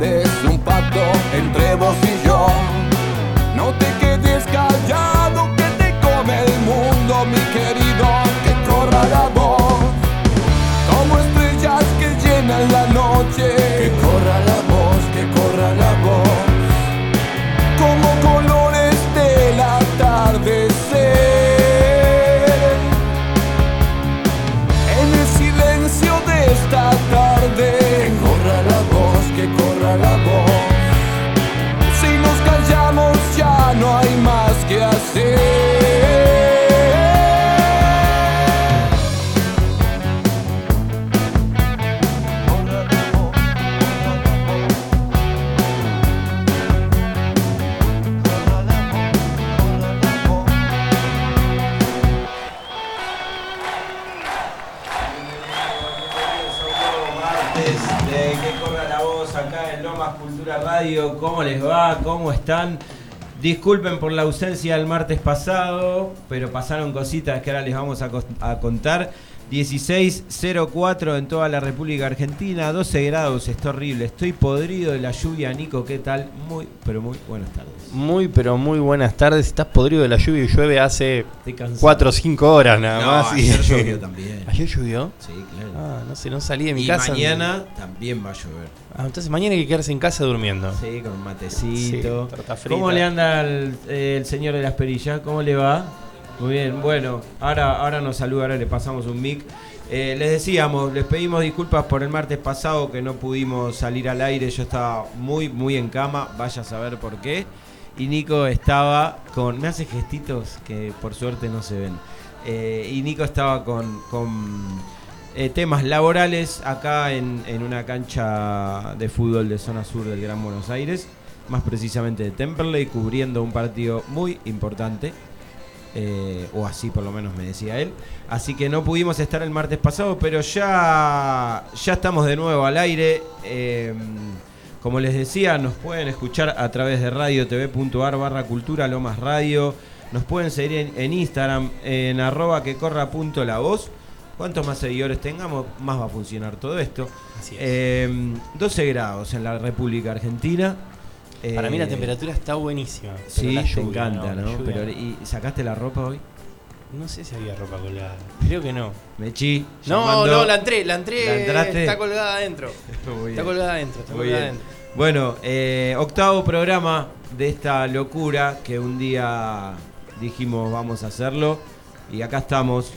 callar, es un pacto entre vos y están? Disculpen por la ausencia del martes pasado, pero pasaron cositas que ahora les vamos a, a contar. 16.04 en toda la República Argentina, 12 grados, está horrible. Estoy podrido de la lluvia, Nico, ¿qué tal? Muy, pero muy buenas tardes. Muy, pero muy buenas tardes. Estás podrido de la lluvia y llueve hace Estoy cansado. 4 o 5 horas nada No, más. y- ayer llovió también. ¿Ayer llovió? Sí, claro. Ah, no sé, no salí de mi y casa. mañana también va a llover. Ah, entonces mañana hay que quedarse en casa durmiendo. Sí, con un Sí, matecito. torta frita. ¿Cómo le anda el, eh, el señor de las perillas? ¿Cómo le va? Muy bien, bueno, ahora, ahora nos saluda, ahora le pasamos un mic. Eh, les decíamos, les pedimos disculpas por el martes pasado que no pudimos salir al aire. Yo estaba muy, muy en cama, vaya a saber por qué. Y Nico estaba con. Me hace gestitos que por suerte no se ven. Eh, y Nico estaba con, con eh, temas laborales acá en, en una cancha de fútbol de zona sur del Gran Buenos Aires, más precisamente de Temperley, cubriendo un partido muy importante, eh, o así por lo menos me decía él. Así que no pudimos estar el martes pasado, pero ya, ya estamos de nuevo al aire. Eh, como les decía, nos pueden escuchar a través de radiotv.ar barra cultura Lomas Radio. Nos pueden seguir en, Instagram en arroba que corra la voz. Cuantos más seguidores tengamos, más va a funcionar todo esto. Así es. Eh, 12 grados en la República Argentina. Para mí la Eh, temperatura está buenísima. pero Sí, la te encanta, ¿no? lluvia Pero, ¿Y sacaste la ropa hoy? No sé si había ropa colgada. Creo que no. Mechi. No, llamando- no, la entré, la entré. ¿La entraste? Está colgada adentro. Muy Está colgada adentro, está Muy colgada bien. adentro. Bueno, eh, octavo programa de esta locura que un día dijimos vamos a hacerlo. Y acá estamos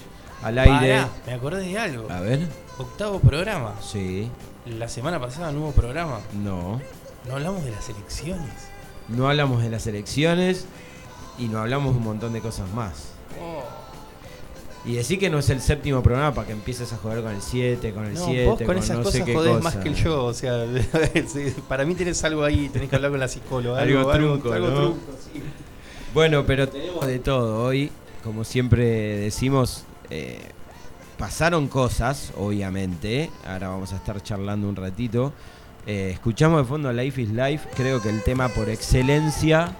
al aire. Pará, me acordé de algo. A ver. Octavo programa. Sí. La semana pasada no hubo programa. No. No hablamos de las elecciones. No hablamos de las elecciones y no hablamos un montón de cosas más. Oh. Y decir que no es el séptimo programa para que empieces a joder con el 7, con el No, 7, vos con esas no cosas sé jodés cosa. más que yo. O sea, para mí tenés algo ahí, tenés que hablar con la psicóloga. Algo trunco, algo ¿no? trunco, sí. Bueno, pero tenemos de todo hoy. Como siempre decimos, eh, pasaron cosas, obviamente. Ahora vamos a estar charlando un ratito. Eh, escuchamos de fondo Life is Life. Creo que el tema por excelencia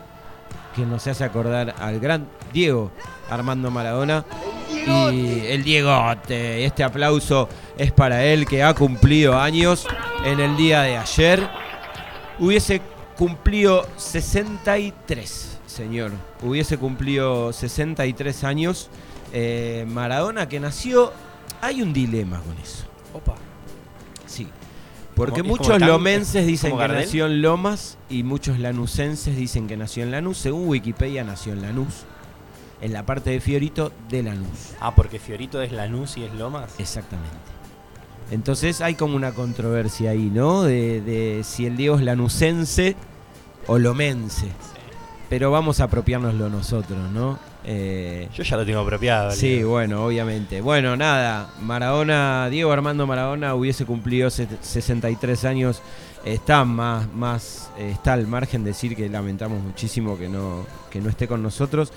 que nos hace acordar al gran Diego Armando Maradona. Y el Diegote, este aplauso es para él que ha cumplido años en el día de ayer. Hubiese cumplido 63, señor. Hubiese cumplido 63 años. Eh, Maradona que nació, hay un dilema con eso. Opa. Sí. Porque Como- muchos tan- lomenses es dicen que Gardel. nació en Lomas y muchos lanucenses dicen que nació en Lanús. Según Wikipedia nació en Lanús. En la parte de Fiorito de Lanús. Ah, porque Fiorito es Lanús y es Lomas. Exactamente. Entonces hay como una controversia ahí, ¿no? De, de si el Diego es lanucense o lomense. Pero vamos a apropiárnoslo nosotros, ¿no? Eh, Yo ya lo tengo apropiado. Sí, bueno, obviamente. Bueno, nada, Maradona, Diego Armando Maradona hubiese cumplido set- 63 años. Está más, más, eh, está al margen decir que lamentamos muchísimo que no, que no esté con nosotros.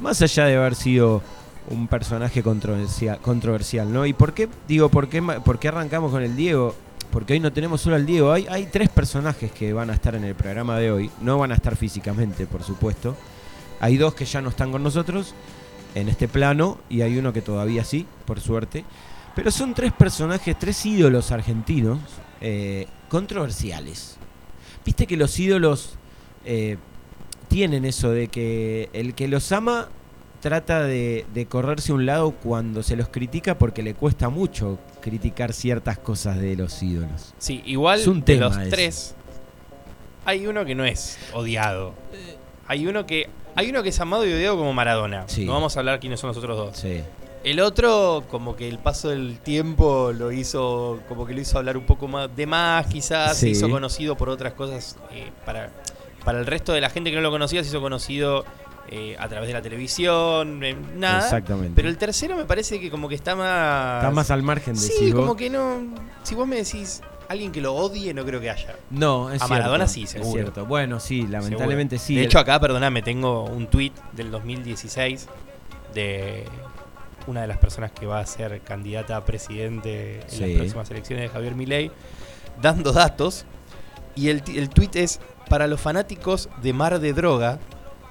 Más allá de haber sido un personaje controversial, controversial ¿no? ¿Y por qué, digo, por qué, por qué arrancamos con el Diego? porque hoy no tenemos solo al Diego, hay, hay tres personajes que van a estar en el programa de hoy, no van a estar físicamente, por supuesto. Hay dos que ya no están con nosotros en este plano y hay uno que todavía sí, por suerte. Pero son tres personajes, tres ídolos argentinos eh, controversiales. Viste que los ídolos eh, tienen eso de que el que los ama trata de, de correrse a un lado cuando se los critica porque le cuesta mucho criticar ciertas cosas de los ídolos. Sí, igual Es un de los ese. tres, hay uno que no es odiado. Hay uno que hay uno que es amado y odiado como Maradona. Sí. No vamos a hablar quiénes son los otros dos. Sí. El otro, como que el paso del tiempo lo hizo, como que lo hizo hablar un poco más de más, quizás, se Sí. hizo conocido por otras cosas. eh, para, para el resto de la gente que no lo conocía, se hizo conocido eh, a través de la televisión, eh, nada. Exactamente. Pero el tercero me parece que como que está más... Está más al margen de Sí, como que no... Si vos me decís alguien que lo odie, no creo que haya. No, es A cierto, Maradona sí, es seguro. cierto. Bueno, sí, lamentablemente Seguro. sí. De hecho, acá, perdoname, tengo un tweet del 2016 de una de las personas que va a ser candidata a presidente en Sí. las próximas elecciones de Javier Milei, dando datos. Y el, el tweet es: Para los fanáticos de Mar de Droga,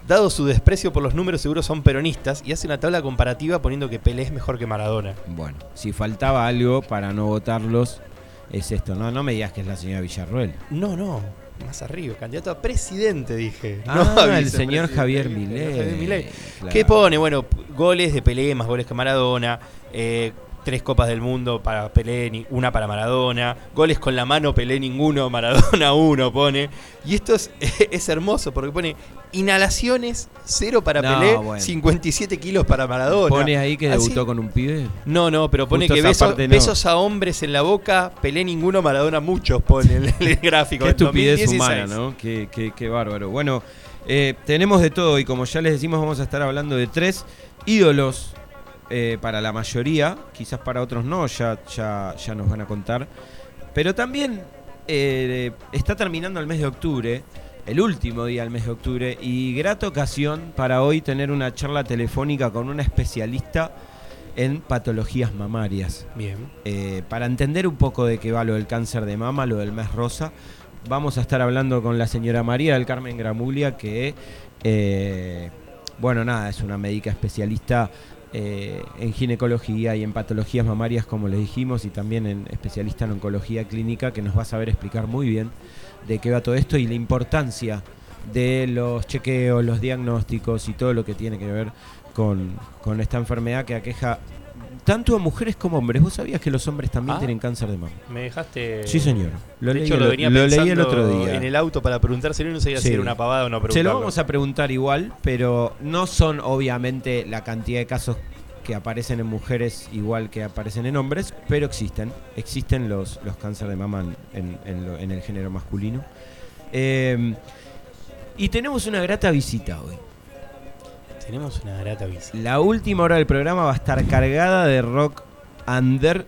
dado su desprecio por los números, seguro son peronistas. Y hace una tabla comparativa poniendo que Pelé es mejor que Maradona. Bueno, si faltaba algo para no votarlos, es esto. No, no me digas que es la señora Villarroel. No, no, más arriba, candidato a presidente, dije. Ah, no el señor Javier Milei. Javier Milei. Claro. ¿Qué pone? Bueno, goles de Pelé, más goles que Maradona. eh, tres copas del mundo para Pelé, una para Maradona. Goles con la mano, Pelé ninguno, Maradona uno pone. Y esto es, es hermoso porque pone inhalaciones, cero para No, Pelé, bueno. 57 kilos para Maradona. ¿Pone ahí que Así- debutó con un pibe? No, no, pero pone Justo que esa beso- parte no. besos a hombres en la boca, Pelé ninguno, Maradona muchos, pone el, el gráfico. Qué estupidez 2016. humana, ¿no? Qué, qué- qué bárbaro. Bueno, eh, tenemos de todo y como ya les decimos vamos a estar hablando de tres ídolos eh, para la mayoría, quizás para otros no, ya, ya, ya nos van a contar. Pero también eh, está terminando el mes de octubre, el último día del mes de octubre, y grata ocasión para hoy tener una charla telefónica con una especialista en patologías mamarias. Bien. Eh, para entender un poco de qué va lo del cáncer de mama, lo del mes rosa, vamos a estar hablando con la señora María del Carmen Gramuglia, que, eh, bueno, nada, es una médica especialista eh, en ginecología y en patologías mamarias, como les dijimos, y también en especialista en oncología clínica, que nos va a saber explicar muy bien de qué va todo esto y la importancia de los chequeos, los diagnósticos y todo lo que tiene que ver con, con esta enfermedad que aqueja tanto a mujeres como a hombres. ¿Vos sabías que los hombres también Ah. tienen cáncer de mama? Me dejaste. Sí, señor. Lo, de leí, hecho, el, lo venía lo leí el otro día. en el auto para preguntárselo y no sabía Sí. si era una pavada o no Se lo vamos a preguntar igual, pero no son obviamente la cantidad de casos que aparecen en mujeres igual que aparecen en hombres, pero existen. Existen los, los cánceres de mama en, en en el género masculino. Eh, y tenemos una grata visita hoy. Tenemos una grata visita. La última hora del programa va a estar cargada de rock under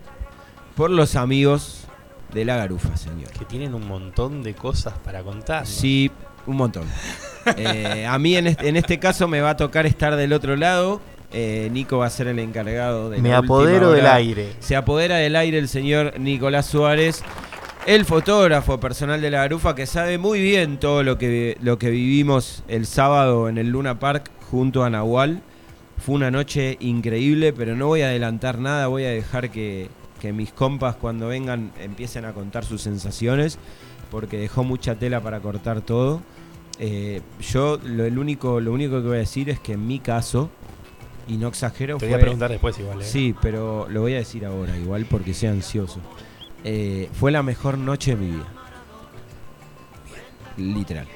por los amigos de la garufa, señor. Que tienen un montón de cosas para contar. Sí, un montón. Eh, a mí en este, en este caso me va a tocar estar del otro lado. Eh, Nico va a ser el encargado de Me la apodero del aire. Se apodera del aire el señor Nicolás Suárez, el fotógrafo personal de la Garufa que sabe muy bien todo lo que, lo que vivimos el sábado en el Luna Park junto a Nahual. Fue una noche increíble, pero no voy a adelantar nada, voy a dejar que, que mis compas cuando vengan empiecen a contar sus sensaciones, porque dejó mucha tela para cortar todo. Eh, yo lo, el único, lo único que voy a decir es que en mi caso, y no exagero, Te voy a preguntar después igual, ¿eh? Sí, pero lo voy a decir ahora, igual porque sea ansioso. Eh, fue la mejor noche de mi vida. Literal.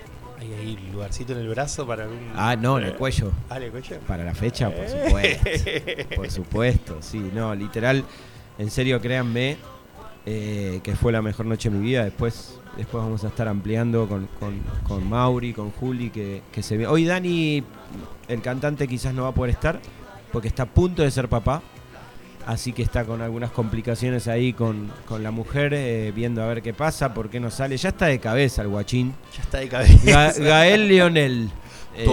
¿Hay ahí lugarcito en el brazo para algún. Ah, no, en el cuello. Ah, ¿en el cuello? Para la fecha, por supuesto. Por supuesto, sí. No, literal. En serio, créanme eh, que fue la mejor noche de mi vida. Después después vamos a estar ampliando con, con, con Mauri, con Juli, que, que se ve. Hoy Dani, el cantante, quizás no va a poder estar porque está a punto de ser papá. Así que está con algunas complicaciones ahí con, con la mujer, eh, viendo a ver qué pasa, por qué no sale. Ya está de cabeza el guachín. Ya está de cabeza. Ga- Gael Leonel. Eh,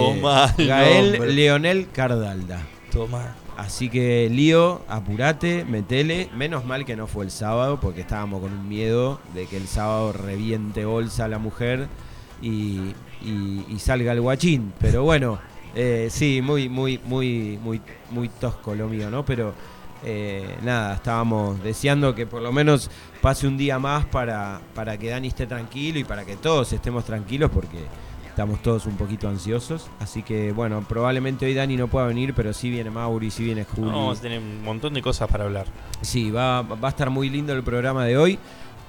Gael nombre. Leonel Cardalda. Toma. Así que lío, apurate, metele. Menos mal que no fue el sábado, porque estábamos con un miedo de que el sábado reviente bolsa a la mujer y, y- y salga el guachín. Pero bueno, eh, sí, muy, muy, muy, muy, muy tosco lo mío, ¿no? Pero eh, nada, estábamos deseando que por lo menos pase un día más para, para que Dani esté tranquilo y para que todos estemos tranquilos, porque estamos todos un poquito ansiosos. Así que bueno, probablemente hoy Dani no pueda venir, pero sí viene Mauri, sí viene Juli. Vamos a tener un montón de cosas para hablar. Sí, va, va a estar muy lindo el programa de hoy.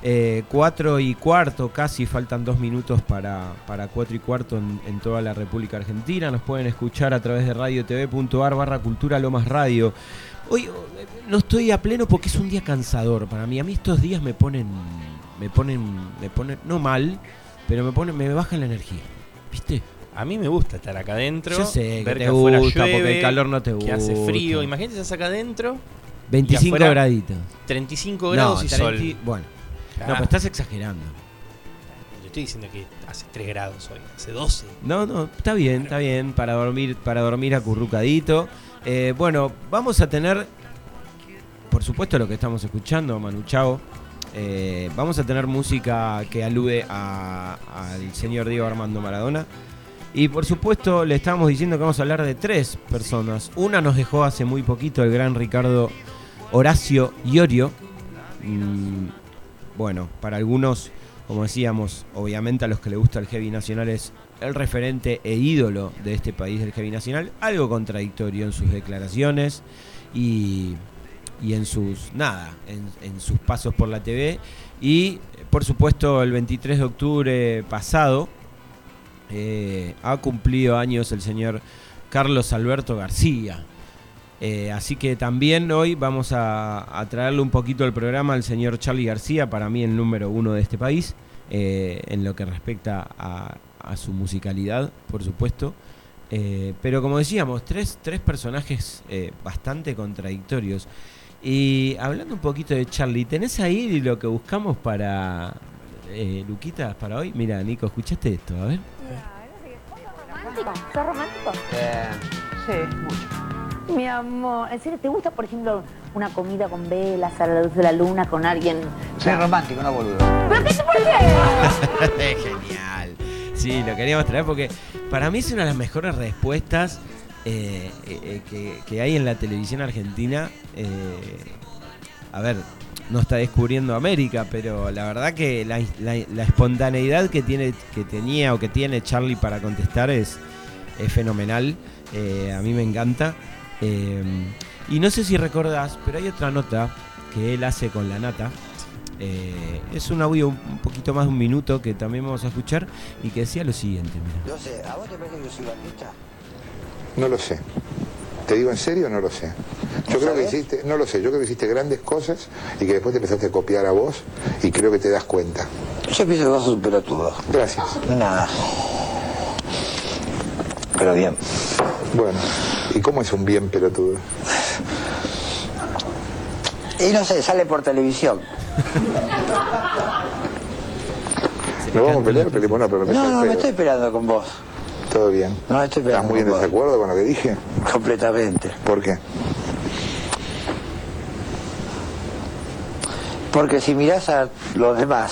Eh, cuatro y cuarto, casi faltan dos minutos para, para cuatro y cuarto en, en toda la República Argentina. Nos pueden escuchar a través de radiotv.ar barra cultura Lomas Radio. Hoy eh, no estoy a pleno porque es un día cansador para mí. A mí estos días me ponen, me ponen, me ponen, no mal, pero me ponen, me bajan la energía. ¿Viste? A mí me gusta estar acá adentro, Yo sé que te que gusta, porque el calor no te que hace gusta. frío. Imagínate estás acá adentro, 25 afuera, graditos. 35 grados y 30 sol. Bueno, Ah, no, pero estás exagerando. Estoy diciendo que hace 3 grados hoy, hace 12. No, no, está bien, está bien, para dormir, para dormir acurrucadito. Eh, bueno, vamos a tener, por supuesto, lo que estamos escuchando, Manu Chao. Eh, vamos a tener música que alude al señor Diego Armando Maradona. Y por supuesto, le estábamos diciendo que vamos a hablar de tres personas. Una nos dejó hace muy poquito el gran Ricardo Horacio Iorio. Mm, bueno, para algunos, como decíamos, obviamente a los que le gusta el heavy nacional es el referente e ídolo de este país del heavy nacional, algo contradictorio en sus declaraciones y, y en sus, nada, en, sus pasos por la TV. Y por supuesto el 23 de octubre pasado eh, ha cumplido años el señor Carlos Alberto García. Eh, así que también hoy vamos a, a traerle un poquito al programa al señor Charlie García, para mí el número uno de este país, eh, en lo que respecta a, a su musicalidad, por supuesto. Eh, pero como decíamos, tres, tres personajes eh, bastante contradictorios. Y hablando un poquito de Charlie, ¿tenés ahí lo que buscamos para eh, Luquita, para hoy? Mira, Nico, ¿escuchaste esto? A ver. romántico? ¿Sos romántico? Eh, sí, mucho. Mi amor, ¿en serio te gusta, por ejemplo, una comida con velas a la luz de la luna con alguien? Soy romántico, no boludo. ¿Pero qué por qué? Genial. Sí, lo queríamos traer porque para mí es una de las mejores respuestas eh, eh, que, que hay en la televisión argentina. Eh, a ver, no está descubriendo América, pero la verdad que la, la- la espontaneidad que tiene, que tenía o que tiene Charlie para contestar es, es fenomenal. Eh, a mí me encanta. Eh, y no sé si recordás, pero hay otra nota que él hace con la nata. Eh, es un audio un poquito más de un minuto que también vamos a escuchar y que decía lo siguiente, mira. No sé, ¿a vos te parece que yo soy artista? No lo sé. Te digo en serio, no lo sé. Yo ¿No creo que hiciste, no lo sé, yo creo que hiciste grandes cosas y que después te empezaste a copiar a vos y creo que te das cuenta. Yo pienso que vos sos un pelotudo. Gracias. Nada. Pero bien. Bueno, ¿y cómo es un bien pelotudo? Y no sé, sale por televisión. ¿No vamos a pelear? Peleemos, pero me No, no, me estoy peleando con vos. Todo bien. No, estoy ¿Estás peleando muy en con vos. desacuerdo con lo que dije? Completamente. ¿Por qué? Porque si mirás a los demás,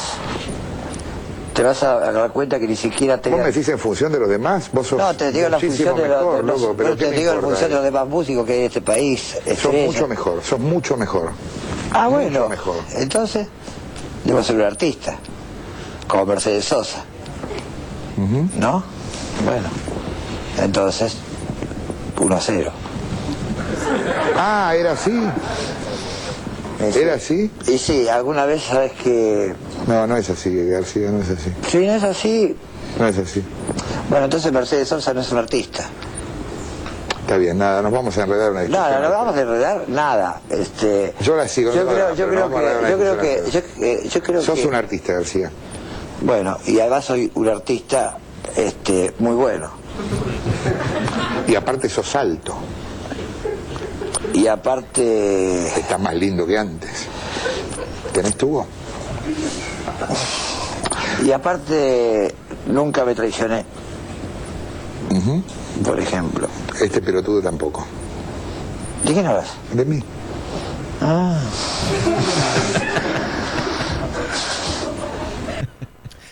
te vas a dar cuenta que ni siquiera te... ¿Vos me decís en función de los demás? Vos sos No, te digo la función de los, mejor, de los- loco, pero no, ¿qué te digo importa función de los demás músicos que hay en este país. Sos mucho mejor, sos mucho mejor. Ah, mucho bueno. mejor. Entonces, debo ser un artista. Como Mercedes Sosa. ¿No? Bueno. Entonces, 1 a 0. Ah, era así. ¿Era así? Y sí, alguna vez sabes que. No, no es así, García, no es así. Si no es así, No es así. bueno, entonces Mercedes Sosa no es un artista. Está bien, nada, nos vamos a enredar en una discusión. Nada, no vamos a enredar nada. Este, Yo la sigo, Yo creo, yo creo que, yo creo que, yo, eh, yo creo Sos que, un artista, García. bueno, y además soy un artista, este, muy bueno. Y aparte sos alto. Y aparte, Estás más lindo que antes. ¿Tenés tubo? Y aparte, nunca me traicioné, por ejemplo. Este pelotudo tampoco. ¿De quién hablas? De mí.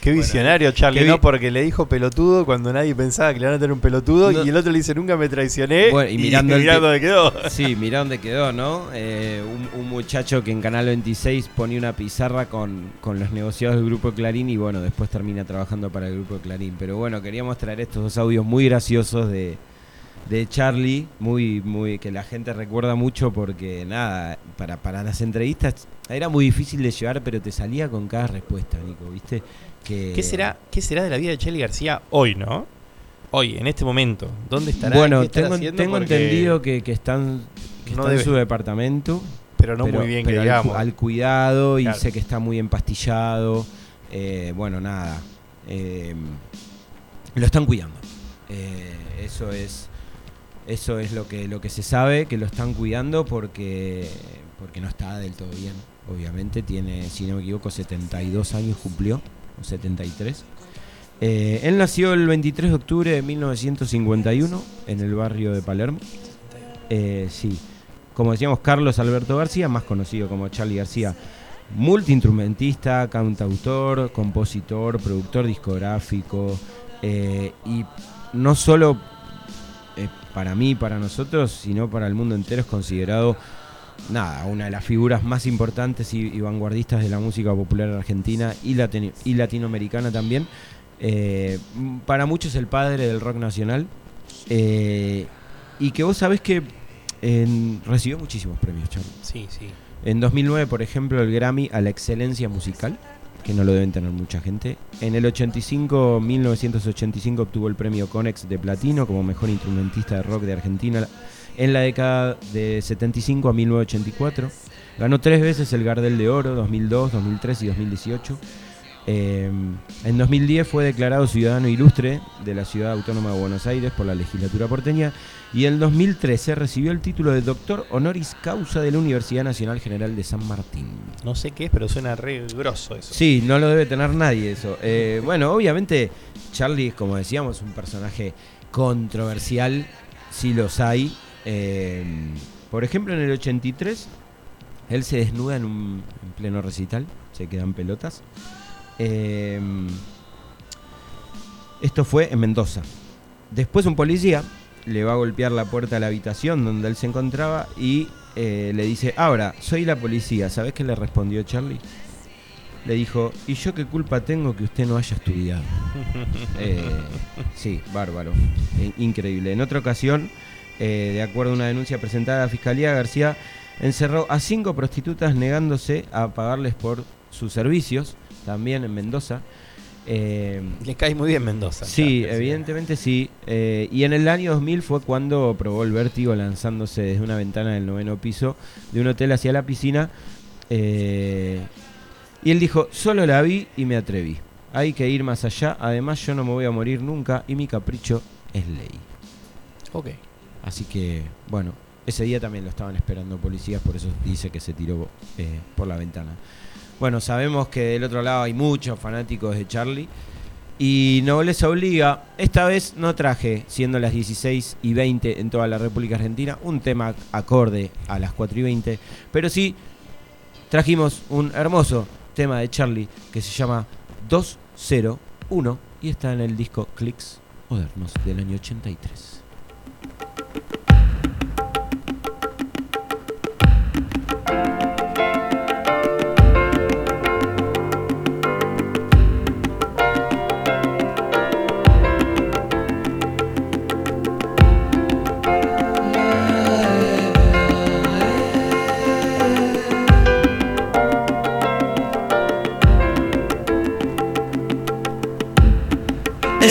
Qué visionario, Charlie, vi- ¿no? Porque le dijo pelotudo cuando nadie pensaba que le iban a tener un pelotudo No. y el otro le dice nunca me traicioné Bueno, y y, mirando mirá el te- dónde quedó. Sí, mirá dónde quedó, ¿no? Eh, un, un muchacho que en Canal 26 ponía una pizarra con, con los negociados del Grupo Clarín y bueno, después termina trabajando para el Grupo Clarín. Pero bueno, queríamos traer estos dos audios muy graciosos de, de Charlie, muy, muy, que la gente recuerda mucho porque nada, para, para las entrevistas era muy difícil de llevar, pero te salía con cada respuesta, Nico, ¿viste? Que, ¿Qué será, ¿Qué será de la vida de Charlie García hoy, no? Hoy, en este momento. ¿Dónde estará? Bueno, ¿Qué estará tengo, entendido que, que están, que No está en su departamento. Pero no muy bien que pero digamos. al cuidado y Claro. sé que está muy empastillado. eh, bueno, nada. eh, lo están cuidando. Eh, eso es eso es lo que lo que se sabe que lo están cuidando porque porque no está del todo bien. Obviamente tiene, si no me equivoco, 72 años cumplió 73. Eh, él nació el 23 de octubre de 1951 en el barrio de Palermo. Eh, sí, como decíamos, Carlos Alberto García, más conocido como Charlie García, multiinstrumentista, cantautor, compositor, productor discográfico, eh, y no solo eh, para mí, para nosotros, sino para el mundo entero es considerado, nada, una de las figuras más importantes y, y vanguardistas de la música popular argentina y, latino- y latinoamericana también. Eh, para muchos el padre del rock nacional. eh, y que vos sabés que en- recibió muchísimos premios, Charlie. Sí, sí. En 2009, por ejemplo, el Grammy a la excelencia musical, que no lo deben tener mucha gente. En el 85, 1985, obtuvo el premio Conex de Platino como mejor instrumentista de rock de Argentina. En la década de 75 a 1984, ganó tres veces el Gardel de Oro, 2002, 2003 y 2018. Eh, en 2010 fue declarado ciudadano ilustre de la Ciudad Autónoma de Buenos Aires por la legislatura porteña y en 2013 recibió el título de doctor honoris causa de la Universidad Nacional General de San Martín. No sé qué es, pero suena re grosso eso. Sí, no lo debe tener nadie eso. Eh, bueno, obviamente Charlie, como decíamos, un personaje controversial, sí los hay. Eh, por ejemplo, en el 83, él se desnuda en un en pleno recital, se quedan pelotas. Eh, esto fue en Mendoza. Después un policía le va a golpear la puerta de la habitación donde él se encontraba y eh, le dice, ahora, soy la policía. ¿Sabes qué le respondió Charlie? Le dijo, ¿y yo qué culpa tengo que usted no haya estudiado? Eh, sí, bárbaro. Increíble. En otra ocasión, eh, de acuerdo a una denuncia presentada a la Fiscalía, García encerró a cinco prostitutas negándose a pagarles por sus servicios, también en Mendoza. Eh, Le cae muy bien Mendoza. Sí, evidentemente sí. Eh, y en el año 2000 fue cuando probó el vértigo lanzándose desde una ventana del noveno piso de un hotel hacia la piscina. Eh, y él dijo, solo la vi y me atreví. Hay que ir más allá. Además yo no me voy a morir nunca y mi capricho es ley. Ok. Así que, bueno, ese día también lo estaban esperando policías, por eso dice que se tiró eh, por la ventana. Bueno, sabemos que del otro lado hay muchos fanáticos de Charlie. Y Nobleza Obliga, esta vez no traje, siendo las 16 y 20 en toda la República Argentina, un tema acorde a las 4 y 20, pero sí trajimos un hermoso tema de Charlie que se llama 201 y está en el disco Clicks Modernos del año 83.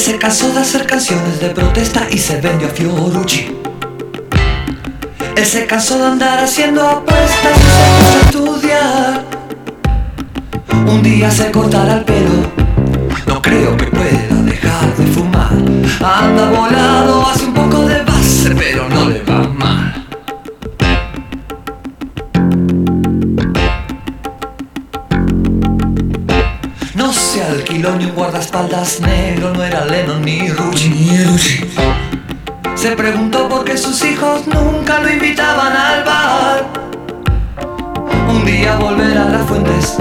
Se cansó de hacer canciones de protesta y se vendió a Fiorucci. Él se de andar haciendo apuestas y se puso a estudiar. Un día se cortará el pelo. No creo que pueda dejar de fumar. Anda volado, hace un poco de base, pero no le va ni un guardaespaldas negro, no era Lennon ni Rucci. Se preguntó por qué sus hijos nunca lo invitaban al bar. Un día volver a las fuentes,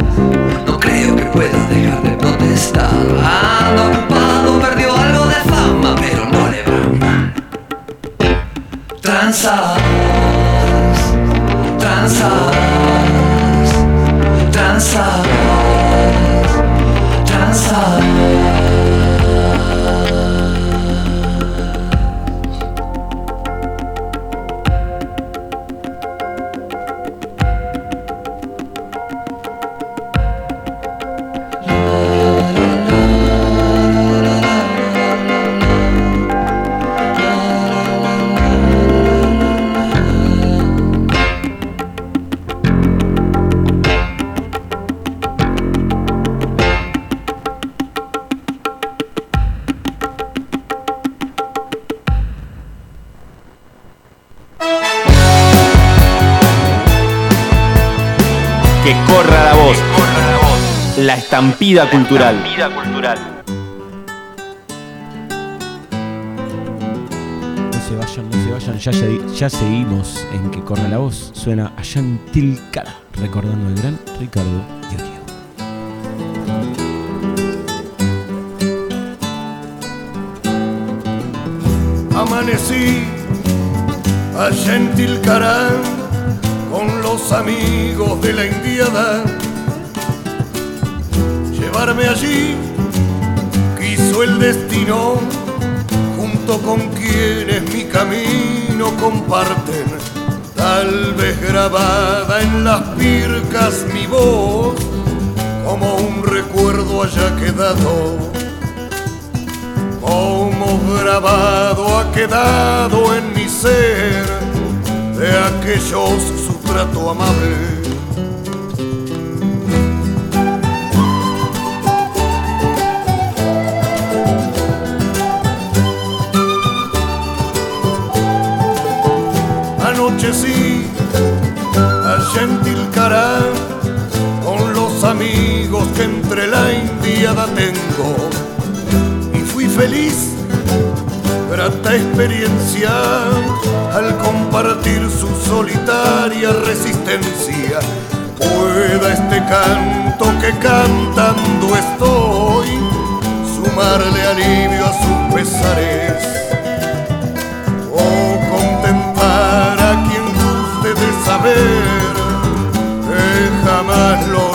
no creo que pueda dejar de protestar. Ando ocupado, perdió algo de fama, pero no le va. Transas, transas, La estampida cultural. No se vayan, no se vayan, ya, ya, ya seguimos en que corra la voz. Suena a Yantil Cara, recordando al gran Ricardo Iorio. Amanecí allá en Tilcarán con los amigos de la indiada. Allí quiso el destino, junto con quienes mi camino comparten. Tal vez grabada en las pircas mi voz, como un recuerdo haya quedado como grabado ha quedado en mi ser de aquellos su trato amable. Experiencia al compartir su solitaria resistencia. Pueda este canto que cantando estoy sumarle alivio a sus pesares o contentar a quien guste de saber que jamás lo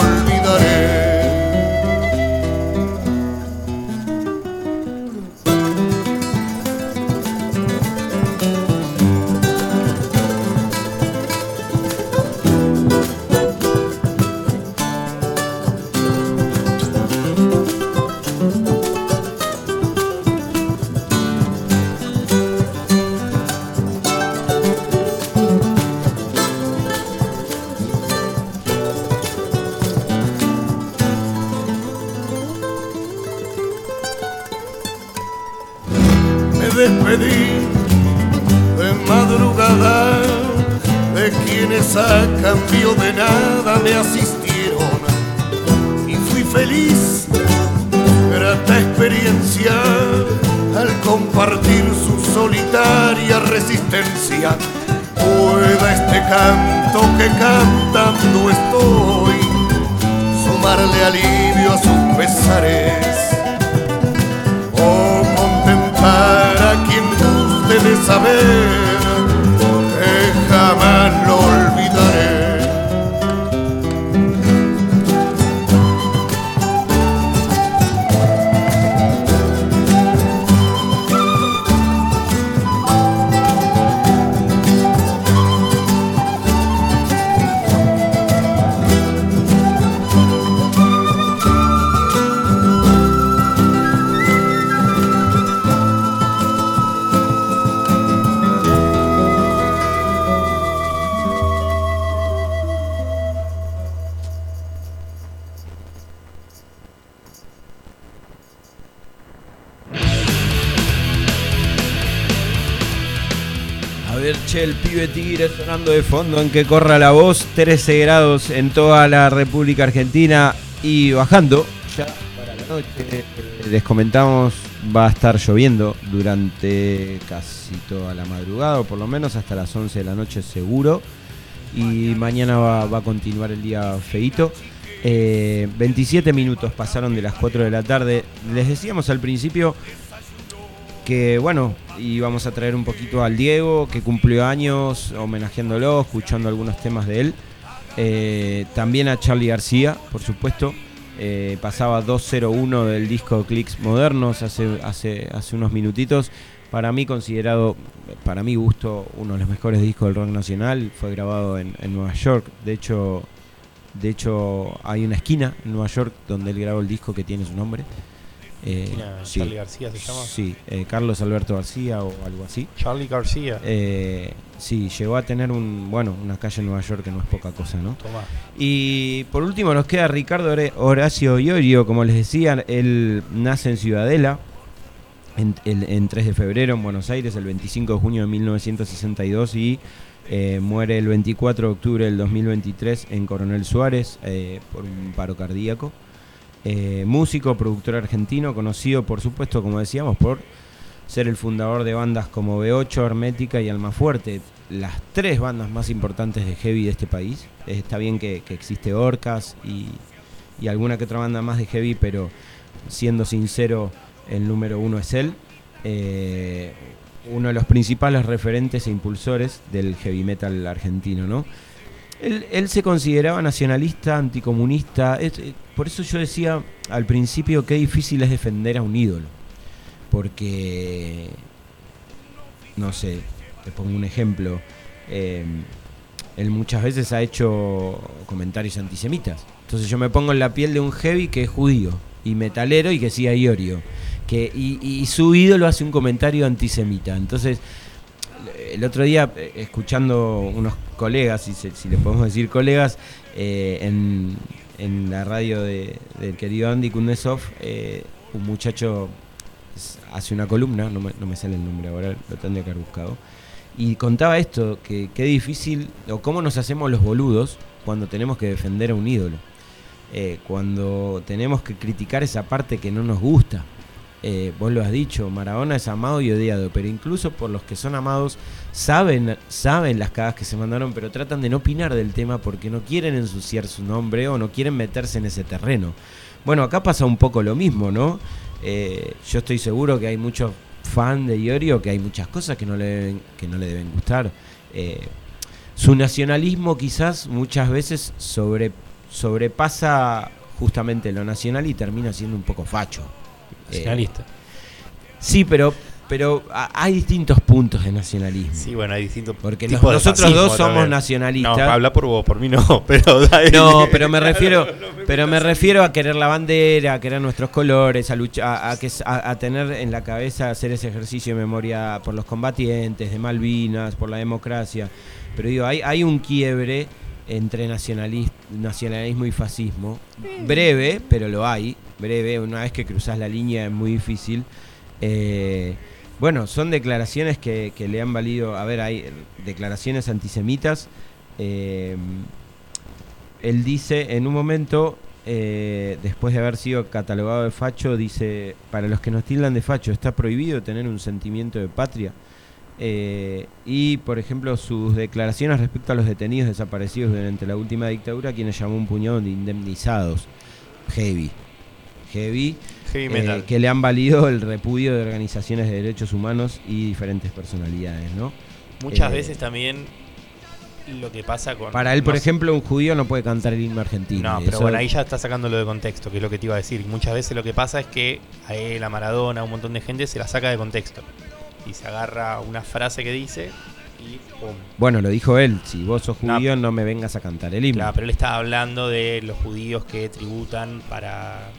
que corra la voz, 13 grados en toda la República Argentina y bajando ya para la noche. Eh, Les comentamos, va a estar lloviendo durante casi toda la madrugada, o por lo menos hasta las 11 de la noche seguro. Y mañana va, a continuar el día feito. Eh, 27 minutos pasaron de las 4 de la tarde. Les decíamos al principio que, bueno, íbamos a traer un poquito al Diego, que cumplió años, homenajeándolo, escuchando algunos temas de él. Eh, también a Charlie García, por supuesto. Eh, pasaba 201 del disco Clicks Modernos hace, hace, hace unos minutitos. Para mí considerado, para mi gusto, uno de los mejores discos del rock nacional. Fue grabado en, en Nueva York. De hecho, de hecho, hay una esquina en Nueva York donde él grabó el disco que tiene su nombre. Eh, sí, Charlie García se llama. Sí, eh, Carlos Alberto García o algo así. Charlie García. Eh, sí, llegó a tener un, bueno, una calle en Nueva York que no es poca cosa, ¿no? Tomá. Y por último nos queda Ricardo Hora- Horacio Iorio, como les decía, él nace en Ciudadela en, el- en 3 de febrero en Buenos Aires, el 25 de junio de 1962 y eh, muere el 24 de octubre del 2023 en Coronel Suárez eh, por un paro cardíaco. Eh, músico, productor argentino, conocido por supuesto, como decíamos, por ser el fundador de bandas como B8, Hermética y Almafuerte, las tres bandas más importantes de heavy de este país. Está bien que, existe Orcas y, y alguna que otra banda más de heavy, pero siendo sincero, el número uno es él. Eh, uno de los principales referentes e impulsores del heavy metal argentino, ¿no? Él, él se consideraba nacionalista, anticomunista. eh, por eso yo decía al principio qué difícil es defender a un ídolo. Porque, no sé, te pongo un ejemplo. eh, él muchas veces ha hecho comentarios antisemitas. Entonces yo me pongo en la piel de un heavy que es judío y metalero y que sigue a Iorio. Que, y, y su ídolo hace un comentario antisemita. Entonces, el otro día, eh, escuchando unos colegas, si, si le podemos decir colegas, eh, en, la radio de- del querido Andy Kundesov, eh, un muchacho hace una columna, no me, no me sale el nombre ahora, lo tendría que haber buscado, y contaba esto, que qué difícil, o cómo nos hacemos los boludos cuando tenemos que defender a un ídolo, cuando tenemos que criticar esa parte que no nos gusta. Eh, vos lo has dicho, Maradona es amado y odiado, pero incluso por los que son amados saben, saben las cagas que se mandaron, pero tratan de no opinar del tema porque no quieren ensuciar su nombre o no quieren meterse en ese terreno. Bueno, acá pasa un poco lo mismo, ¿no? Eh, yo estoy seguro que hay muchos fan de Iorio que hay muchas cosas que no le deben, que no le deben gustar. Eh, su nacionalismo quizás muchas veces sobre, sobrepasa justamente lo nacional y termina siendo un poco facho. Eh, Nacionalista. Sí, pero, pero hay distintos puntos de nacionalismo. Sí, bueno, hay distintos Porque tipos nos- de nosotros fascismo dos somos nacionalistas. No, habla por vos, por mí no, pero dale. No, pero me refiero, pero me refiero a querer la bandera, a querer nuestros colores, a luchar, a, a que s- a- a tener en la cabeza hacer ese ejercicio de memoria por los combatientes, de Malvinas, por la democracia. Pero digo, hay, hay un quiebre entre nacionalis- nacionalismo y fascismo. Breve, pero lo hay. Breve, una vez que cruzas la línea es muy difícil. Eh, bueno, son declaraciones que, le han valido. A ver, hay declaraciones antisemitas. eh, él dice en un momento, eh, después de haber sido catalogado de facho, dice, para los que nos tildan de facho, está prohibido tener un sentimiento de patria. Eh, y, por ejemplo, sus declaraciones respecto a los detenidos desaparecidos durante la última dictadura, quienes llamó un puñado de indemnizados. Heavy. Heavy. Heavy eh, que le han valido el repudio de organizaciones de derechos humanos y diferentes personalidades, ¿no? Muchas Eh, veces también lo que pasa con. Para él, por no- ejemplo, un judío no puede cantar el himno argentino. No, pero eso- bueno, ahí ya está sacándolo de contexto, que es lo que te iba a decir. Muchas veces lo que pasa es que a él, a Maradona, a un montón de gente se la saca de contexto. Y se agarra una frase que dice y pum. Bueno, lo dijo él. Si vos sos No. judío, no, me vengas a cantar el himno. Claro, pero él estaba hablando de los judíos que tributan para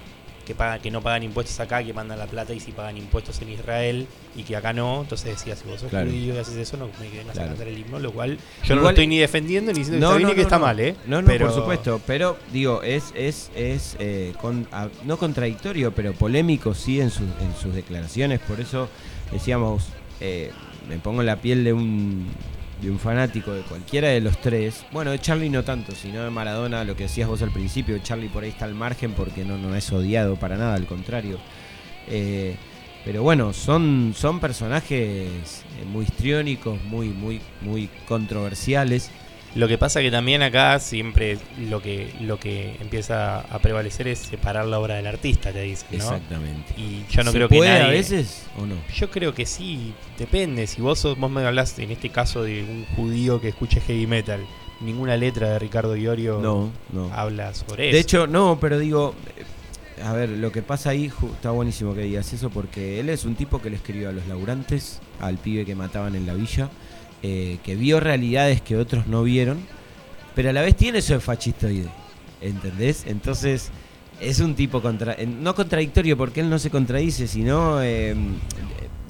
que pagan, que no pagan impuestos acá, que mandan la plata y si pagan impuestos en Israel y que acá no. Entonces decía, si vos sos Claro. judío y haces eso, no me vengas Claro. a cantar el himno, lo cual yo no lo estoy ni defendiendo ni diciendo que está bien ni que está no. mal, ¿eh? No, no, Pero- por supuesto. Pero, digo, es, es, es eh, con- a- no contradictorio, pero polémico sí en, sus en sus declaraciones. Por eso decíamos, eh, me pongo en la piel de un, de un fanático de cualquiera de los tres. Bueno, de Charlie no tanto, sino de Maradona, lo que decías vos al principio. Charlie por ahí está al margen porque no, no es odiado para nada, al contrario. Eh, pero bueno, son, son personajes eh, muy histriónicos, muy, muy, muy controversiales. Lo que pasa que también acá siempre lo que lo que empieza a prevalecer es separar la obra del artista, te dicen, ¿no? Exactamente. Y yo no ¿Se creo que nadie... a veces o no? Yo creo que sí, depende. Si vos, sos- vos me hablas en este caso de un judío que escuche heavy metal, ninguna letra de Ricardo Iorio No, no. habla sobre eso. De hecho, no, pero digo, eh, a ver, lo que pasa ahí está buenísimo que digas eso porque él es un tipo que le escribió a los laburantes, al pibe que mataban en la villa, eh, que vio realidades que otros no vieron, pero a la vez tiene eso de fascistoide, ¿entendés? Entonces es un tipo contra, no contradictorio porque él no se contradice, sino eh,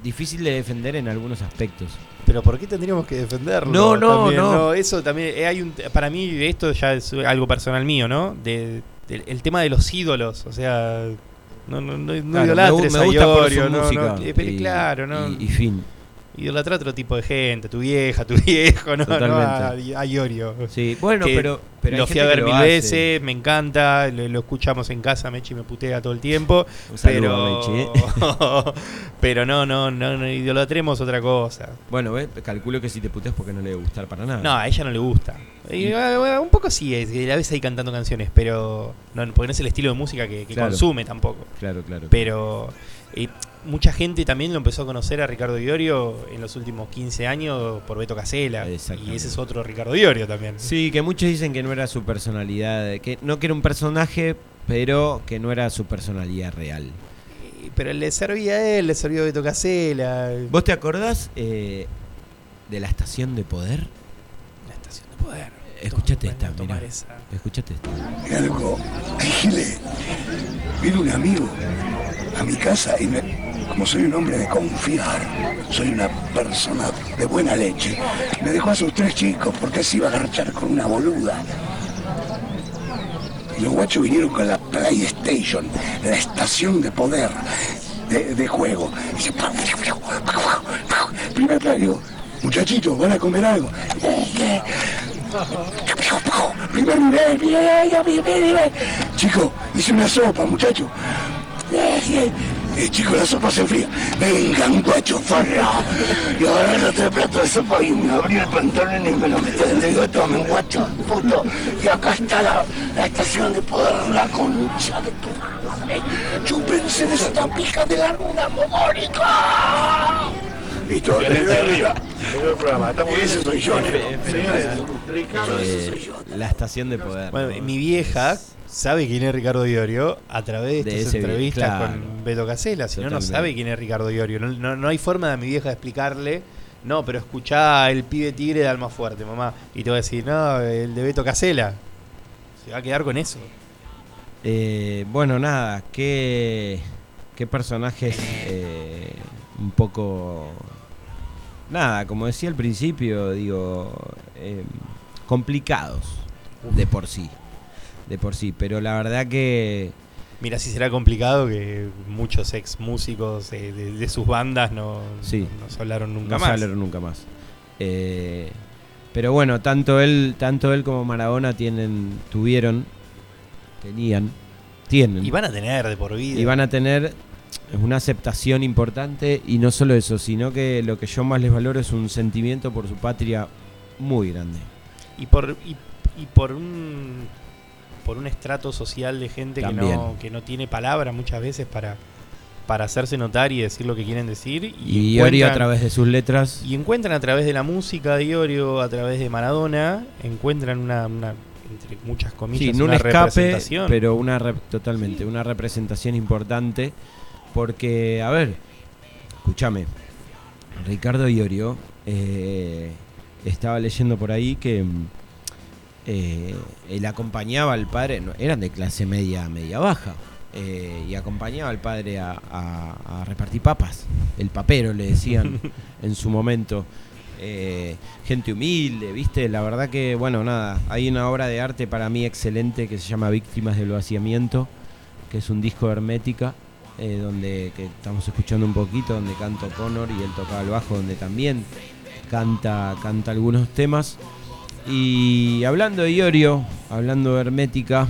difícil de defender en algunos aspectos. Pero ¿por qué tendríamos que defenderlo? No, no, También, no. Eso también eh, hay un para mí esto ya es algo personal mío, ¿no? De, el tema de los ídolos, o sea, no no no, no Claro, idolatres me, gu- me a gusta por Iorio, su no, música. no, eh, pero y- claro, no. y- y fin. Idolatra a otro tipo de gente, tu vieja, tu viejo, no, no a, Totalmente. a Iorio. Sí, bueno, Que pero, pero lo fui a ver mil veces, me encanta, lo, lo escuchamos en casa, Mechi me putea todo el tiempo. Un saludo pero, a Mechi, ¿eh? pero no, no, no, no idolatremos otra cosa. Bueno, ve, calculo que si te puteas porque no le debe gustar para nada. No, a ella no le gusta. Y, bueno, un poco sí, es, que a veces ahí cantando canciones, pero no, porque no es el estilo de música que, que Claro. consume tampoco. Claro, claro. Pero mucha gente también lo empezó a conocer a Ricardo Diorio en los últimos 15 años por Beto Casella. Y ese es otro Ricardo Diorio también. Sí, que muchos dicen que no era su personalidad, que no que era un personaje, pero que no era su personalidad real. Y- Pero le servía a él, le servía a Beto Casella. ¿Vos te acordás eh, de la estación de poder? La estación de poder. Escuchate esta, esa. Escuchate esto. Mira, loco, vino un amigo a mi casa y me, como soy un hombre de confiar, soy una persona de buena leche, me dejó a sus tres chicos porque se iba a garchar con una boluda. Los guachos vinieron con la PlayStation, la estación de poder, de, de juego. Y se- Primer plano, muchachitos, ¿van a comer algo? Primer nivel, nivel, nivel, nivel. Chico, hice una sopa, muchacho. Eh, chico, la sopa se enfría. Vengan, guacho, farra. Y agarré los tres platos de sopa y me abrí el pantalón y me lo metí. Y digo, tomen, guacho, puto. Y acá está la, estación de poder, la concha de tu madre. Chúpense de esta pija de la luna mogólica. Listo, arriba. Ese soy yo, señores. Ricardo, ese soy Eh, yo. la estación de poder. Bueno, ¿no? mi vieja sabe quién es Ricardo Diorio a través de, De estas entrevistas claro. con Beto Casella. Si no, no sabe quién es Ricardo Diorio. No, no, no hay forma de mi vieja de explicarle. No, pero escuchá el pibe tigre de Alma Fuerte, mamá. Y te voy a decir, no, el de Beto Casella. Se va a quedar con eso. Eh, bueno, nada, qué, qué personajes eh, un poco... Nada, como decía al principio, digo, eh, complicados de por sí. De por sí, pero la verdad que... Mira, si será complicado que muchos ex músicos de, de- de sus bandas no, Sí. no se hablaron nunca no se más. hablaron nunca más. Eh, pero bueno, tanto él, tanto él como Maradona tienen, tuvieron, tenían, tienen. Y van a tener de por vida. y van a tener una aceptación importante y no solo eso, sino que lo que yo más les valoro es un sentimiento por su patria muy grande. y por y, y por un por un estrato social de gente que no, que no tiene palabra muchas veces para, para hacerse notar y decir lo que quieren decir. Y, Y Ori a través de sus letras, y encuentran a través de la música de Iorio, a través de Maradona, encuentran una, una entre muchas sí, comillas, no un una escape, representación. pero una rep- totalmente, una representación importante, porque, a ver, escúchame, Ricardo Iorio, eh, estaba leyendo por ahí que mm, eh, él acompañaba al padre, no, eran de clase media, media baja, eh, y acompañaba al padre a, a- a repartir papas, el papero le decían en su momento. Gente humilde, ¿viste? La verdad que, bueno, nada, hay una obra de arte para mí excelente que se llama Víctimas del Vaciamiento, que es un disco hermética, eh, donde que estamos escuchando un poquito, donde canta Connor y él tocaba el bajo, donde también canta, canta algunos temas. Y hablando de Iorio, hablando de hermética,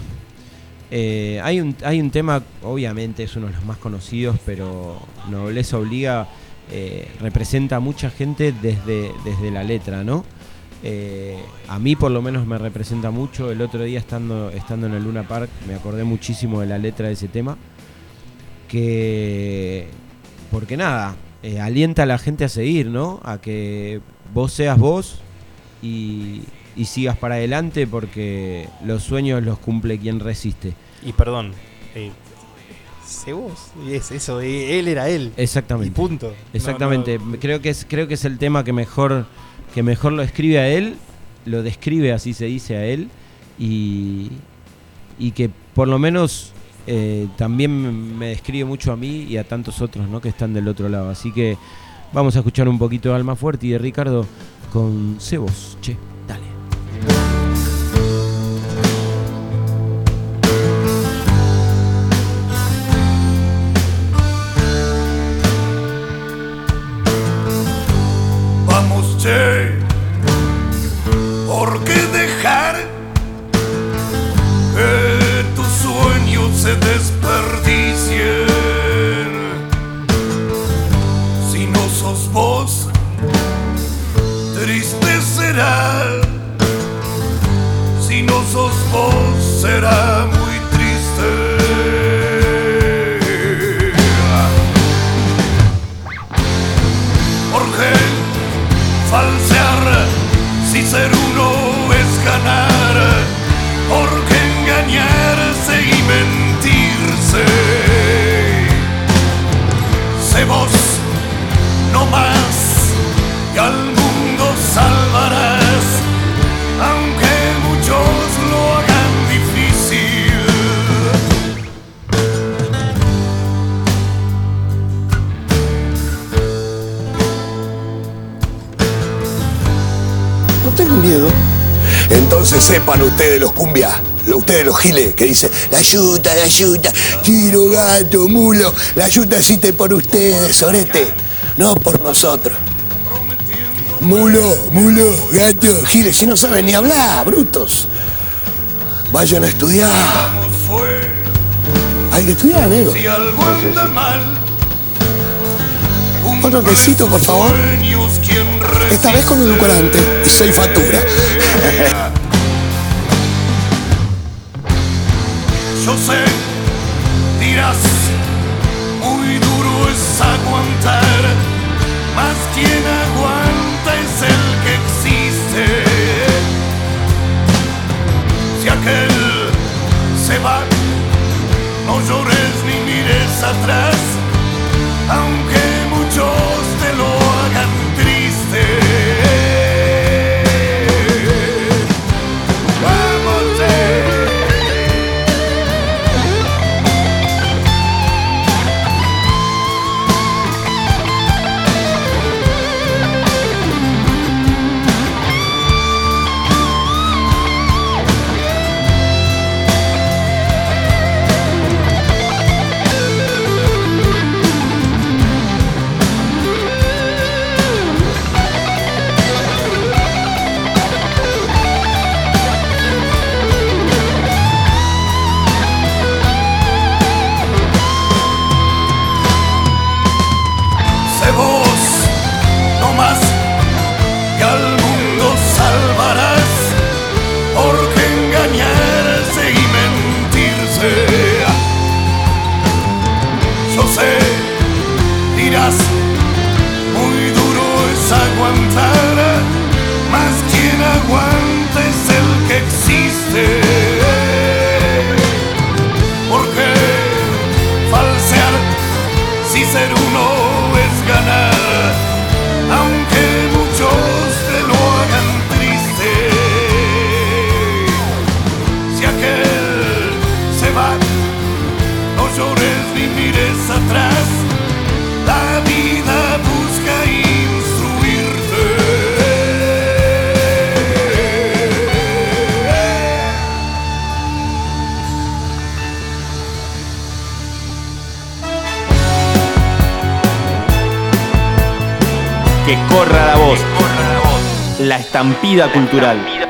Eh, hay, un, hay un tema, obviamente es uno de los más conocidos, pero Nobleza Obliga eh, representa a mucha gente desde, desde la letra, ¿no? A mí por lo menos me representa mucho. El otro día estando, estando en el Luna Park me acordé muchísimo de la letra de ese tema. Que, porque nada, eh, alienta a la gente a seguir, ¿no? A que vos seas vos y, y sigas para adelante porque los sueños los cumple quien resiste. Y perdón, eh, sé vos, y es eso, eh, él era él. Exactamente. Y punto. Exactamente. No, no- Creo que es creo que es el tema que mejor que mejor lo escribe a él, lo describe así se dice a él y y que por lo menos eh, también me describe mucho a mí y a tantos otros, ¿no? Que están del otro lado. Así que vamos a escuchar un poquito de Alma Fuerte y de Ricardo con Cebos. Che, dale. Vamos, che, vos, miedo. Entonces sepan ustedes los cumbia, lo- ustedes los giles, que dicen, la yuta, la yuta, tiro, gato, mulo, la yuta existe por ustedes, sorete, no por nosotros. Mulo, mulo, gato, giles, si no saben ni hablar, brutos. Vayan a estudiar. Hay que estudiar, amigo. Si algo anda mal, Otro quesito, por favor. Esta vez con edulcorante y seis factura. Yo sé, dirás, muy duro es aguantar, mas quien aguanta es el que existe. Si aquel se va, no llores ni mires atrás, aunque muchos te lo hagan triste. Existe. Que corra la voz. La estampida cultural.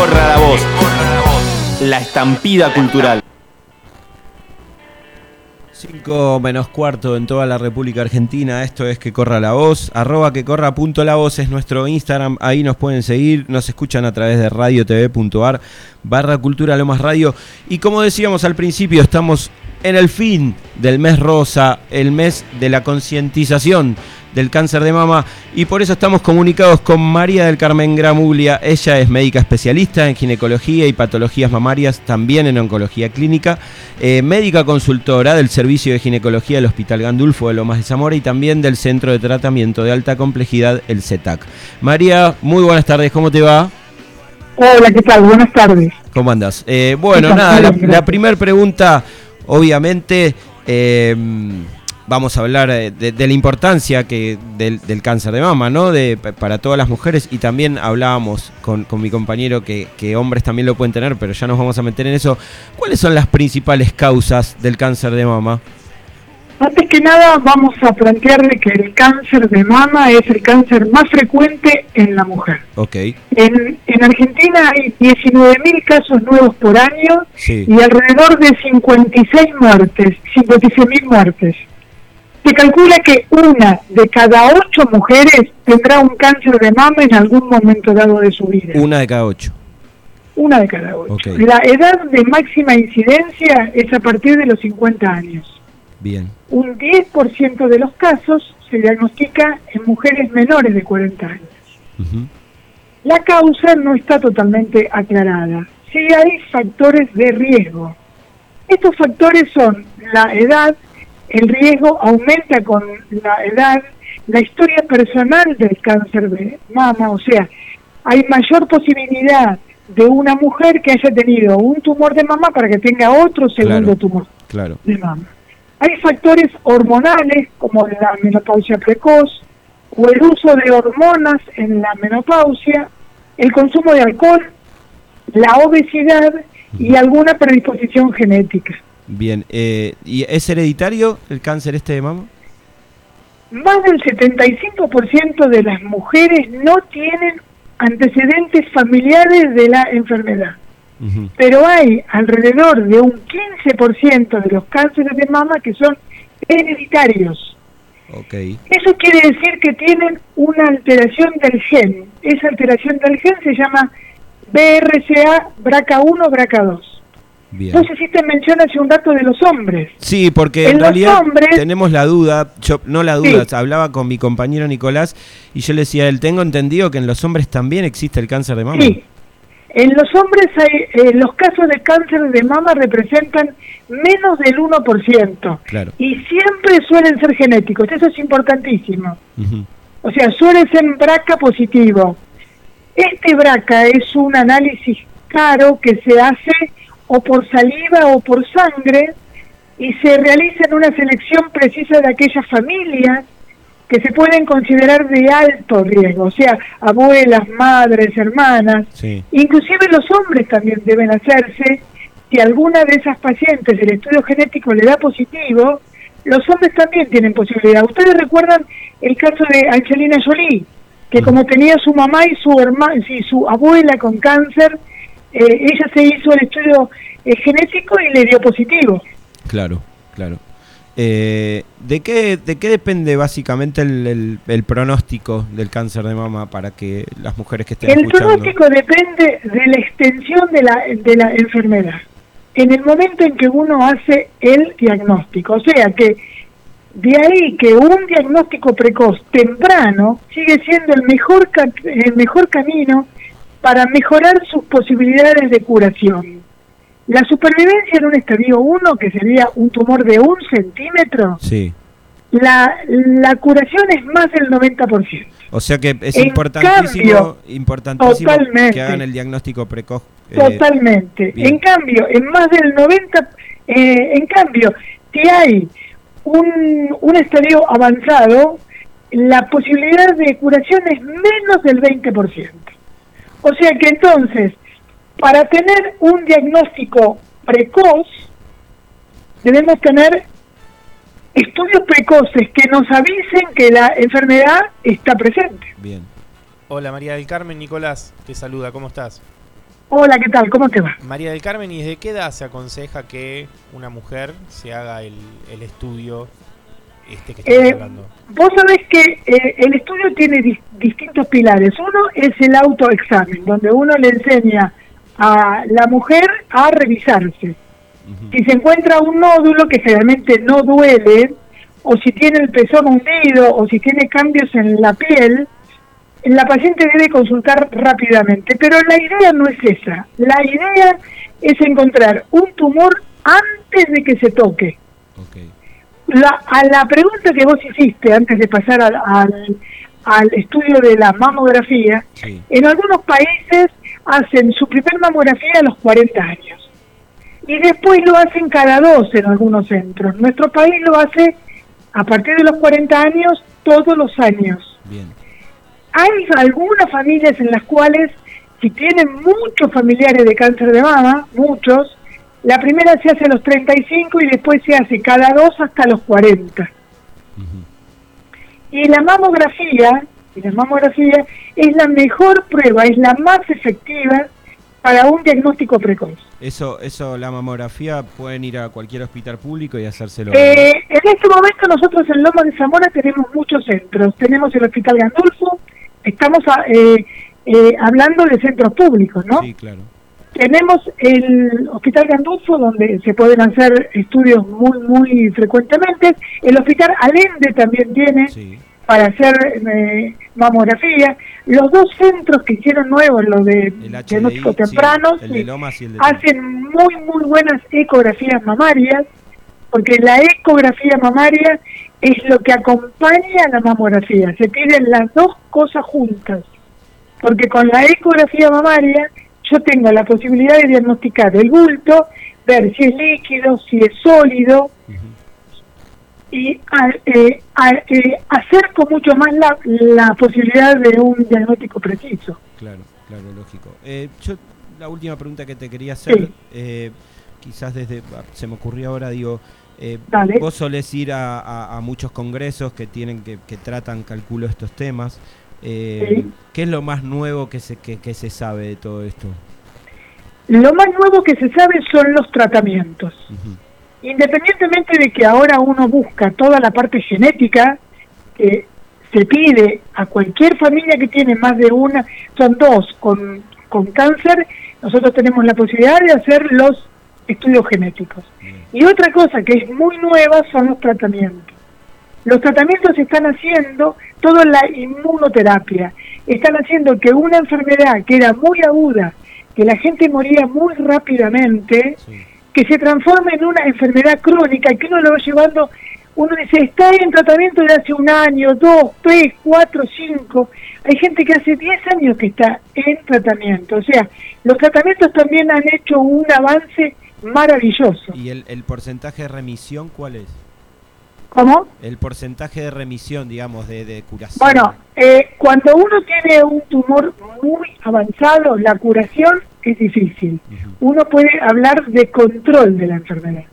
Corra la voz. La estampida cultural. 5 menos cuarto en toda la República Argentina. Esto es Que Corra la Voz. Arroba que corra punto la voz es nuestro Instagram. Ahí nos pueden seguir. Nos escuchan a través de radiotv.ar barra cultura lo más radio. Y como decíamos al principio, estamos en el fin del mes rosa, el mes de la concientización del cáncer de mama y por eso estamos comunicados con María del Carmen Gramuglia. Ella es médica especialista en ginecología y patologías mamarias, también en oncología clínica, eh, médica consultora del Servicio de Ginecología del Hospital Gandulfo de Lomas de Zamora y también del Centro de Tratamiento de Alta Complejidad, el CETAC. María, muy buenas tardes, ¿cómo te va? Hola, ¿qué tal? Buenas tardes. ¿Cómo andas? Eh, bueno, nada, la, la primera pregunta, obviamente, eh, vamos a hablar eh, de, la importancia que del, del cáncer de mama, ¿no? De, pa- para todas las mujeres y también hablábamos con, con mi compañero que, que hombres también lo pueden tener, pero ya nos vamos a meter en eso. ¿Cuáles son las principales causas del cáncer de mama? Antes que nada, vamos a plantear de que el cáncer de mama es el cáncer más frecuente en la mujer. Ok, En, en Argentina hay 19.000 casos nuevos por año sí. y alrededor de 56 muertes, 56.000 muertes. Se calcula que una de cada ocho mujeres tendrá un cáncer de mama en algún momento dado de su vida. Una de cada ocho. Una de cada ocho. La edad de máxima incidencia es a partir de los 50 años. Bien. Un 10% de los casos se diagnostica en mujeres menores de 40 años. La causa no está totalmente aclarada. Sí hay factores de riesgo. Estos factores son la edad, el riesgo aumenta con la edad, la historia personal del cáncer de mama, o sea, hay mayor posibilidad de una mujer que haya tenido un tumor de mama para que tenga otro segundo Claro. tumor Claro. de mama. Hay factores hormonales como la menopausia precoz o el uso de hormonas en la menopausia, el consumo de alcohol, la obesidad y alguna predisposición genética. Bien. eh, ¿Y es hereditario el cáncer este de mama? Más del 75% de las mujeres no tienen antecedentes familiares de la enfermedad, Pero hay alrededor de un 15% de los cánceres de mama que son hereditarios. Ok. Eso quiere decir que tienen una alteración del gen. Esa alteración del gen se llama BRCA, BRCA1, BRCA2. Bien. No sé si te mencionas hace un dato de los hombres. Sí, porque En en, realidad hombres- tenemos la duda, yo no la duda, Sí. hablaba con mi compañero Nicolás y yo le decía, él tengo entendido que en los hombres también existe el cáncer de mama. Sí. En los hombres hay, eh, los casos de cáncer de mama representan menos del 1%. Claro. Y siempre suelen ser genéticos. Eso es importantísimo. O sea, suele ser BRCA positivo. Este BRCA es un análisis caro que se hace o por saliva o por sangre y se realiza en una selección precisa de aquellas familias que se pueden considerar de alto riesgo, o sea, abuelas, madres, hermanas, Sí. inclusive los hombres también deben hacerse, si alguna de esas pacientes el estudio genético le da positivo, los hombres también tienen posibilidad. Ustedes recuerdan el caso de Angelina Jolie, que como tenía su mamá y su hermana, y su abuela con cáncer, eh, ella se hizo el estudio eh, genético y le dio positivo. Claro, claro. Eh, ¿de, qué, ¿De qué depende básicamente el, el- el pronóstico del cáncer de mama para que las mujeres que estén El escuchando... pronóstico depende de la extensión de la, de la enfermedad. En el momento en que uno hace el diagnóstico. O sea que de ahí que un diagnóstico precoz temprano sigue siendo el mejor, el mejor camino para mejorar sus posibilidades de curación. La supervivencia en un estadio 1, que sería un tumor de un centímetro, Sí. la, la curación es más del 90%. O sea que es En importantísimo, cambio, importantísimo que hagan el diagnóstico precoz. eh, Totalmente. bien. En cambio, en más del 90, eh, en cambio, si hay un, un estadio avanzado, la posibilidad de curación es menos del 20%. O sea que entonces, para tener un diagnóstico precoz, debemos tener estudios precoces que nos avisen que la enfermedad está presente. Bien. Hola María del Carmen, Nicolás te saluda, ¿cómo estás? Hola, ¿qué tal? ¿Cómo te va? María del Carmen, ¿y desde qué edad se aconseja que una mujer se haga el, el estudio este que estamos Eh, hablando? Vos sabés que eh, el estudio tiene dis- distintos pilares. Uno es el autoexamen, donde uno le enseña a la mujer a revisarse. Si se encuentra un nódulo que generalmente no duele, o si tiene el pezón hundido, o si tiene cambios en la piel, la paciente debe consultar rápidamente. Pero la idea no es esa. La idea es encontrar un tumor antes de que se toque. La, a la pregunta que vos hiciste antes de pasar al, al, al estudio de la mamografía, en algunos países hacen su primer mamografía a los 40 años y después lo hacen cada dos en algunos centros. Nuestro país lo hace a partir de los 40 años todos los años. Hay algunas familias en las cuales, si tienen muchos familiares de cáncer de mama, muchos, la primera se hace a los 35 y después se hace cada dos hasta los 40. Y la mamografía, y la mamografía es la mejor prueba, es la más efectiva para un diagnóstico precoz. Eso, eso, la mamografía, pueden ir a cualquier hospital público y hacérselo. Eh, en este momento nosotros en Loma de Zamora tenemos muchos centros. Tenemos el Hospital Gandulfo, estamos a- eh, eh, hablando de centros públicos, ¿no? Sí, claro. Tenemos el Hospital Gandulfo, donde se pueden hacer estudios muy, muy frecuentemente. El Hospital Alende también tiene para hacer eh, mamografía. Los dos centros que hicieron nuevos, los de diagnóstico temprano, de de hacen muy, muy buenas ecografías mamarias, porque la ecografía mamaria es lo que acompaña a la mamografía. Se piden las dos cosas juntas, porque con la ecografía mamaria yo tengo la posibilidad de diagnosticar el bulto, ver si es líquido, si es sólido, y a- eh, a- eh, acerco mucho más la, la posibilidad de un diagnóstico preciso. Claro, claro, lógico. Eh, yo, la última pregunta que te quería hacer, eh, quizás desde, ah, se me ocurrió ahora, digo, eh, vos solés ir a, a- a muchos congresos que tienen que, que tratan, calculo, estos temas. Eh, Sí. ¿Qué es lo más nuevo que se, que, que se sabe de todo esto? Lo más nuevo que se sabe son los tratamientos. Independientemente de que ahora uno busca toda la parte genética, que se pide a cualquier familia que tiene más de una, son dos con, con cáncer, nosotros tenemos la posibilidad de hacer los estudios genéticos. Y otra cosa que es muy nueva son los tratamientos. Los tratamientos se están haciendo toda la inmunoterapia. Están haciendo que una enfermedad que era muy aguda, que la gente moría muy rápidamente, que se transforme en una enfermedad crónica y que uno lo va llevando, uno dice, está en tratamiento de hace un año, dos, tres, cuatro, cinco. Hay gente que hace 10 años que está en tratamiento. O sea, los tratamientos también han hecho un avance maravilloso. ¿Y el, el porcentaje de remisión cuál es? ¿Cómo? El porcentaje de remisión, digamos, de, de curación. Bueno, eh, cuando uno tiene un tumor muy avanzado, la curación es difícil. Uno puede hablar de control de la enfermedad.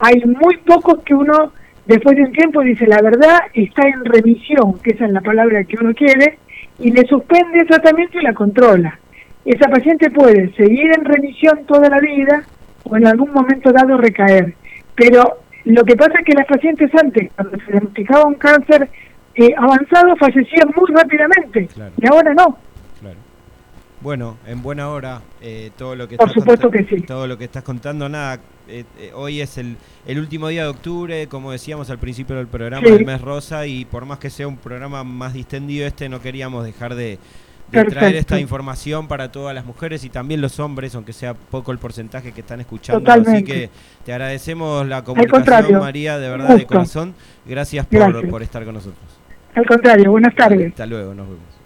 Hay muy pocos que uno, después de un tiempo, dice la verdad, está en remisión, que esa es la palabra que uno quiere, y le suspende el tratamiento y la controla. Esa paciente puede seguir en remisión toda la vida o en algún momento dado recaer. Pero lo que pasa es que las pacientes antes, cuando se diagnosticaba un cáncer eh, avanzado, fallecían muy rápidamente. Y ahora no. Bueno, en buena hora, eh, todo lo que Por estás supuesto que sí. Todo lo que estás contando, nada, eh, eh, hoy es el, el último día de octubre, como decíamos al principio del programa Sí. del mes rosa, y por más que sea un programa más distendido este, no queríamos dejar de, de traer esta información para todas las mujeres y también los hombres, aunque sea poco el porcentaje que están escuchando. Así que te agradecemos la comunicación, María, de verdad, de corazón. Gracias por, Gracias. por estar con nosotros. Al contrario, buenas tardes. Hasta luego, nos vemos.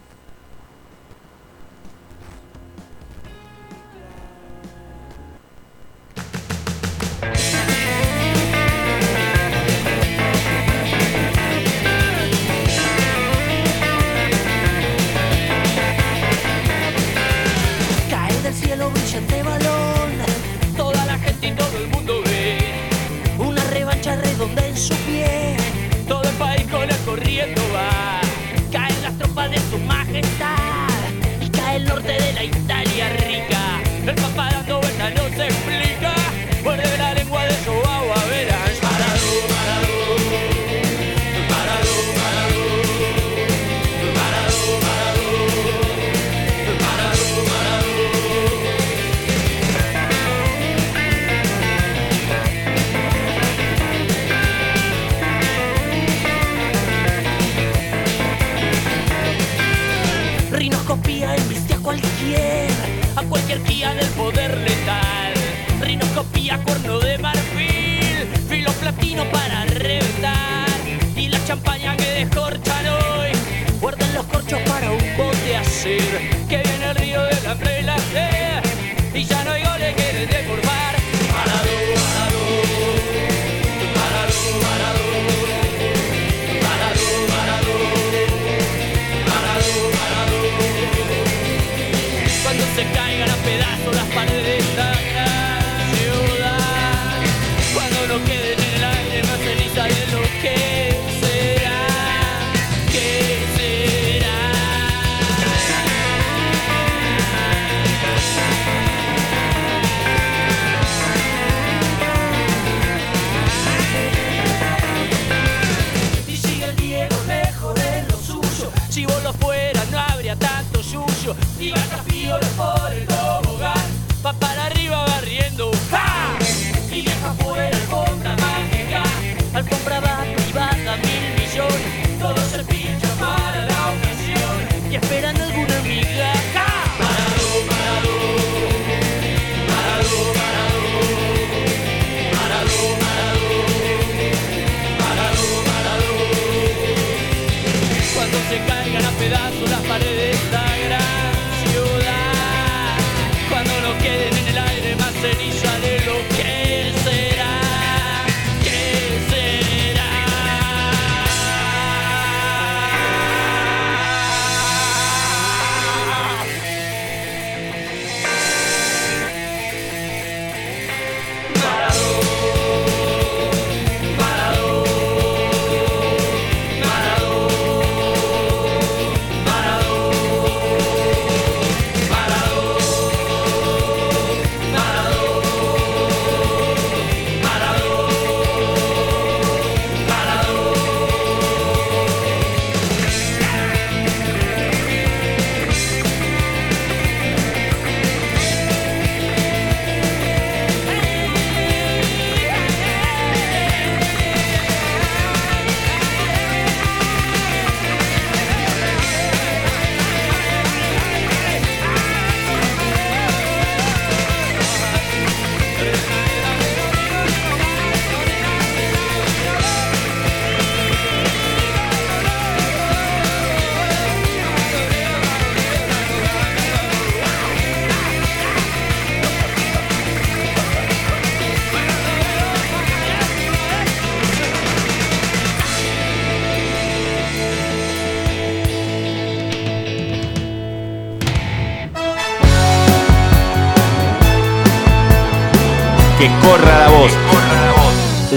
que viene el río de la play la y ya no hay goles que de por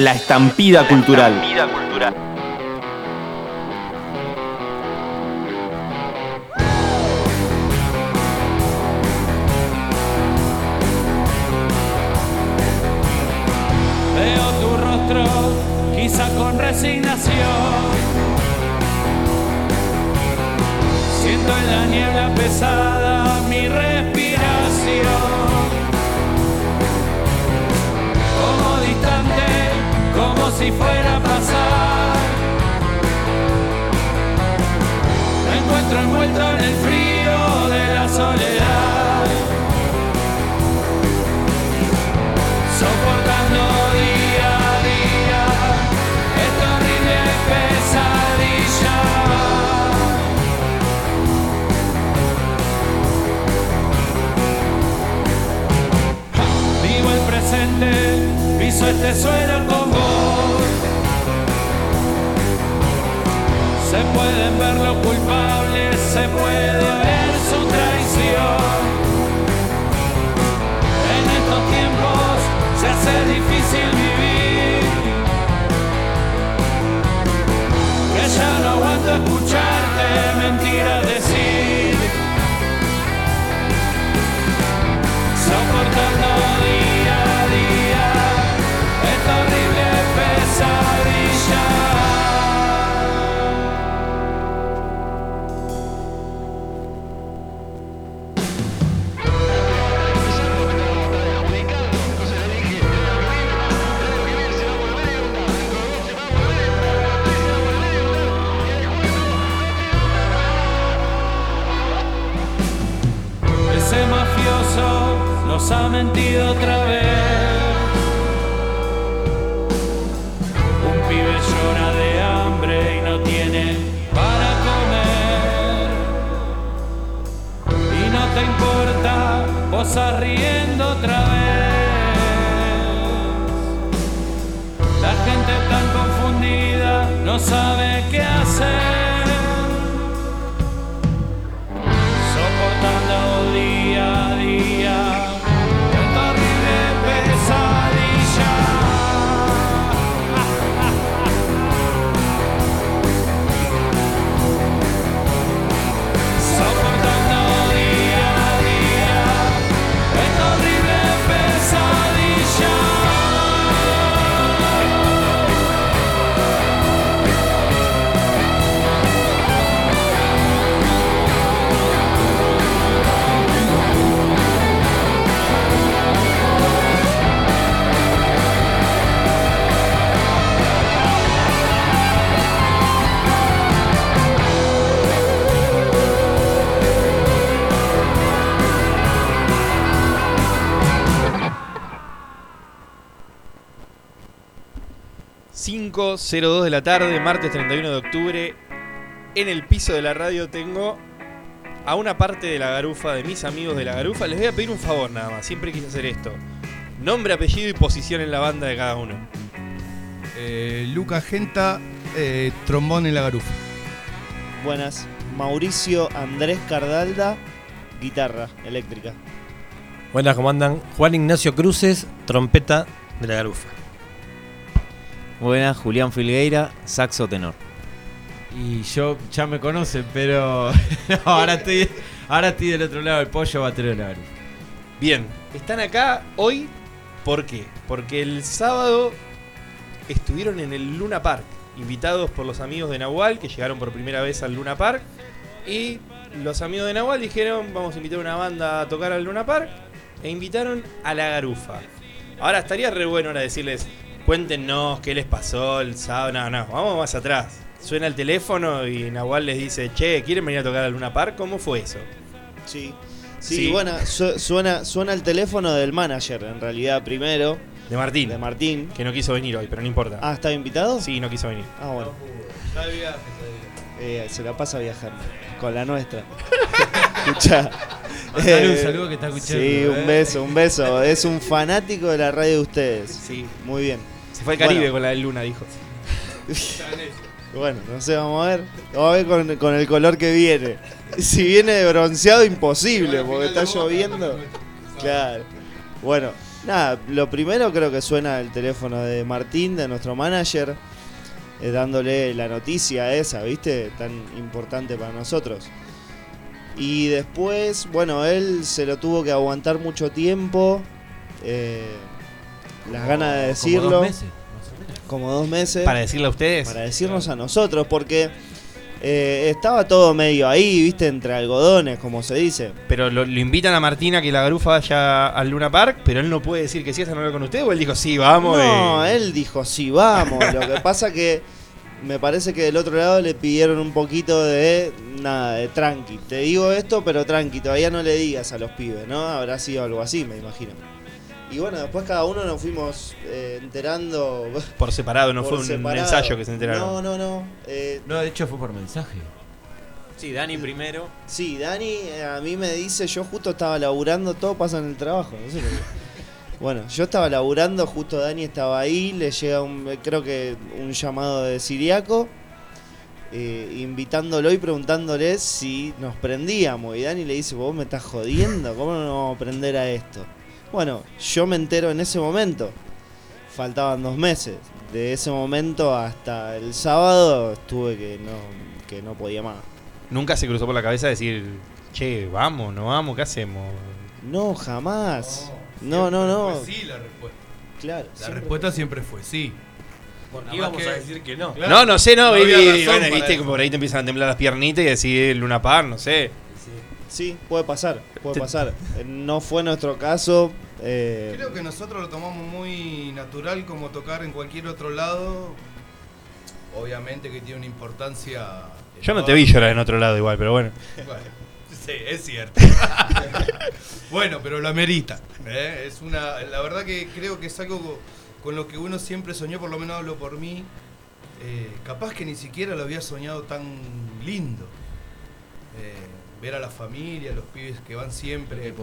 La estampida cultural. .02 de la tarde, martes 31 de octubre. En el piso de la radio tengo a una parte de la garufa, de mis amigos de la garufa. Les voy a pedir un favor nada más, siempre quise hacer esto. Nombre, apellido y posición en la banda de cada uno. Eh, Luca Genta, eh, trombón en la garufa. Buenas. Mauricio Andrés Cardalda, guitarra eléctrica. Buenas, ¿cómo andan? Juan Ignacio Cruces, trompeta de la garufa. Buenas, Julián Filgueira, saxo tenor. Y yo ya me conocen, pero no, ahora estoy ahora estoy del otro lado del pollo batero de la garufa. Bien, están acá hoy, ¿por qué? Porque el sábado estuvieron en el Luna Park, invitados por los amigos de Nahual, que llegaron por primera vez al Luna Park. Y los amigos de Nahual dijeron, vamos a invitar a una banda a tocar al Luna Park, e invitaron a la garufa. Ahora estaría re bueno ahora decirles, cuéntenos qué les pasó el sábado. No, no, vamos más atrás. Suena el teléfono y Nahual les dice, che, ¿quieren venir a tocar al Luna Park? ¿Cómo fue eso? Sí. Sí, bueno, su- suena, suena el teléfono del manager, en realidad, primero. De Martín. De Martín. Que no quiso venir hoy, pero no importa. Ah, ¿está invitado? Sí, no quiso venir. Ah, bueno. Eh, se la pasa viajando. Con la nuestra. Escucha. Mandale un saludo que está escuchando, Sí, eh. un beso, un beso. Es un fanático de la radio de ustedes. Sí. Muy bien. Se fue al Caribe Bueno. con la del Luna, dijo. Bueno, no sé, vamos a ver. Vamos a ver con, con el color que viene. Si viene de bronceado, imposible, porque está lloviendo. Claro. Bueno, nada, lo primero creo que suena el teléfono de Martín, de nuestro manager, eh, dándole la noticia esa, ¿viste? Tan importante para nosotros. Y después, bueno, él se lo tuvo que aguantar mucho tiempo. eh, las ganas de como decirlo. dos meses, Como dos meses. Para decirle a ustedes. Para decirnos a nosotros, porque eh, estaba todo medio ahí, viste, entre algodones, como se dice. Pero lo, lo invitan a Martina que la garufa vaya al Luna Park, pero él no puede decir que sí hasta no hablar con usted, o él dijo sí, vamos. No, eh. él dijo sí, vamos. Lo que pasa que me parece que del otro lado le pidieron un poquito de nada, de tranqui. Te digo esto, pero tranqui, todavía no le digas a los pibes, ¿no? Habrá sido algo así, me imagino. Y bueno, después cada uno nos fuimos eh, enterando. Por separado, no por fue un separado. ensayo que se enteraron. No, no, no. eh, No, de hecho fue por mensaje. Sí, Dani primero. Sí, Dani eh, a mí me dice, yo justo estaba laburando, todo pasa en el trabajo, no sé por qué. Bueno, yo estaba laburando, justo Dani estaba ahí, le llega un, creo que un llamado de Siriaco, eh, invitándolo y preguntándole si nos prendíamos. Y Dani le dice, vos me estás jodiendo, ¿cómo no nos vamos a prender a esto? Bueno, yo me entero en ese momento, faltaban dos meses. De ese momento hasta el sábado estuve que no, que no podía más. Nunca se cruzó por la cabeza decir, che, vamos, no vamos, ¿qué hacemos? No, jamás. No, no, no. Fue sí la respuesta. Claro. La siempre- respuesta siempre fue sí. Porque íbamos a decir que no. Claro. No, no sé, no, No baby, bueno, viste eso. que por ahí te empiezan a temblar las piernitas y decir Luna Park, no sé. Sí, puede pasar, puede pasar. Eh, No fue nuestro caso. eh, Creo que nosotros lo tomamos muy natural como tocar en cualquier otro lado. Obviamente que tiene una importancia. Yo no te vi llorar en otro lado igual, pero bueno. Bueno, Sí, es cierto. bueno, pero lo amerita. ¿eh? Es una, la verdad que creo que es algo co- con lo que uno siempre soñó, por lo menos hablo por mí. eh, capaz que ni siquiera lo había soñado tan lindo. Eh, ver a la familia, los pibes que van siempre.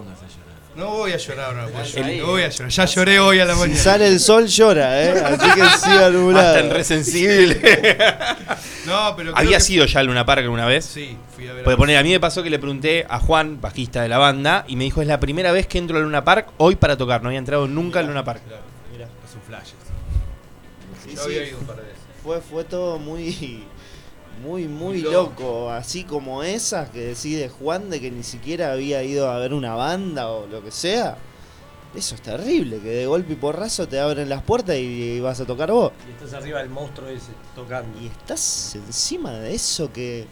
No voy a llorar ahora, pues, Ahí. no voy a llorar. Ya lloré hoy a la Si mañana. sale el sol llora, ¿eh? Así que siga nublado. Hasta en resensible. No, pero ¿Había que- sido ya al Luna Park alguna vez? Sí, fui a ver. A- poner, a mí me pasó que le pregunté a Juan, bajista de la banda, y me dijo, es la primera vez que entro al Luna Park hoy para tocar. No había entrado nunca al Luna Park. Mirá, es un flash. Sí, Yo sí, había ido un par de veces. Fue, fue todo muy, muy, muy Loco. loco. Así como esas que decide Juan de que ni siquiera había ido a ver una banda o lo que sea. Eso es terrible, que de golpe y porrazo te abren las puertas y, vas a tocar vos. Y estás arriba del monstruo ese, tocando. Y estás encima de eso que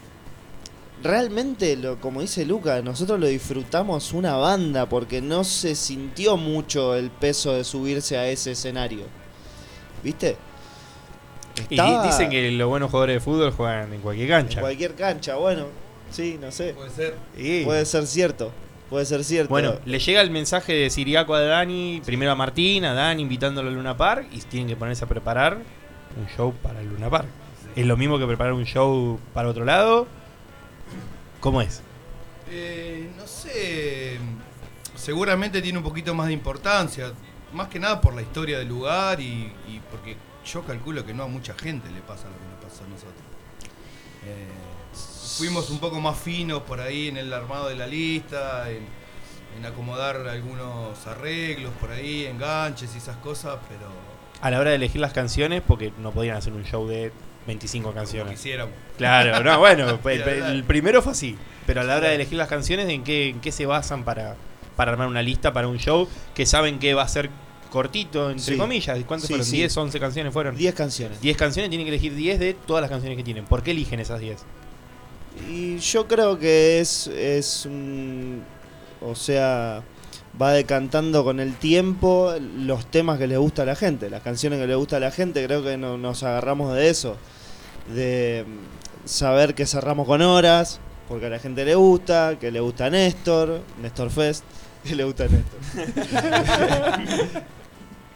realmente, lo, como dice Luca, nosotros lo disfrutamos una banda porque no se sintió mucho el peso de subirse a ese escenario. ¿Viste? Y Estaba- dicen que los buenos jugadores de fútbol juegan en cualquier cancha. En cualquier cancha, bueno, sí, no sé. Puede ser. Sí. Puede ser cierto. Puede ser cierto. Bueno, le llega el mensaje de Siriaco a Dani, primero a Martín, a Dani invitándolo al Luna Park y tienen que ponerse a preparar un show para el Luna Park. Es lo mismo que preparar un show para otro lado. ¿Cómo es? Eh, no sé. Seguramente tiene un poquito más de importancia. Más que nada por la historia del lugar y, y porque yo calculo que no a mucha gente le pasa lo que nos pasó a nosotros. Eh, fuimos un poco más finos por ahí en el armado de la lista, en, en acomodar algunos arreglos por ahí, enganches y esas cosas, pero A la hora de elegir las canciones, porque no podían hacer un show de 25 canciones. quisiéramos. Claro, no, bueno, el, el primero fue así. Pero a la hora de elegir las canciones, ¿en qué, en qué se basan para, para armar una lista para un show que saben que va a ser cortito, entre Sí. comillas? ¿Cuántas Sí, fueron? sí. ¿10, 11 canciones fueron? 10 canciones. 10 canciones, tienen que elegir 10 de todas las canciones que tienen. ¿Por qué eligen esas 10? Y yo creo que es, es un- o sea, va decantando con el tiempo los temas que le gusta a la gente, las canciones que le gusta a la gente, creo que no- nos agarramos de eso, de mm, saber que cerramos con horas, porque a la gente le gusta, que le gusta a Néstor, Néstor Fest, que le gusta a Néstor.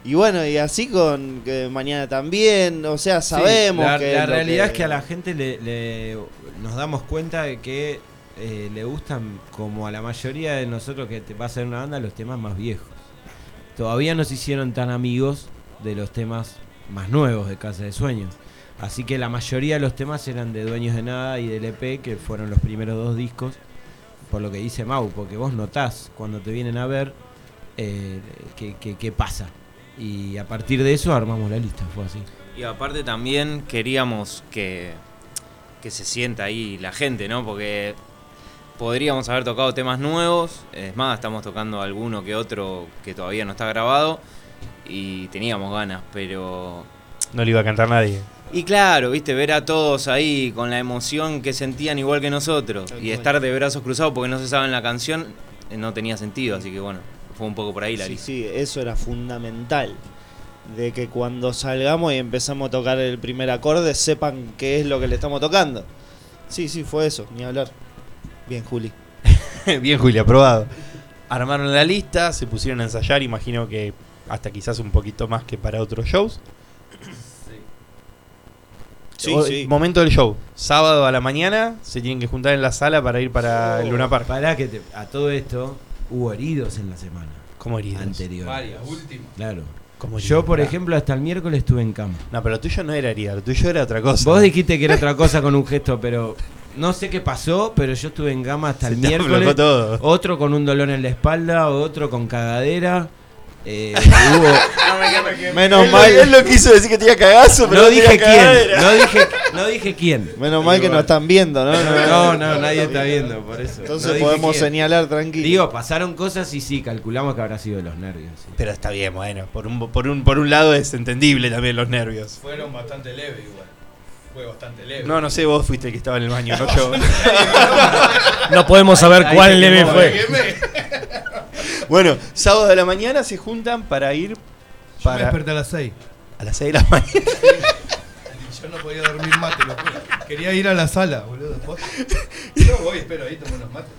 y bueno, y así con que mañana también, o sea, sabemos Sí, la, que... la realidad es que a la gente le, le- nos damos cuenta de que eh, le gustan, como a la mayoría de nosotros que te va a hacer una banda, los temas más viejos. Todavía no se hicieron tan amigos de los temas más nuevos de Casa de Sueños. Así que la mayoría de los temas eran de Dueños de Nada y del EP, que fueron los primeros dos discos, por lo que dice Mau, porque vos notás cuando te vienen a ver eh, pasa. Y a partir de eso armamos la lista, fue así. Y aparte también queríamos que, que se sienta ahí la gente, ¿no? Porque podríamos haber tocado temas nuevos, es más, estamos tocando alguno que otro que todavía no está grabado y teníamos ganas, pero... No le iba a cantar nadie. Y claro, viste, ver a todos ahí con la emoción que sentían igual que nosotros y estar de brazos cruzados porque no se saben la canción eh, no tenía sentido, así que bueno, fue un poco por ahí la Sí, sí, eso era fundamental. De que cuando salgamos y empezamos a tocar el primer acorde, sepan qué es lo que le estamos tocando. Sí, sí, fue eso, ni hablar. Bien, Juli. Bien, Julia, aprobado. Armaron la lista, se pusieron a ensayar, imagino que hasta quizás un poquito más que para otros shows. Sí, O- sí. Momento del show. Sábado a la mañana se tienen que juntar en la sala para ir para el Luna Park. Pará que te- a todo esto hubo heridos en la semana. ¿Cómo heridos? Anterior. Varias, últimas. Claro. ¿Cómo Yo, por ejemplo, hasta el miércoles estuve en cama. No, pero lo tuyo no era herida, lo tuyo era otra cosa. Vos dijiste que era otra cosa con un gesto, pero no sé qué pasó, pero yo estuve en cama hasta el Se miércoles. todo. Otro con un dolor en la espalda, otro con cagadera. Eh, hubo- Menos Él- mal. Él lo quiso decir que tenía cagazo, pero no no dije quién, no dije, no dije quién. Menos mal que nos están viendo, ¿no? No, no, nadie está viendo, por eso. Entonces No podemos quién. señalar tranquilo. Digo, pasaron cosas y sí, calculamos que habrá sido los nervios. sí. Pero está bien, bueno. Por un, por, un, por un lado es entendible también los nervios. Fueron bastante leves igual. Fue bastante leve. No, no sé, vos fuiste el que estaba en el baño, no yo. No podemos saber Ahí cuál leve fue. Bueno, sábado de la mañana se juntan para ir Yo me para desperté a las 6. a las 6 de la mañana. Yo no podía dormir mate, lo juro. Quería ir a la sala, boludo. después. Yo voy, espero ahí, tomo unos mates.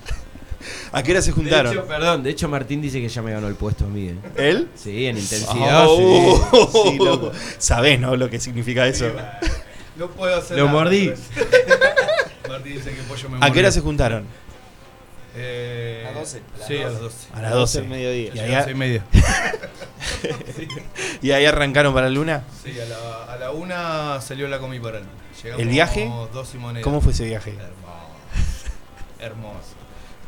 ¿A qué hora se juntaron? De hecho, perdón, de hecho Martín dice que ya me ganó el puesto a mí. ¿eh? ¿Él? Sí, en intensidad. Oh, sí. Sí, loco. Sabés, ¿no? Lo que significa eso. No puedo hacer Lo nada. mordí. Martín dice que pollo me ¿A qué hora se juntaron? Eh, A las 12. Sí, a las 12. A las 12. del mediodía. Y A seis y media. ¿Y ahí arrancaron para la luna? Sí, a la, a la una salió la comí para el Llegamos ¿El viaje? Dos y. ¿Cómo fue ese viaje? Hermoso. Hermoso.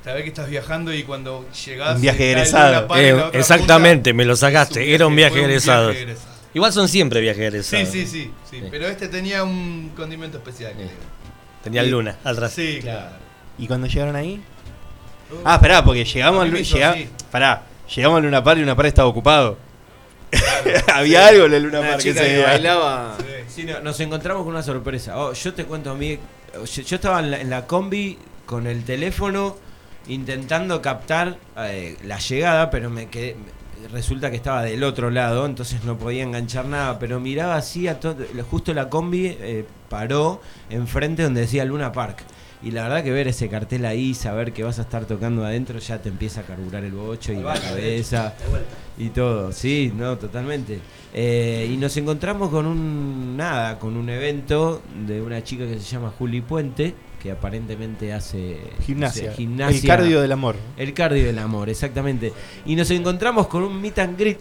Sabés que estás viajando y cuando llegás. Un viaje egresado. Luna Eh, la exactamente, punta. me lo sacaste. Era un viaje egresado. Igual son siempre viajes Sí, egresados. sí, sí, sí, Pero este tenía un condimento especial. creo. Tenía Sí. luna atrás. Sí, claro. ¿Y cuando llegaron ahí? Ah, esperá, porque llegamos A al hizo llega-. Pará, llegamos al Luna Park y Luna Park estaba ocupado. Había algo en el Luna Una Park que se bailaba. Sí, no, nos encontramos con una sorpresa. Oh, yo te cuento a mí. Yo, yo estaba en la, en la combi con el teléfono intentando captar eh, la llegada, pero me quedé. Resulta que estaba del otro lado, entonces no podía enganchar nada. Pero miraba así, a todo, justo la combi eh, paró enfrente donde decía Luna Park. Y la verdad que ver ese cartel ahí, saber que vas a estar tocando adentro, ya te empieza a carburar el bocho y la cabeza y todo. Sí, no, totalmente. Eh, y nos encontramos con un nada, con un evento de una chica que se llama Juli Puente, que aparentemente hace Gimnasia. hace gimnasia. El cardio del amor. El cardio del amor, exactamente. Y nos encontramos con un meet and greet,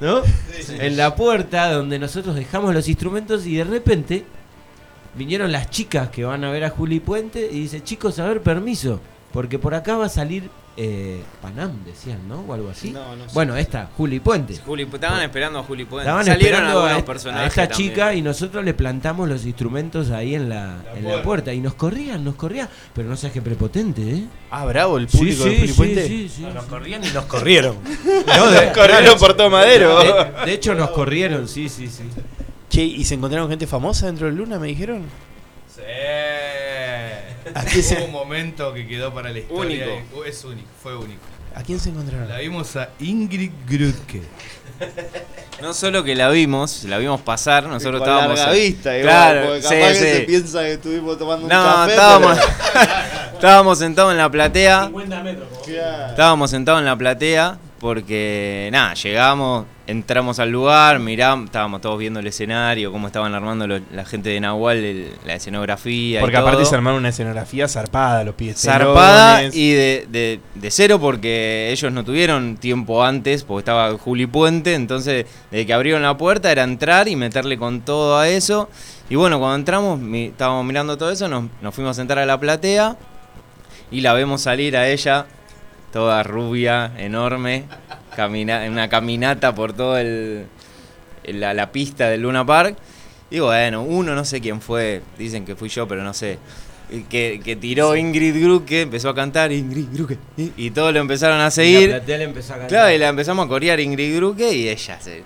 ¿no? En la puerta donde nosotros dejamos los instrumentos y de repente vinieron las chicas que van a ver a Juli Puente y dice, chicos, a ver, permiso, porque por acá va a salir eh, Panam, decían, ¿no? O algo así. No, no sé. Bueno, esta, Juli Puente. Juli, estaban esperando a Juli Puente. Estaban Salieron esperando a, personajes. esta también. chica y nosotros le plantamos los instrumentos ahí en la, en la puerta. Y nos corrían, nos corrían. Pero no seas que prepotente, ¿eh? Ah, bravo, el Sí, público de Juli sí, Puente. sí, sí, nos sí. corrían y nos corrieron. No, de- Corrieron por todo madero. De, de hecho, nos corrieron, sí, sí, sí. Che, ¿y se encontraron gente famosa dentro del Luna, me dijeron? Sí. ¿A qué se- Hubo un momento que quedó para la historia. Único. y- Es único, fue único. ¿A quién se encontraron? La vimos a Ingrid Grutke. No solo que la vimos, la vimos pasar, nosotros Con estábamos. larga vista, igual, claro, porque sí, capaz que sí. se piensa que estuvimos tomando un No, café. estábamos, pero- estábamos sentados en la platea. 50 metros. Claro. Estábamos sentados en la platea porque, nada, llegamos, entramos al lugar, miramos, estábamos todos viendo el escenario, cómo estaban armando lo- la gente de Nahual, el- la escenografía. Porque y aparte todo. se armaron una escenografía zarpada, los pies. Zarpada y de, de- de cero porque ellos no tuvieron tiempo antes, porque estaba Juli Puente, entonces desde que abrieron la puerta era entrar y meterle con todo a eso. Y bueno, cuando entramos, mi- estábamos mirando todo eso, nos, nos fuimos a sentar a la platea y la vemos salir a ella, toda rubia, enorme, camina, en una caminata por toda la, la pista del Luna Park. Y bueno, uno no sé quién fue, dicen que fui yo, pero no sé. y Que, que tiró Ingrid Gruke, empezó a cantar Ingrid Gruke. Y, y todos lo empezaron a Y la seguir. platea le empezó a cantar. Claro, y la empezamos a corear Ingrid Gruke y ella se,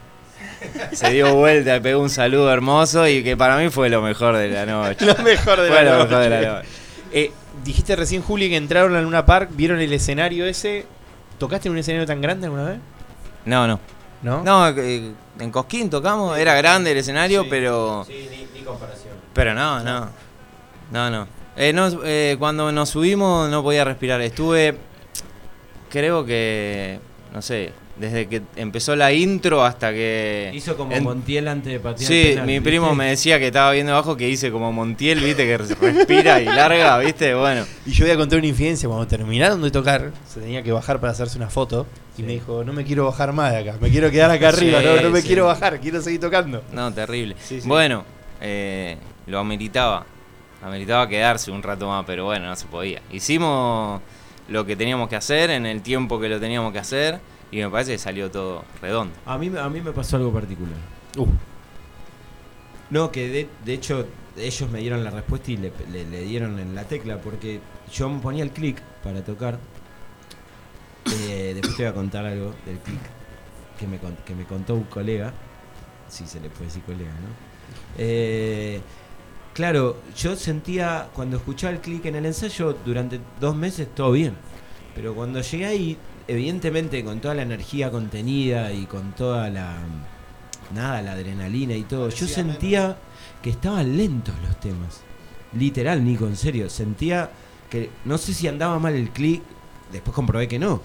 se dio vuelta, pegó un saludo hermoso y que para mí fue lo mejor de la noche. Lo mejor de Fue la lo noche. mejor de la noche. Eh, dijiste recién, Juli, que entraron al Luna Park, vieron el escenario ese. ¿Tocaste en un escenario tan grande alguna vez? No, no. ¿No? No, eh, en Cosquín tocamos, era grande el escenario, pero. Sí, ni, ni comparación. Pero no, no. No, no. Eh, no, eh, cuando nos subimos no podía respirar. Estuve. Creo que. No sé. Desde que empezó la intro hasta que. Hizo como en- Montiel antes de patear Sí, penal, mi ¿viste? primo me decía que estaba viendo abajo que hice como Montiel, viste, que respira y larga, viste, bueno. Y yo voy a contar una infidencia. Cuando terminaron de tocar, se tenía que bajar para hacerse una foto. Y me dijo, no me quiero bajar más de acá. Me quiero quedar acá arriba. Sí, no, no me sí. quiero bajar. Quiero seguir tocando. No, terrible. Sí, sí. Bueno, eh, lo ameritaba. Ameritaba quedarse un rato más, pero bueno, no se podía. Hicimos lo que teníamos que hacer en el tiempo que lo teníamos que hacer y me parece que salió todo redondo. A mí, a mí me pasó algo particular. Uh. No, que de, de hecho ellos me dieron la respuesta y le, le- le dieron en la tecla porque yo me ponía el clic para tocar. Eh, después te voy a contar algo del clic que me, que me contó un colega. Si se le puede decir colega, ¿no? Eh, claro, yo sentía, cuando escuchaba el clic en el ensayo, durante dos meses todo bien. Pero cuando llegué ahí, evidentemente con toda la energía contenida y con toda la nada, la adrenalina y todo, yo sentía que estaban lentos los temas. Literal, Nico, en serio, sentía que no sé si andaba mal el clic, después comprobé que no.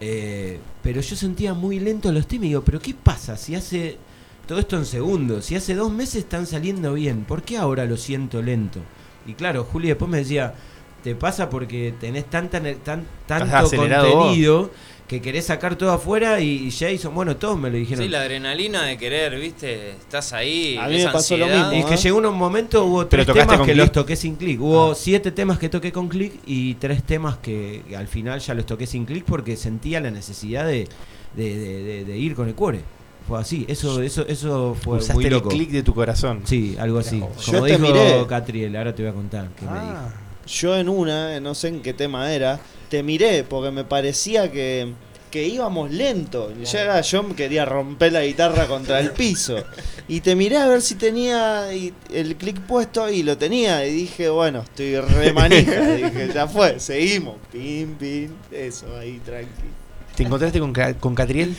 Eh, pero yo sentía muy lento los temas y digo, pero ¿qué pasa si hace todo esto en segundos? Si hace dos meses están saliendo bien, ¿por qué ahora lo siento lento? Y claro, Juli después me decía, te pasa porque tenés tanta, tan, tanto contenido que querés sacar todo afuera y, Jason, bueno, todos me lo dijeron. Sí, la adrenalina de querer, ¿viste? Estás ahí. A mí me pasó lo mismo, Y que llegó un momento, hubo ¿Pero tres temas que click? los toqué sin clic. Hubo siete temas que toqué con clic y tres temas que al final ya los toqué sin clic porque sentía la necesidad de, de, de- de- de ir con el cuore. Fue así, eso, eso, eso fue Usaste muy el loco. clic de tu corazón. Sí, algo así. Yo Como te dijo miré. Catriel, ahora te voy a contar qué me dijo. Yo en una, no sé en qué tema era, te miré porque me parecía que, que íbamos lento. Ya era- yo me quería romper la guitarra contra el piso. Y te miré a ver si tenía el clic puesto y lo tenía. Y dije, bueno, estoy re manija. dije, ya fue, seguimos. Pim, pim, eso, ahí tranqui. ¿Te encontraste con, con Catriel?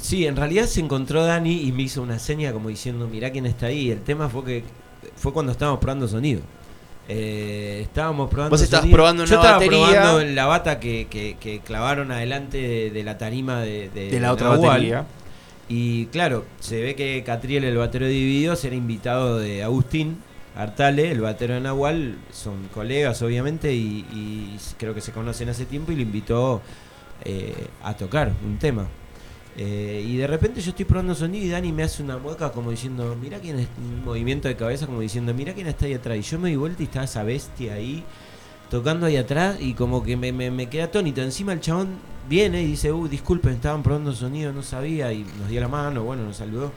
Sí, en realidad se encontró Dani y me hizo una seña como diciendo, mirá quién está ahí. El tema fue que fue cuando estábamos probando sonido. Eh, estábamos probando Vos estabas probando Yo una estaba batería. probando en la bata que, que- que clavaron adelante de, de la tarima de, de, De la otra Nahual. batería. Y claro, se ve que Catriel, el batero de Divididos, era invitado de Agustín Artale, el batero de Nahual. Son colegas, obviamente, y, y creo que se conocen hace tiempo y le invitó eh, a tocar un tema. Eh, y de repente yo estoy probando sonido y Dani me hace una mueca como diciendo, mira quién es, un movimiento de cabeza como diciendo, mira quién está ahí atrás. Y yo me di vuelta y estaba esa bestia ahí tocando ahí atrás y como que me, quedé atónito. Encima el chabón viene y dice, uh, disculpen, estaban probando sonido, no sabía, y nos dio la mano, bueno, nos saludó.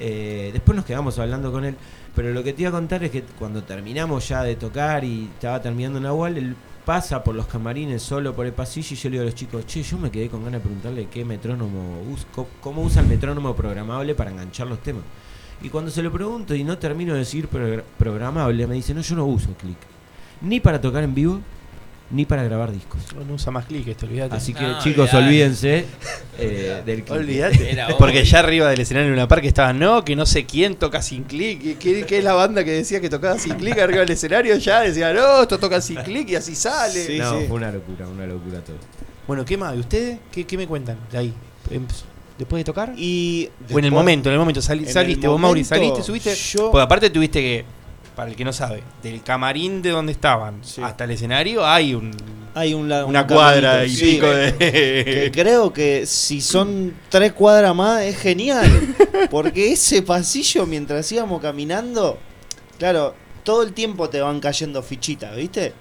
Eh, después nos quedamos hablando con él, pero lo que te iba a contar es que cuando terminamos ya de tocar y estaba terminando Nahual, él pasa por los camarines solo por el pasillo y yo le digo a los chicos, che, yo me quedé con ganas de preguntarle qué metrónomo, us- cómo usa el metrónomo programable para enganchar los temas. Y cuando se lo pregunto y no termino de decir progr- programable, me dice, no, yo no uso clic. Ni para tocar en vivo, ni para grabar discos. No, no usa más clic, esto, olvídate. Así que No, chicos, olvidate. olvídense eh, del clic. Olvídate. Porque ya arriba del escenario en una parque estaba, no, que no sé quién toca sin clic. ¿Qué, qué, es la banda que decía que tocaba sin clic arriba del escenario? Ya decía, no, esto toca sin clic y así sale. Sí, no, sí. fue una locura, una locura todo. Bueno, ¿qué más? ¿Y ustedes? ¿Qué, qué me cuentan de ahí? Em, ¿Después de tocar? Y o en el momento, en el momento. Sali- en saliste, el vos, Mauri, momento, saliste, subiste. yo- Porque aparte tuviste que, para el que no sabe, del camarín de donde estaban Sí. hasta el escenario hay un, Hay un una un cuadra y sí. pico de. Que creo que si son tres cuadras más es genial. Porque ese pasillo mientras íbamos caminando, claro, todo el tiempo te van cayendo fichitas, ¿viste?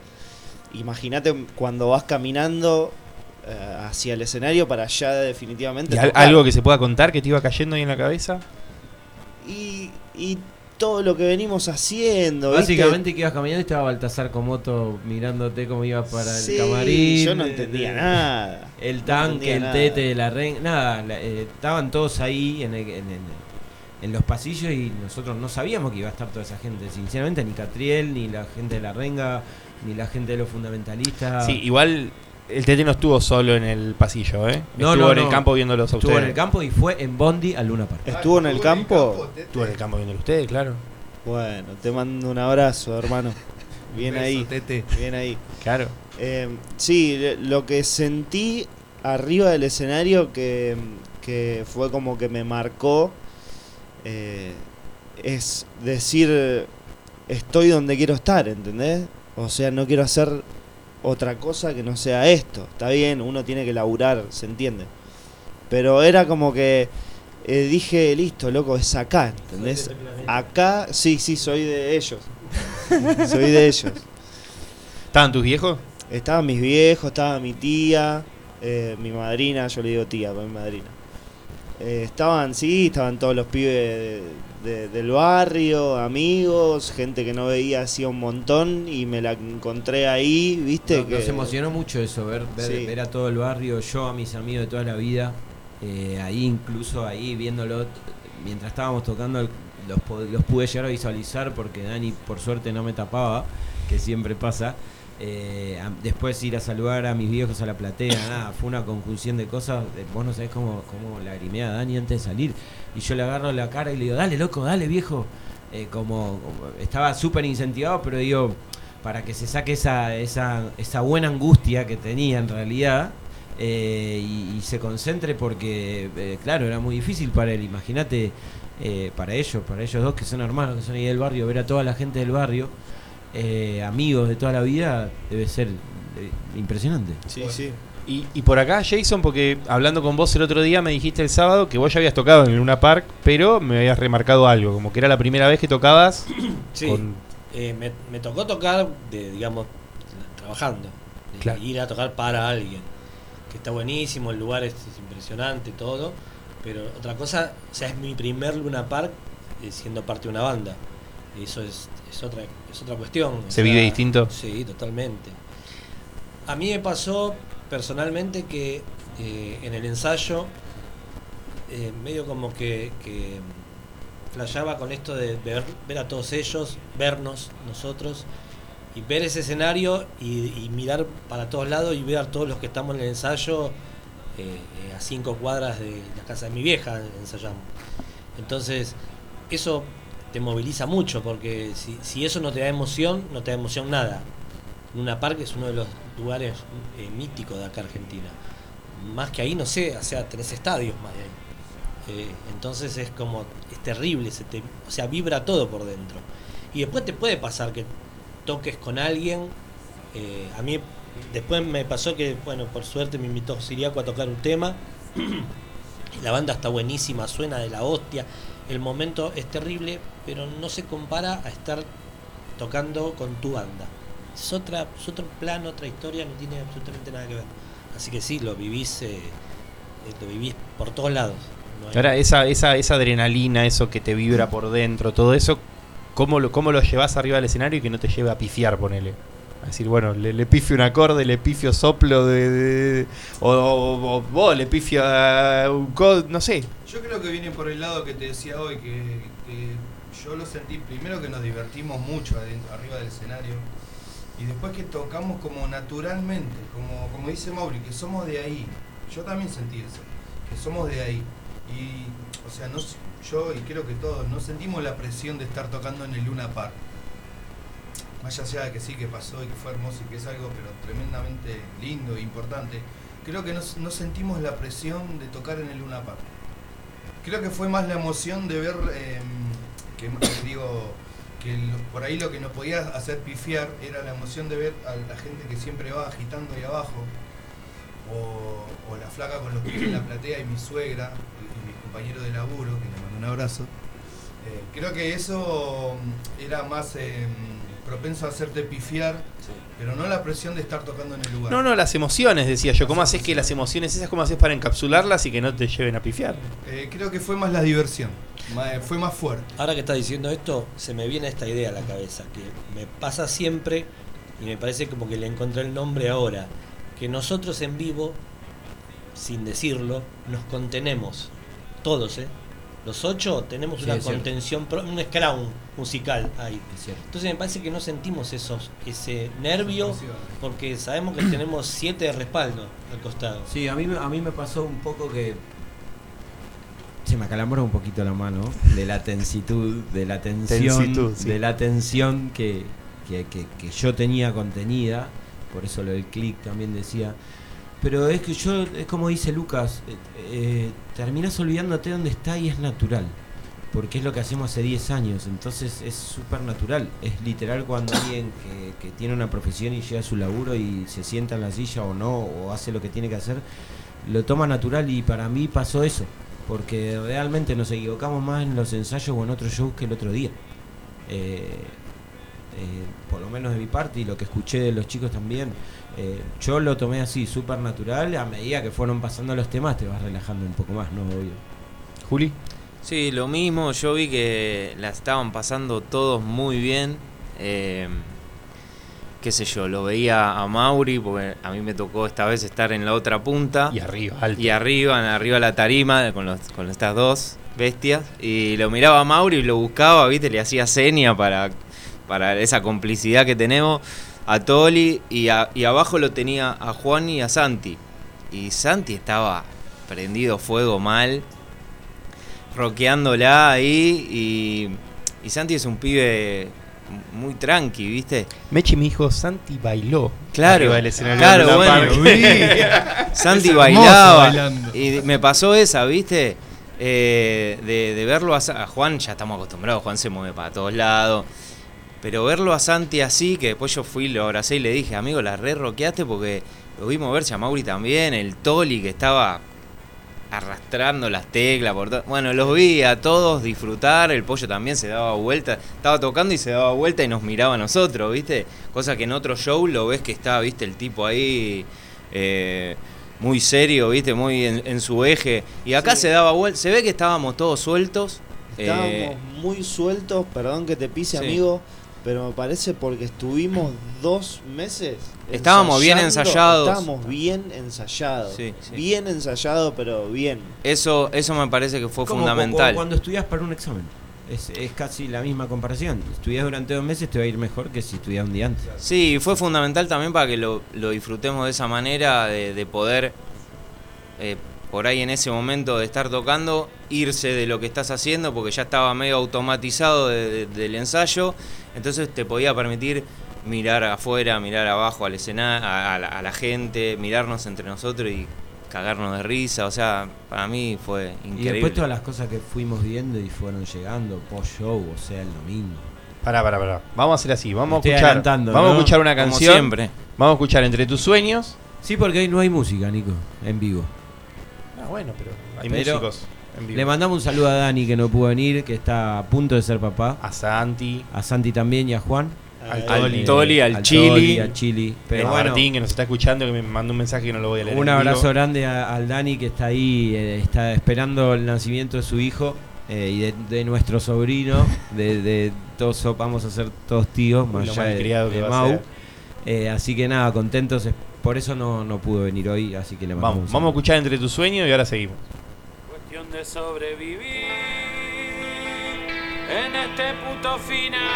Imagínate cuando vas caminando eh, hacia el escenario para allá definitivamente. ¿Y al- algo que se pueda contar que te iba cayendo ahí en la cabeza? Y, y todo lo que venimos haciendo, ¿viste? Básicamente que ibas caminando y estaba Baltasar Comoto mirándote cómo ibas para el Sí, camarín. yo no entendía nada. El tanque, el nada. tete de la renga, nada, la- eh, estaban todos ahí en, el- en, en los pasillos y nosotros no sabíamos que iba a estar toda esa gente. Sinceramente, ni Catriel, ni la gente de la renga, ni la gente de los fundamentalistas. Sí, igual el TT no estuvo solo en el pasillo, ¿eh? No, estuvo no, en el no. campo viéndolos a Estuvo ustedes. en el campo y fue en Bondi al Luna Park. ¿Estuvo en el campo? Estuvo en el campo viéndolos a ustedes, claro. Bueno, te mando un abrazo, hermano. Bien Beso, ahí. Tete. Bien ahí. Claro. Eh, sí, lo que sentí arriba del escenario que, que fue como que me marcó eh, es decir, estoy donde quiero estar, ¿entendés? O sea, no quiero hacer otra cosa que no sea esto. Está bien, uno tiene que laburar, se entiende. Pero era como que eh, dije, listo, loco, es acá, ¿entendés? Acá, sí, sí, soy de ellos. soy de ellos. ¿Estaban tus viejos? Estaban mis viejos, estaba mi tía, eh, mi madrina, yo le digo tía, pero mi madrina. Eh, estaban, sí, estaban todos los pibes de- de- del barrio, amigos, gente que no veía hacía un montón y me la encontré ahí, viste Nos, que nos emocionó mucho eso, ver, ver, Sí. ver a todo el barrio, yo a mis amigos de toda la vida, eh, ahí incluso ahí viéndolo, mientras estábamos tocando, los, los pude llegar a visualizar porque Dani por suerte no me tapaba, que siempre pasa. Eh, a- después ir a saludar a mis viejos a la platea, nada, fue una conjunción de cosas, vos no sabés cómo, cómo lagrimea Dani antes de salir, y yo le agarro la cara y le digo, dale loco, dale viejo, Eh, como, estaba súper incentivado, pero digo, para que se saque esa, esa, esa buena angustia que tenía en realidad eh, y, y se concentre porque, eh, claro, era muy difícil para él. Imagínate para ellos, para ellos dos que son hermanos, que son ahí del barrio, ver a toda la gente del barrio, eh, amigos de toda la vida, debe ser eh, impresionante. Sí, sí. Y, y por acá, Jason, porque hablando con vos el otro día me dijiste el sábado que vos ya habías tocado en el Luna Park, pero me habías remarcado algo, como que era la primera vez que tocabas Sí. con- Eh, me, me tocó tocar, de, digamos, trabajando. de Claro. Ir a tocar para alguien. Que está buenísimo, el lugar es, es impresionante, todo. Pero otra cosa, o sea, es mi primer Luna Park eh, siendo parte de una banda. Eso es, es, otra, es otra cuestión. o ¿Se vive distinto? Sí, totalmente. A mí me pasó personalmente que eh, en el ensayo, eh, medio como que, que con esto de ver, ver a todos ellos, vernos nosotros, y ver ese escenario y, y mirar para todos lados y ver a todos los que estamos en el ensayo eh, a cinco cuadras de la casa de mi vieja ensayamos. Entonces, eso te moviliza mucho, porque si, si eso no te da emoción, no te da emoción nada. Luna Park es uno de los lugares eh, míticos de acá Argentina. Más que ahí, no sé, o sea, tenés estadios más de ahí. Eh, entonces es como, es terrible, se te, o sea, vibra todo por dentro. Y después te puede pasar que toques con alguien. eh, a mí después me pasó que, bueno, por suerte me invitó Siriaco a tocar un tema. la banda está buenísima, suena de la hostia. El momento es terrible, pero no se compara a estar tocando con tu banda. Es, otra, es otro plano, otra historia, no tiene absolutamente nada que ver. Así que sí, lo vivís, eh, lo vivís por todos lados. No hay- Ahora, esa, esa, esa adrenalina, eso que te vibra por dentro, todo eso, ¿cómo lo, cómo lo llevas arriba del escenario y que no te lleve a pifiar, ponele? A decir, bueno, le, le pifio un acorde, le pifio soplo de... de- o, o- le pifio a un cod, no sé. Yo creo que viene por el lado que te decía hoy, que, que yo lo sentí primero que nos divertimos mucho adent- arriba del escenario y después que tocamos como naturalmente, como, como dice Mauri, que somos de ahí. Yo también sentí eso, que somos de ahí. Y, o sea, no, yo y creo que todos, no sentimos la presión de estar tocando en el Luna Park. Más allá de que sí que pasó y que fue hermoso y que es algo pero tremendamente lindo e importante, creo que no, sentimos la presión de tocar en el Luna Park. Creo que fue más la emoción de ver, eh, que digo, que por ahí lo que nos podía hacer pifiar era la emoción de ver a la gente que siempre va agitando ahí abajo, o, la flaca con los pies en la platea y mi suegra, y, y mis compañeros de laburo, que le mando un abrazo. Eh, creo que eso mm, era más eh, propenso a hacerte pifiar, pero no la presión de estar tocando en el lugar. No, no, las emociones, decía yo. ¿Cómo haces que las emociones esas, cómo haces para encapsularlas y que no te lleven a pifiar? Eh, creo que fue más la diversión, ma- fue más fuerte. Ahora que estás diciendo esto, se me viene esta idea a la cabeza, que me pasa siempre, y me parece como que le encontré el nombre ahora, que nosotros en vivo, sin decirlo, nos contenemos, todos, ¿eh? Los ocho tenemos Sí, una contención, pro- un scrum musical ahí. Entonces me parece que no sentimos esos, ese nervio, porque sabemos que tenemos siete de respaldo al costado. Sí, a mí, me- a mí me pasó un poco que se me acalambró un poquito la mano de la tensitud, de la tensión, Tensitud, sí. de la tensión que, que, que- que yo tenía contenida, por eso lo del click también decía. Pero es que yo, es como dice Lucas, eh, eh, terminas olvidándote dónde está y es natural. Porque es lo que hacemos hace 10 años, entonces es súper natural. Es literal cuando alguien que, tiene una profesión y llega a su laburo y se sienta en la silla o no, o hace lo que tiene que hacer, lo toma natural y para mí pasó eso. Porque realmente nos equivocamos más en los ensayos o en otros shows que el otro día. Eh, por lo menos de mi parte y lo que escuché de los chicos también, eh, yo lo tomé así, súper natural. A medida que fueron pasando los temas, te vas relajando un poco más, ¿no? Obvio. Juli. Sí, lo mismo, yo vi que la estaban pasando todos muy bien. eh, qué sé yo, lo veía a Mauri, porque a mí me tocó esta vez estar en la otra punta. Y arriba, alto. Y arriba, en- arriba la tarima, con, los, con estas dos bestias. Y lo miraba a Mauri y lo buscaba, viste, le hacía seña para, para esa complicidad que tenemos a Toli. Y, a- y abajo lo tenía a Juan y a Santi. Y Santi estaba prendido fuego mal rockeándola ahí y, y Santi es un pibe muy tranqui, ¿viste? Mechi me dijo, Santi bailó. Claro, claro, bueno. Santi bailaba. Y me pasó esa, ¿viste? Eh, de, de verlo a Juan, ya estamos acostumbrados, Juan se mueve para todos lados. Pero verlo a Santi así, que después yo fui, lo abracé y le dije, amigo, la re roqueaste porque lo vi moverse a Mauri también, el Toli que estaba arrastrando las teclas por todo. Bueno, los vi a todos disfrutar, el pollo también se daba vuelta, estaba tocando y se daba vuelta y nos miraba a nosotros, ¿viste? Cosa que en otro show lo ves que está, ¿viste? El tipo ahí eh, muy serio, ¿viste? Muy en, en su eje. Y acá se daba vuelta, se ve que estábamos todos sueltos. Estábamos eh, muy sueltos, perdón que te pise, Sí. amigo, pero me parece porque estuvimos dos meses. Estábamos bien ensayados. Estábamos bien ensayados. Sí, sí. Bien ensayado, pero bien. eso, eso me parece que fue Como fundamental. cu- cuando estudias para un examen. Es, es casi la misma comparación. Estudias durante dos meses te va a ir mejor que si estudias un día antes. Sí, fue fundamental también para que lo, lo disfrutemos de esa manera, de, de poder, eh, por ahí en ese momento de estar tocando, irse de lo que estás haciendo, porque ya estaba medio automatizado de- de- del ensayo, entonces te podía permitir mirar afuera, mirar abajo al escenario, a, a la, a la gente, mirarnos entre nosotros y cagarnos de risa, o sea, para mí fue Y increíble. después todas las cosas que fuimos viendo y fueron llegando, post-show, o sea, el domingo. Pará, pará, pará. Vamos a hacer así. Vamos a escuchar. vamos ¿no? a escuchar una Como canción. siempre. Vamos a escuchar Entre tus sueños. Sí, porque hoy no hay música, Nico, en vivo. Ah, bueno, pero hay Pero músicos en vivo. Le mandamos un saludo a Dani que no pudo venir, que está a punto de ser papá. A Santi. A Santi también y a Juan. Al Eh, Toli. Toli, al Toli, Chili. al Chili. Pero bueno, Martín, que nos está escuchando, que me mandó un mensaje que no lo voy a leer. un abrazo grande a- al Dani que está ahí, eh, está esperando el nacimiento de su hijo eh, y de, de nuestro sobrino. De, de todos so- vamos a ser todos tíos, más lo allá de, de a Mau. Eh, así que nada, contentos. Por eso no, no pudo venir hoy, así que le mandamos Vamos, vamos a escuchar Entre tus sueños y ahora seguimos. De sobrevivir en este punto final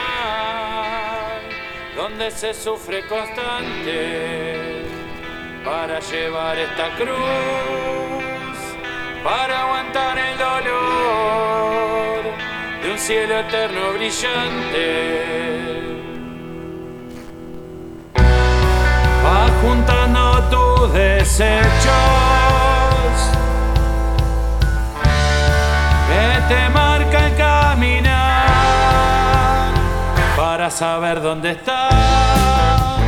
donde se sufre constante para llevar esta cruz, para aguantar el dolor de un cielo eterno brillante. Va juntando tus desechos te marca el caminar para saber dónde estás,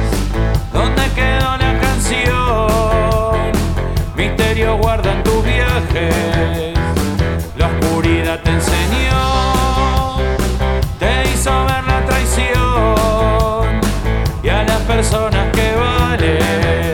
dónde quedó la canción. Misterio guardan tus viajes, la oscuridad te enseñó, te hizo ver la traición y a las personas que valen.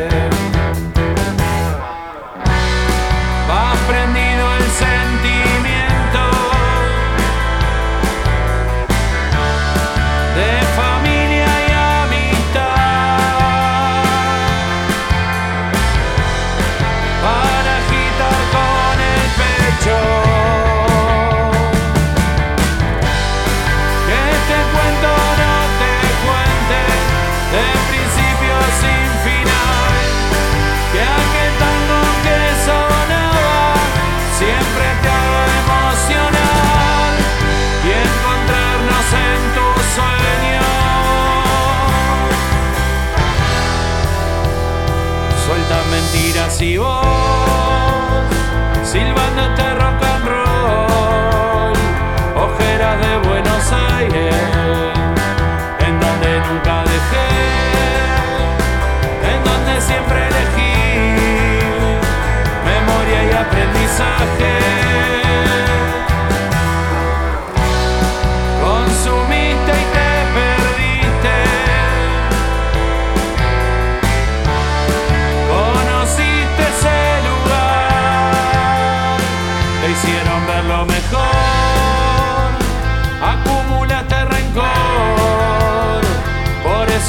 Mentiras y vos,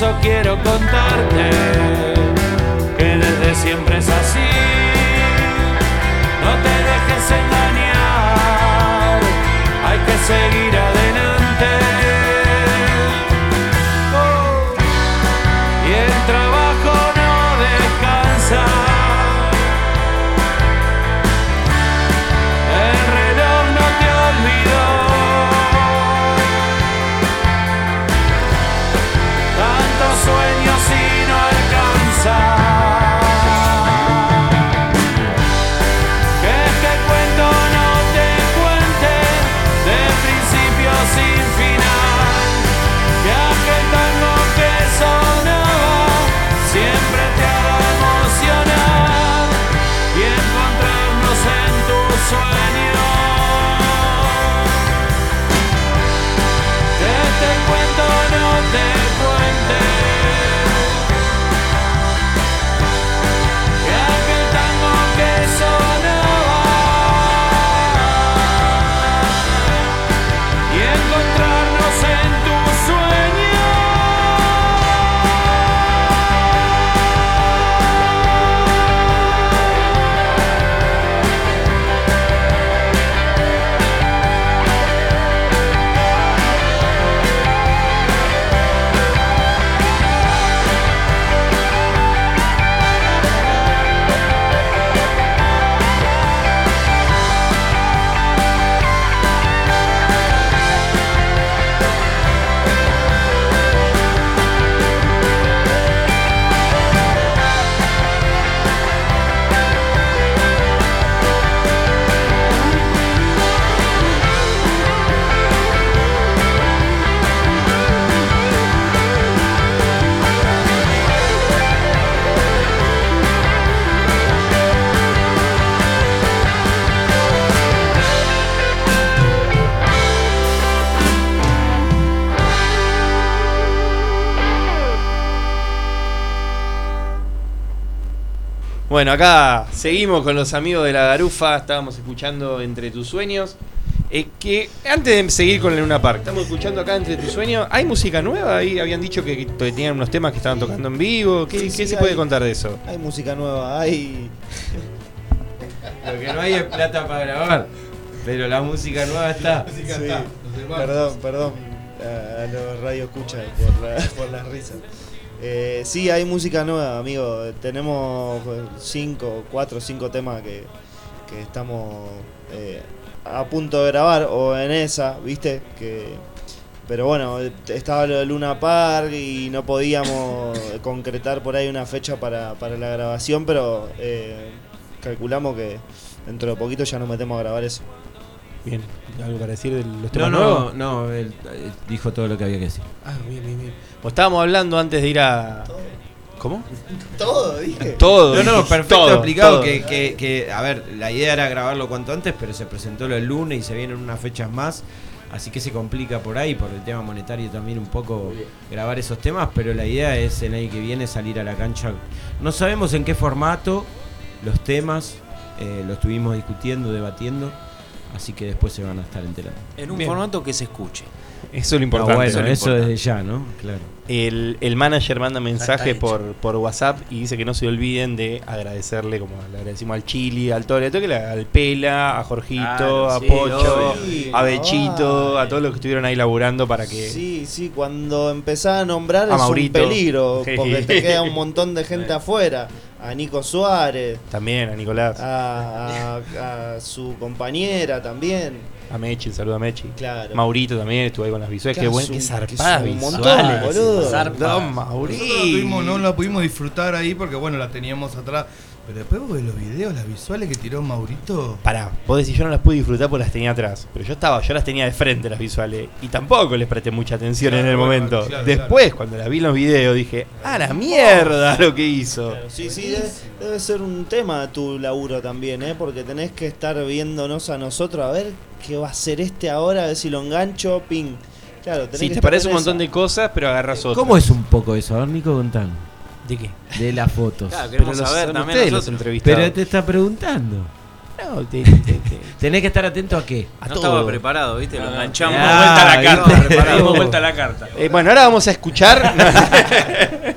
eso quiero contarte Bueno, acá seguimos con los amigos de la Garufa. Estábamos escuchando Entre tus sueños. Eh, que antes de seguir con el Luna Park, estamos escuchando acá Entre tus sueños. ¿Hay música nueva? Ahí habían dicho que tenían unos temas que estaban tocando en vivo. ¿Qué, Sí, qué sí, se hay- puede contar de eso? Hay música nueva, hay. Lo que no hay es plata para grabar. Pero la música nueva está. Sí, perdón, perdón a, los radio escuchan por, la, por las risas. Eh, sí, hay música nueva, amigo. Tenemos eh, cinco, cuatro cinco temas que, que estamos eh, a punto de grabar o en esa, ¿viste? Que, pero bueno, estaba lo de Luna Park y no podíamos concretar por ahí una fecha para, para la grabación, pero eh, calculamos que dentro de poquito ya nos metemos a grabar eso. Bien, ¿algo para decir de los No, temas no, nuevos? no, él eh, dijo todo lo que había que decir. Ah, bien, bien, bien. Pues estábamos hablando antes de ir a. ¿Cómo? Todo, dije. Todo. No, no, perfecto todo, explicado todo. Que, que, que, a ver, la idea era grabarlo cuanto antes, pero se presentó lo el lunes y se vienen unas fechas más, así que se complica por ahí, por el tema monetario también un poco grabar esos temas, pero la idea es el año que viene salir a la cancha. No sabemos en qué formato, los temas, eh, lo estuvimos discutiendo, debatiendo, así que después se van a estar enterando. En un Bien. formato que se escuche. Eso es lo importante. Ah, bueno, es lo eso importante. desde ya, ¿no? Claro. El, el manager manda mensaje por, por WhatsApp y dice que no se olviden de agradecerle, como le agradecimos al Chili, al Tore, a todo que le- al Pela, a Jorgito, Claro, a sí, Pocho, obvio. a Bechito, a todos los que estuvieron ahí laburando para que. Sí, sí, cuando empezás a nombrar A es Maurito. un peligro, porque te queda un montón de gente afuera. A Nico Suárez, También, a Nicolás, a, a- a su compañera también. a Mechi, saludo a Mechi. Claro. Maurito también estuvo ahí con las visuales. Qué Claro, buen, es un- qué que zarpadas un montón, boludo. Zarpadas. Nosotros la Maurito. tuvimos- no la pudimos disfrutar ahí porque bueno, la teníamos atrás. Pero después vos ves los videos, las visuales que tiró Maurito. Pará, vos decís yo no las pude disfrutar porque las tenía atrás. Pero yo estaba, yo las tenía de frente las visuales. Y tampoco les presté mucha atención Claro, en el bueno, momento. claro, Después, cuando las vi en los videos, dije, ah, la mierda lo que hizo. Sí, sí, debe, debe ser un tema tu laburo también, ¿eh? Porque tenés que estar viéndonos a nosotros a ver qué va a hacer este ahora, a ver si lo engancho, ping. Claro, tenés Sí, que te parece un montón esa. de cosas, pero agarras otra. ¿Cómo es un poco eso? A ver, Nico, contanos. ¿De qué? De las fotos. Claro, queremos los- saber también ustedes los entrevistados. Pero te está preguntando. No, te- te- te- Tenés que estar atento a qué. a no todo. estaba preparado, ¿viste? Lo enganchamos. Ah, vuelta a la carta. Dimos vuelta a la carta. Eh, bueno, ahora vamos a escuchar.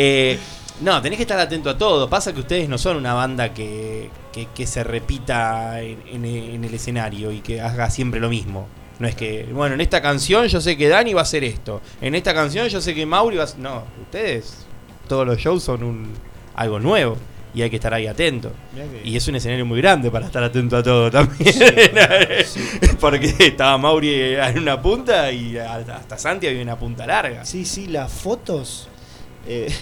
Eh, no, tenés que estar atento a todo. Pasa que ustedes no son una banda que, que, que se repita en, en- en el escenario y que haga siempre lo mismo. No es que, bueno, en esta canción yo sé que Dani va a hacer esto. En esta canción yo sé que Mauri va a hacer... No, ustedes, todos los shows son un algo nuevo y hay que estar ahí atento. Que- Y es un escenario muy grande para estar atento a todo también. Porque estaba Mauri en una punta y hasta Santi había una punta larga. Sí, sí, las fotos. eh,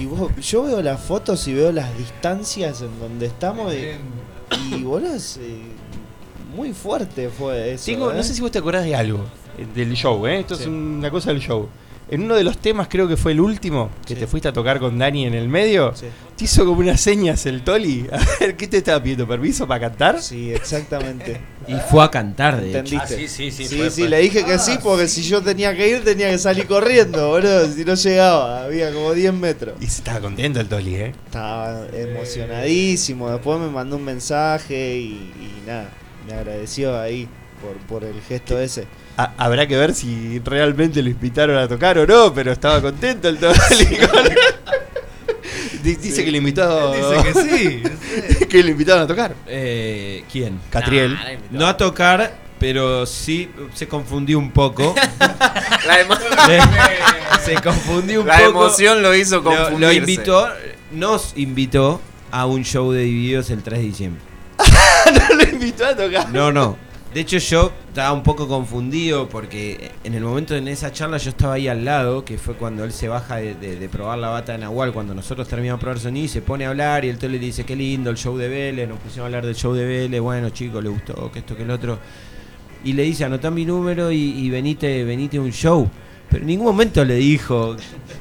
y vos- yo veo las fotos y veo las distancias en donde estamos y, y boludo, es, eh, muy fuerte fue eso. Tengo- ¿eh? no sé si vos te acordás de algo eh, del show, ¿eh? Esto es una cosa del show. En uno de los temas, creo que fue el último, que te fuiste a tocar con Dani en el medio, Sí. te hizo como unas señas el Toli. A ver, ¿qué te estaba pidiendo? ¿Permiso para cantar? Sí, exactamente. Y fue a cantar, de hecho. ¿Entendiste? Ah, sí, sí, sí, Sí, fue- sí, fue. le dije que sí, porque si yo tenía que ir, tenía que salir corriendo, boludo. Si no llegaba, había como 10 metros. Y se estaba contento el Toli, ¿eh? Estaba emocionadísimo. Después me mandó un mensaje y, y nada, me agradeció ahí por, por el gesto ese. Ha- habrá que ver si realmente lo invitaron a tocar o no, pero estaba contento el Di- Dice que lo invitó. Dice que sí. que lo invitaron a tocar. Eh, ¿Quién? Catriel. Nah, la invitó. No a tocar, pero sí se confundió un poco. La, emo- se confundió un la poco. emoción lo hizo Lo, confundirse. lo invitó, nos invitó a un show de Divididos el 3 de diciembre. no lo invitó a tocar. No, no. De hecho yo estaba un poco confundido porque en el momento en esa charla yo estaba ahí al lado, que fue cuando él se baja de, de- de probar la bata de Nahual, cuando nosotros terminamos de probar sonido y se pone a hablar y el tele le dice, qué lindo el show de Vélez, nos pusimos a hablar del show de Vélez, bueno chicos, le gustó, que esto, que el otro. Y le dice, anotá mi número y, y venite, venite a un show. Pero en ningún momento le dijo,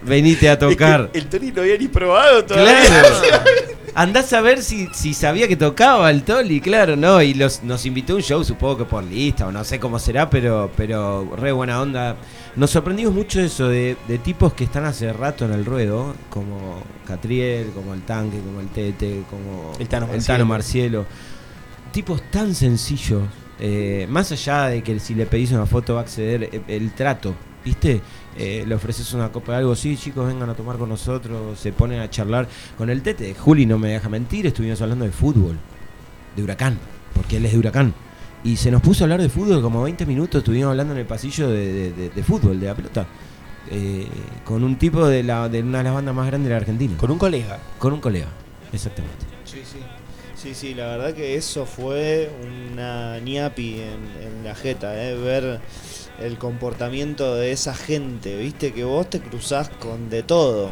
venite a tocar. El Toli no había ni probado todavía. Claro. Andás a ver si, si sabía que tocaba el Toli, claro, ¿no? Y los, nos invitó a un show, supongo que por lista, o no sé cómo será, pero, pero re buena onda. Nos sorprendimos mucho eso de, de tipos que están hace rato en el ruedo, como Catriel, como el Tanque, como el Tete, como El Tano el Marcielo. Marcielo. Tipos tan sencillos, eh, más allá de que si le pedís una foto va a acceder, el trato, ¿viste? Eh, le ofreces una copa de algo, sí, chicos, vengan a tomar con nosotros, se ponen a charlar con el Tete. Juli no me deja mentir, estuvimos hablando de fútbol, de huracán, porque él es de huracán. Y se nos puso a hablar de fútbol como 20 minutos, estuvimos hablando en el pasillo de, de- de- de fútbol, de la pelota. Eh, con un tipo de, la, de una de las bandas más grandes de la Argentina. Con un colega. Con un colega, exactamente. Sí, sí. Sí, sí, la verdad que eso fue una ñapi en, en la jeta, ¿eh? ver el comportamiento de esa gente, viste que vos te cruzás con de todo.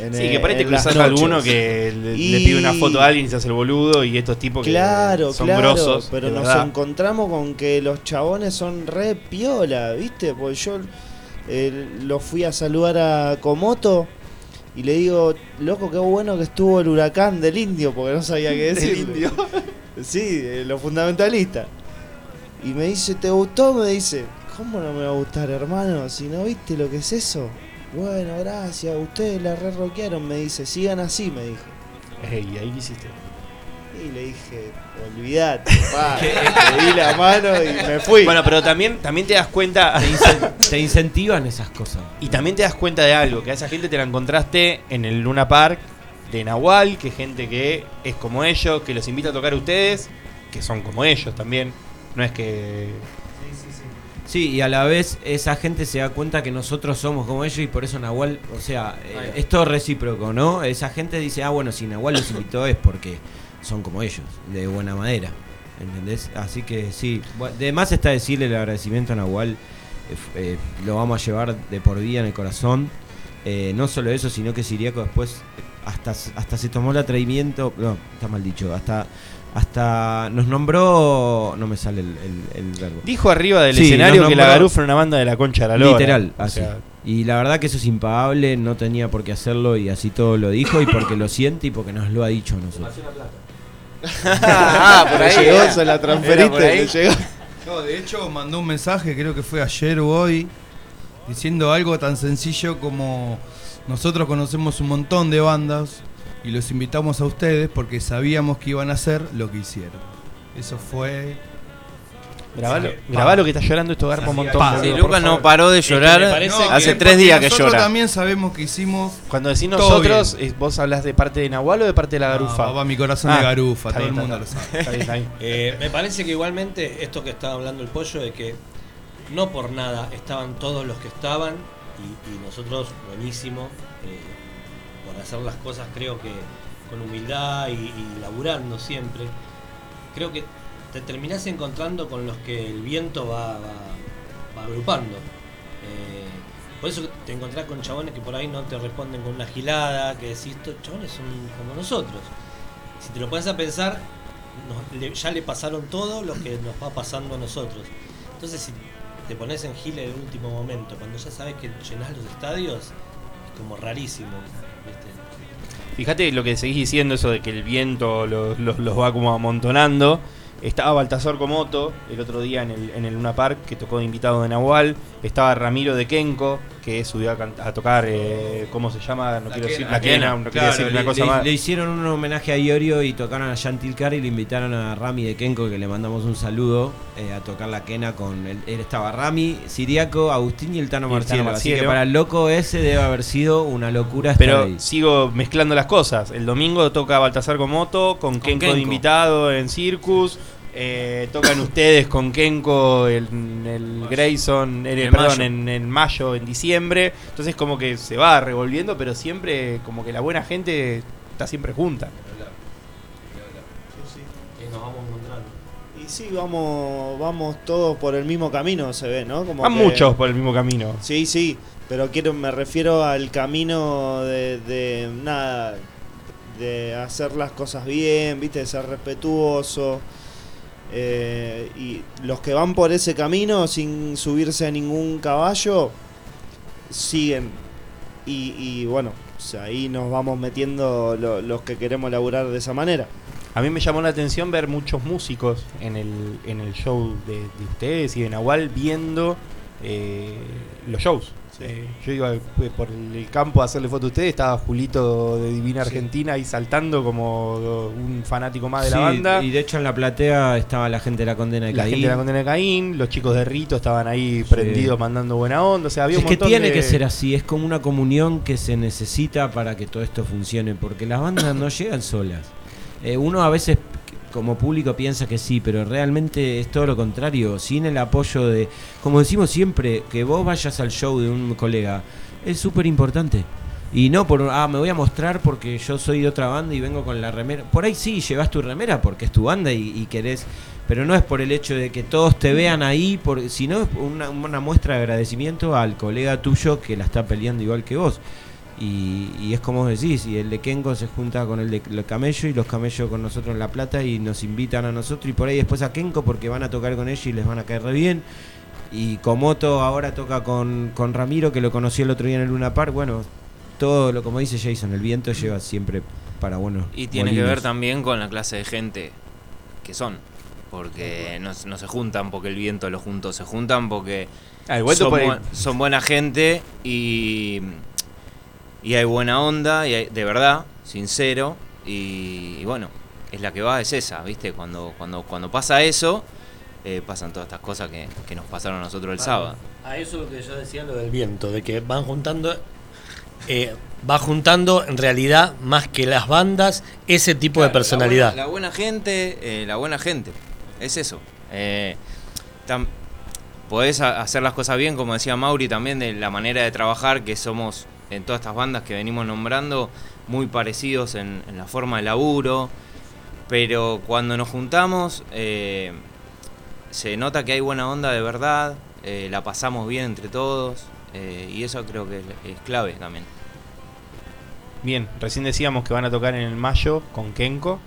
en, Sí, que las cruzás a alguno que le, Y- le pide una foto a alguien y se hace el boludo y estos tipos que Claro, son claro, grosos. pero nos verdad. encontramos con que los chabones son re piola, ¿viste? Porque yo eh, lo fui a saludar a Komoto y le digo, loco, qué bueno que estuvo el huracán del indio, porque no sabía qué Del decir. indio. sí, eh, los fundamentalistas. Y me dice, ¿te gustó? Me dice, ¿cómo no me va a gustar, hermano? Si no viste lo que es eso. Bueno, gracias, ustedes la re rockearon, me dice, sigan así, me dijo. Ey, ¿y ahí qué hiciste? Y le dije, olvidate, pa. Le di la mano y me fui. Bueno, pero también, también te das cuenta. Te, incen- te incentivan esas cosas. Y también te das cuenta de algo, que a esa gente te la encontraste en el Luna Park de Nahual, que gente que es como ellos, que los invita a tocar a ustedes, que son como ellos también. No es que. Sí, y a la vez esa gente se da cuenta que nosotros somos como ellos y por eso Nahual, o sea, eh, es todo recíproco, ¿no? Esa gente dice, ah, bueno, si Nahual los invitó es porque son como ellos, de buena madera, ¿entendés? Así que sí, bu- de más está decirle el agradecimiento a Nahual, eh, eh, lo vamos a llevar de por vida en el corazón. Eh, no solo eso, sino que Siriaco después hasta, hasta se tomó el atrevimiento, no, está mal dicho, hasta... Hasta nos nombró. No me sale el, el- el verbo. Dijo arriba del Sí, escenario que la Garufa era una banda de la concha de la lora. Literal, O así. sea, y la verdad que eso es impagable, no tenía por qué hacerlo y así todo lo dijo y porque lo siente y porque nos lo ha dicho a nosotros. Ah, por ahí. Le llegó, se la transferiste, le llegó. No, de hecho mandó un mensaje, creo que fue ayer o hoy, diciendo algo tan sencillo como nosotros conocemos un montón de bandas y los invitamos a ustedes porque sabíamos que iban a hacer lo que hicieron. Eso fue... Grabalo, Sí. grabalo que está llorando esto garpa un montón. Pa. boludo, Lucas no paró de Es que llorar hace tres días que nosotros llora. también sabemos que hicimos... Cuando decís todo nosotros, bien. ¿vos hablas de parte de Nahual o de parte de la No, Garufa? va mi corazón de Garufa, está todo el mundo está lo sabe. Está bien, está bien. Eh, me parece que igualmente esto que estaba hablando el pollo de que no por nada estaban todos los que estaban y, y nosotros buenísimo eh, hacer las cosas creo que con humildad y, laburando siempre creo que te terminás encontrando con los que el viento va, va- agrupando Eh, por eso te encontrás con chabones que por ahí no te responden con una gilada que decís estos chabones son como nosotros si te lo pones a pensar ya le pasaron todo lo que nos va pasando a nosotros. Entonces, si te pones en gila en el último momento, cuando ya sabes que llenás los estadios, es como rarísimo. Fíjate lo que seguís diciendo, eso de que el viento los, los- los va como amontonando. Estaba Baltasar Comoto el otro día en el, en el Luna Park, que tocó de invitado de Nahual. Estaba Ramiro de Kenko, que subió a, a tocar, eh, ¿cómo se llama? No quiero decir la quena, no Claro, decir una le, cosa le- más. le hicieron un homenaje a Iorio y tocaron a Chantil Car y le invitaron a Rami de Kenko, que le mandamos un saludo, eh, a tocar la quena con él. Él estaba Rami, Siriaco, Agustín y el Tano Y el Tano Marcielo. Así que para el loco ese debe haber sido una locura Pero ahí. sigo mezclando las cosas. El domingo toca Baltasar Comoto con Kenko de invitado en Circus. Eh, tocan ustedes con Kenko en el Grayson, en el, En perdón, mayo. en, en mayo, en diciembre. Entonces como que se va revolviendo, pero siempre como que la buena gente está siempre junta. Y nos vamos encontrando. Y sí, vamos, vamos todos por el mismo camino, se ve, ¿no? Como Van que- muchos por el mismo camino. Sí, sí, pero quiero, me refiero al camino de, de nada, de hacer las cosas bien, viste, de ser respetuoso. Eh, y los que van por ese camino sin subirse a ningún caballo, siguen. Y, bueno, ahí nos vamos metiendo lo- los que queremos laburar de esa manera. A mí me llamó la atención ver muchos músicos en el, en el show de, de ustedes y de Nahual viendo eh, los shows. Eh, yo iba eh, por el campo a hacerle foto a ustedes, estaba Julito de Divina Argentina ahí saltando como un fanático más de la banda. Y de hecho en la platea estaba la gente de la condena de la Caín. gente de la condena de Caín, los chicos de Rito estaban ahí prendidos mandando buena onda. O sea, había es un que montón tiene de- que ser así, es como una comunión que se necesita para que todo esto funcione, porque las bandas no llegan solas. Eh, uno a veces como público piensa que sí, pero realmente es todo lo contrario. Sin el apoyo de, como decimos siempre, que vos vayas al show de un colega, es súper importante. Y no por, ah, me voy a mostrar porque yo soy de otra banda y vengo con la remera. Por ahí sí, llevas tu remera porque es tu banda y, y querés, pero no es por el hecho de que todos te vean ahí, por, sino es una, una muestra de agradecimiento al colega tuyo que la está peleando igual que vos. Y, y es como vos decís, y el de Kenko se junta con el de el Camello y los Camellos con nosotros en La Plata y nos invitan a nosotros y por ahí después a Kenko porque van a tocar con ellos y les van a caer re bien. Y Komoto ahora toca con, con Ramiro, que lo conocí el otro día en el Luna Park. Bueno, todo lo como dice Jason, el viento lleva siempre para buenos. Y tiene que ver también con la clase de gente que son. Porque no, no se juntan porque el viento lo juntó, se juntan porque Ah, son buena gente y, y hay buena onda, y hay- de verdad, sincero. Y, y bueno, es la que va, es esa, ¿viste? Cuando, cuando, cuando pasa eso, eh, pasan todas estas cosas que, que nos pasaron a nosotros el sábado. A eso lo que yo decía, lo del viento, de que van juntando, eh, va juntando en realidad más que las bandas ese tipo de personalidad. La buena, la buena gente, eh, la buena gente. Es eso. Tam- podés hacer las cosas bien, como decía Mauri, también de la manera de trabajar, que somos en todas estas bandas que venimos nombrando, muy parecidos en, en la forma de laburo. Pero cuando nos juntamos, eh, se nota que hay buena onda de verdad, eh, la pasamos bien entre todos, eh, y eso creo que es, es clave también. Bien, recién decíamos que van a tocar en el mayo con Kenko.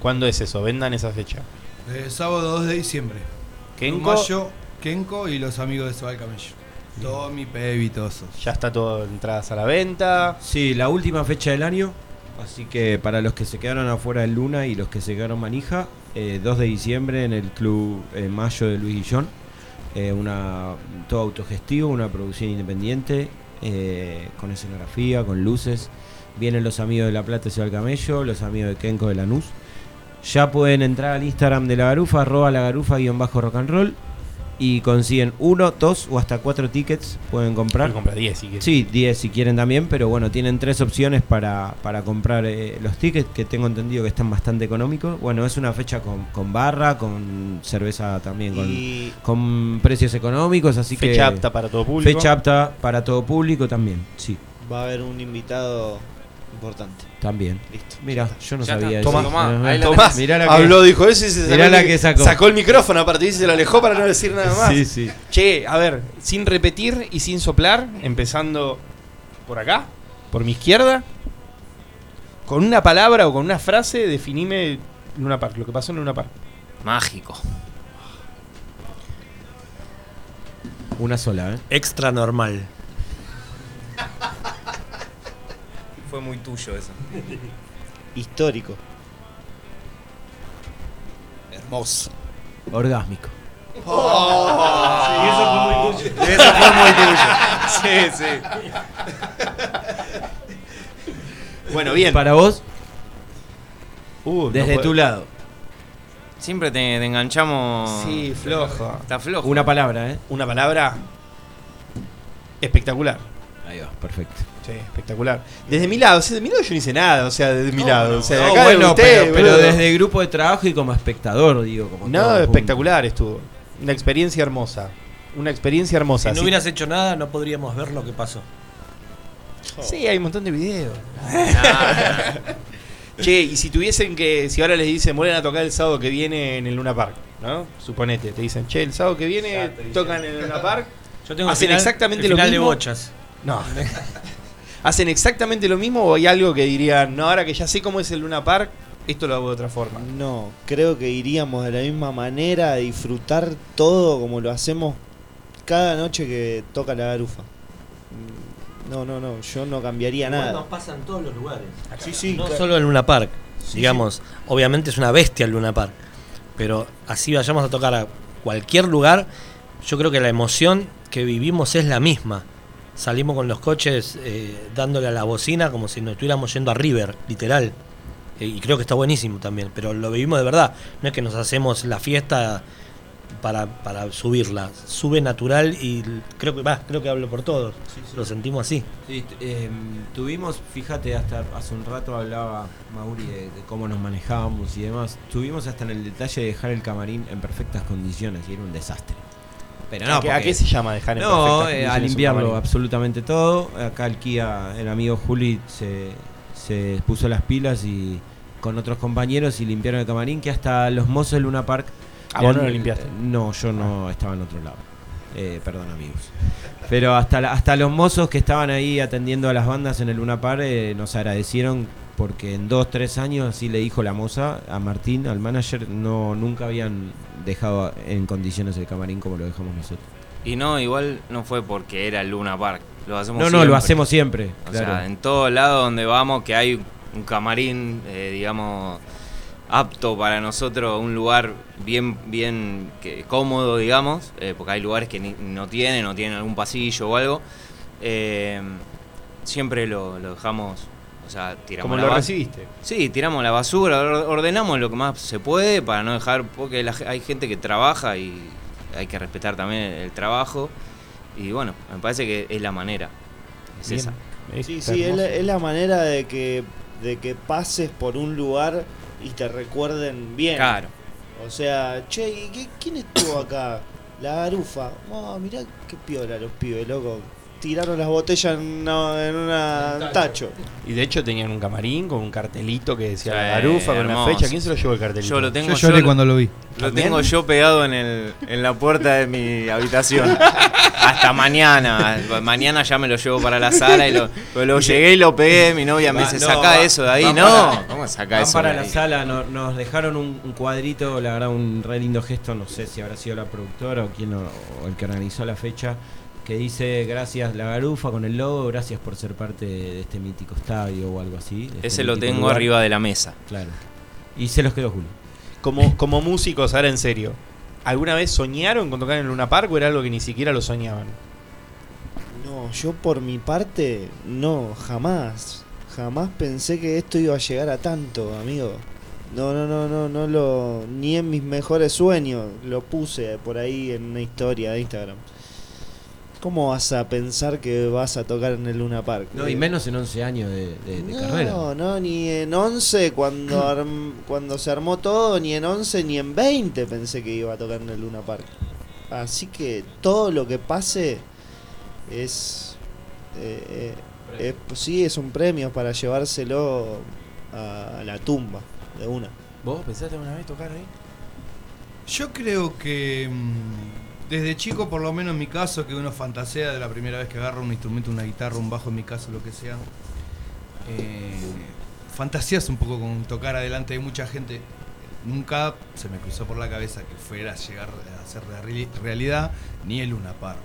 ¿Cuándo es eso? Vendan esa fecha. Eh, sábado 2 de diciembre. Kenko. Mayo, Kenko y los amigos de Sobal Camello. Tommy, Pevi, todos. Ya está todo entradas a la venta. Sí, la última fecha del año. Así que para los que se quedaron afuera del Luna y los que se quedaron manija, eh, 2 de diciembre en el Club eh, Mayo de Luis Guillón. Eh, una, todo autogestivo, una producción independiente, eh, con escenografía, con luces. Vienen los amigos de La Plata y Ciudad Camello, los amigos de Kenko de Lanús. Ya pueden entrar al Instagram de la garufa, arroba la garufa guion bajo rock and roll. Y consiguen uno, dos o hasta cuatro tickets. Pueden comprar. Pueden comprar 10 si quieren. Sí, 10 si quieren también, pero bueno, tienen tres opciones para, para comprar eh, los tickets que tengo entendido que están bastante económicos. Bueno, es una fecha con, con barra, con cerveza también, con, Y- con precios económicos, así que... Fecha apta para todo público. Fecha apta para todo público también, sí, Va a haber un invitado importante. también. Listo. Mira, yo no Ya sabía eso. Tomá, Mirá, ahí la Tomás mirá la que- habló, dijo eso y se sacó, mirá el, la que sacó. sacó el micrófono aparte y se lo alejó para no decir nada más. Sí, sí. Che, a ver, sin repetir y sin soplar, empezando por acá, por mi izquierda, con una palabra o con una frase, definime Luna Park, lo que pasó en Luna Park. Mágico. Una sola, ¿eh? Extra normal. Fue muy tuyo eso. Histórico. Hermoso. Orgásmico. Oh. Sí, eso fue muy tuyo. Eso fue muy tuyo. Sí, sí. Bueno, bien. Para vos, Uh, desde tu lado, Siempre te, te enganchamos. Sí, flojo. Está flojo. una palabra, ¿eh? Una palabra espectacular. Ahí va, perfecto. Sí, espectacular. Desde mi lado, o sea, de mi lado yo no hice nada, o sea, desde mi lado. o sea, de No, acá bueno, usted, pero, pero desde el grupo de trabajo y como espectador, digo. Como No, espectacular estuvo. Una experiencia hermosa. Una experiencia hermosa. Si no hubieras hecho nada, no podríamos ver lo que pasó. Sí, hay un montón de videos. che, y si tuviesen que, si ahora les dicen, vuelven a tocar el sábado que viene en el Luna Park, ¿no? Suponete, te dicen, che, el sábado que viene tocan en el Luna Park. Yo tengo hacen final- exactamente el lo final de mismo. bochas. No. ¿Hacen exactamente lo mismo o hay algo que dirían, no, ahora que ya sé cómo es el Luna Park, esto lo hago de otra forma? No, creo que iríamos de la misma manera a disfrutar todo como lo hacemos cada noche que toca la garufa. Mm, No, no, no, yo no cambiaría Igual nada. nos pasa en todos los lugares. Sí, sí, no solo en Luna Park. Sí, digamos, obviamente es una bestia el Luna Park. Pero así vayamos a tocar a cualquier lugar, yo creo que la emoción que vivimos es la misma. Salimos con los coches eh, dándole a la bocina como si nos estuviéramos yendo a River, literal. Eh, y creo que está buenísimo también, pero lo vivimos de verdad. No es que nos hacemos la fiesta para, para subirla. Sube natural y creo que va, creo que hablo por todos. Lo sentimos así. Sí, em, tuvimos, fíjate, hasta hace un rato hablaba Mauri de, de cómo nos manejábamos y demás. Tuvimos hasta en el detalle de dejar el camarín en perfectas condiciones y era un desastre. Pero no, ¿A qué- a se llama dejar en no, perfectas eh, un limpiarlo absolutamente todo. Acá el Kia, el amigo Juli, se, se puso las pilas y con otros compañeros y limpiaron el camarín que hasta los mozos de Luna Park. Ah, vos no lo limpiaste. No, yo no estaba en otro lado. Eh, perdón amigos. Pero hasta, hasta los mozos que estaban ahí atendiendo a las bandas en el Luna Park eh, nos agradecieron porque en dos, tres años, así le dijo la moza a Martín, al manager, no nunca habían dejado en condiciones el camarín como lo dejamos nosotros. Y no, igual no fue porque era el Luna Park. Lo hacemos No, no, lo hacemos siempre, O claro. sea, en todo lado donde vamos que hay un camarín, eh, digamos, apto para nosotros, un lugar bien, bien que, cómodo, digamos, eh, porque hay lugares que ni- no tienen, o tienen algún pasillo o algo. eh, siempre lo, lo dejamos, o sea, tiramos Como la lo recibiste. Sí, tiramos la basura, or- ordenamos lo que más se puede para no dejar, porque la hay gente que trabaja y hay que respetar también el trabajo. Y bueno, me parece que es la manera. Es Bien. esa. Sí, sí, es la, es la manera de que, de que pases por un lugar y te recuerden bien. Claro. O sea, che, ¿y qué- ¿quién estuvo acá? La garufa. Oh, mirá qué piola los pibes, loco. Tiraron las botellas en una, en una tacho. Y de hecho tenían un camarín con un cartelito que decía Sí, la garufa con hermoso. la fecha. ¿Quién se lo llevó el cartelito? Yo lo tengo Yo lloré cuando lo vi. Lo ¿También? tengo yo pegado en, el, en la puerta de mi habitación. Hasta mañana. Mañana ya me lo llevo para la sala y lo, pero lo llegué y lo pegué. Mi novia me Va, dice, no, saca va- eso de ahí. No, para- ¿cómo saca van eso para de la ahí? sala, no- nos dejaron un, un cuadrito, la verdad, un re lindo gesto, no sé si habrá sido la productora o quien lo- o el que organizó la fecha, que dice gracias la garufa con el logo, gracias por ser parte de este mítico estadio o algo así. este Ese lo tengo lugar. arriba de la mesa. Claro. Y se los quedó Julio. Como, como músicos, ahora en serio, ¿alguna vez soñaron con tocar en Luna Park o era algo que ni siquiera lo soñaban? No, yo por mi parte, no, jamás. Jamás pensé que esto iba a llegar a tanto, amigo. No, no, no, no, no lo. Ni en mis mejores sueños lo puse por ahí en una historia de Instagram. ¿Cómo vas a pensar que vas a tocar en el Luna Park? No, y menos en 11 años de, de- de no, carrera. No, ni en 11 cuando, arm- cuando se armó todo, ni en 11 ni en 20 pensé que iba a tocar en el Luna Park. Así que todo lo que pase es... eh, eh, es- sí, es un premio para llevárselo a la tumba de una. ¿Vos pensaste alguna vez tocar ahí? Yo creo que mm, desde chico, por lo menos en mi caso, que uno fantasea de la primera vez que agarra un instrumento, una guitarra, un bajo, en mi caso, lo que sea, eh, fantaseas un poco con tocar adelante de mucha gente. Nunca se me cruzó por la cabeza que fuera a llegar a ser realidad, ni el Luna Park.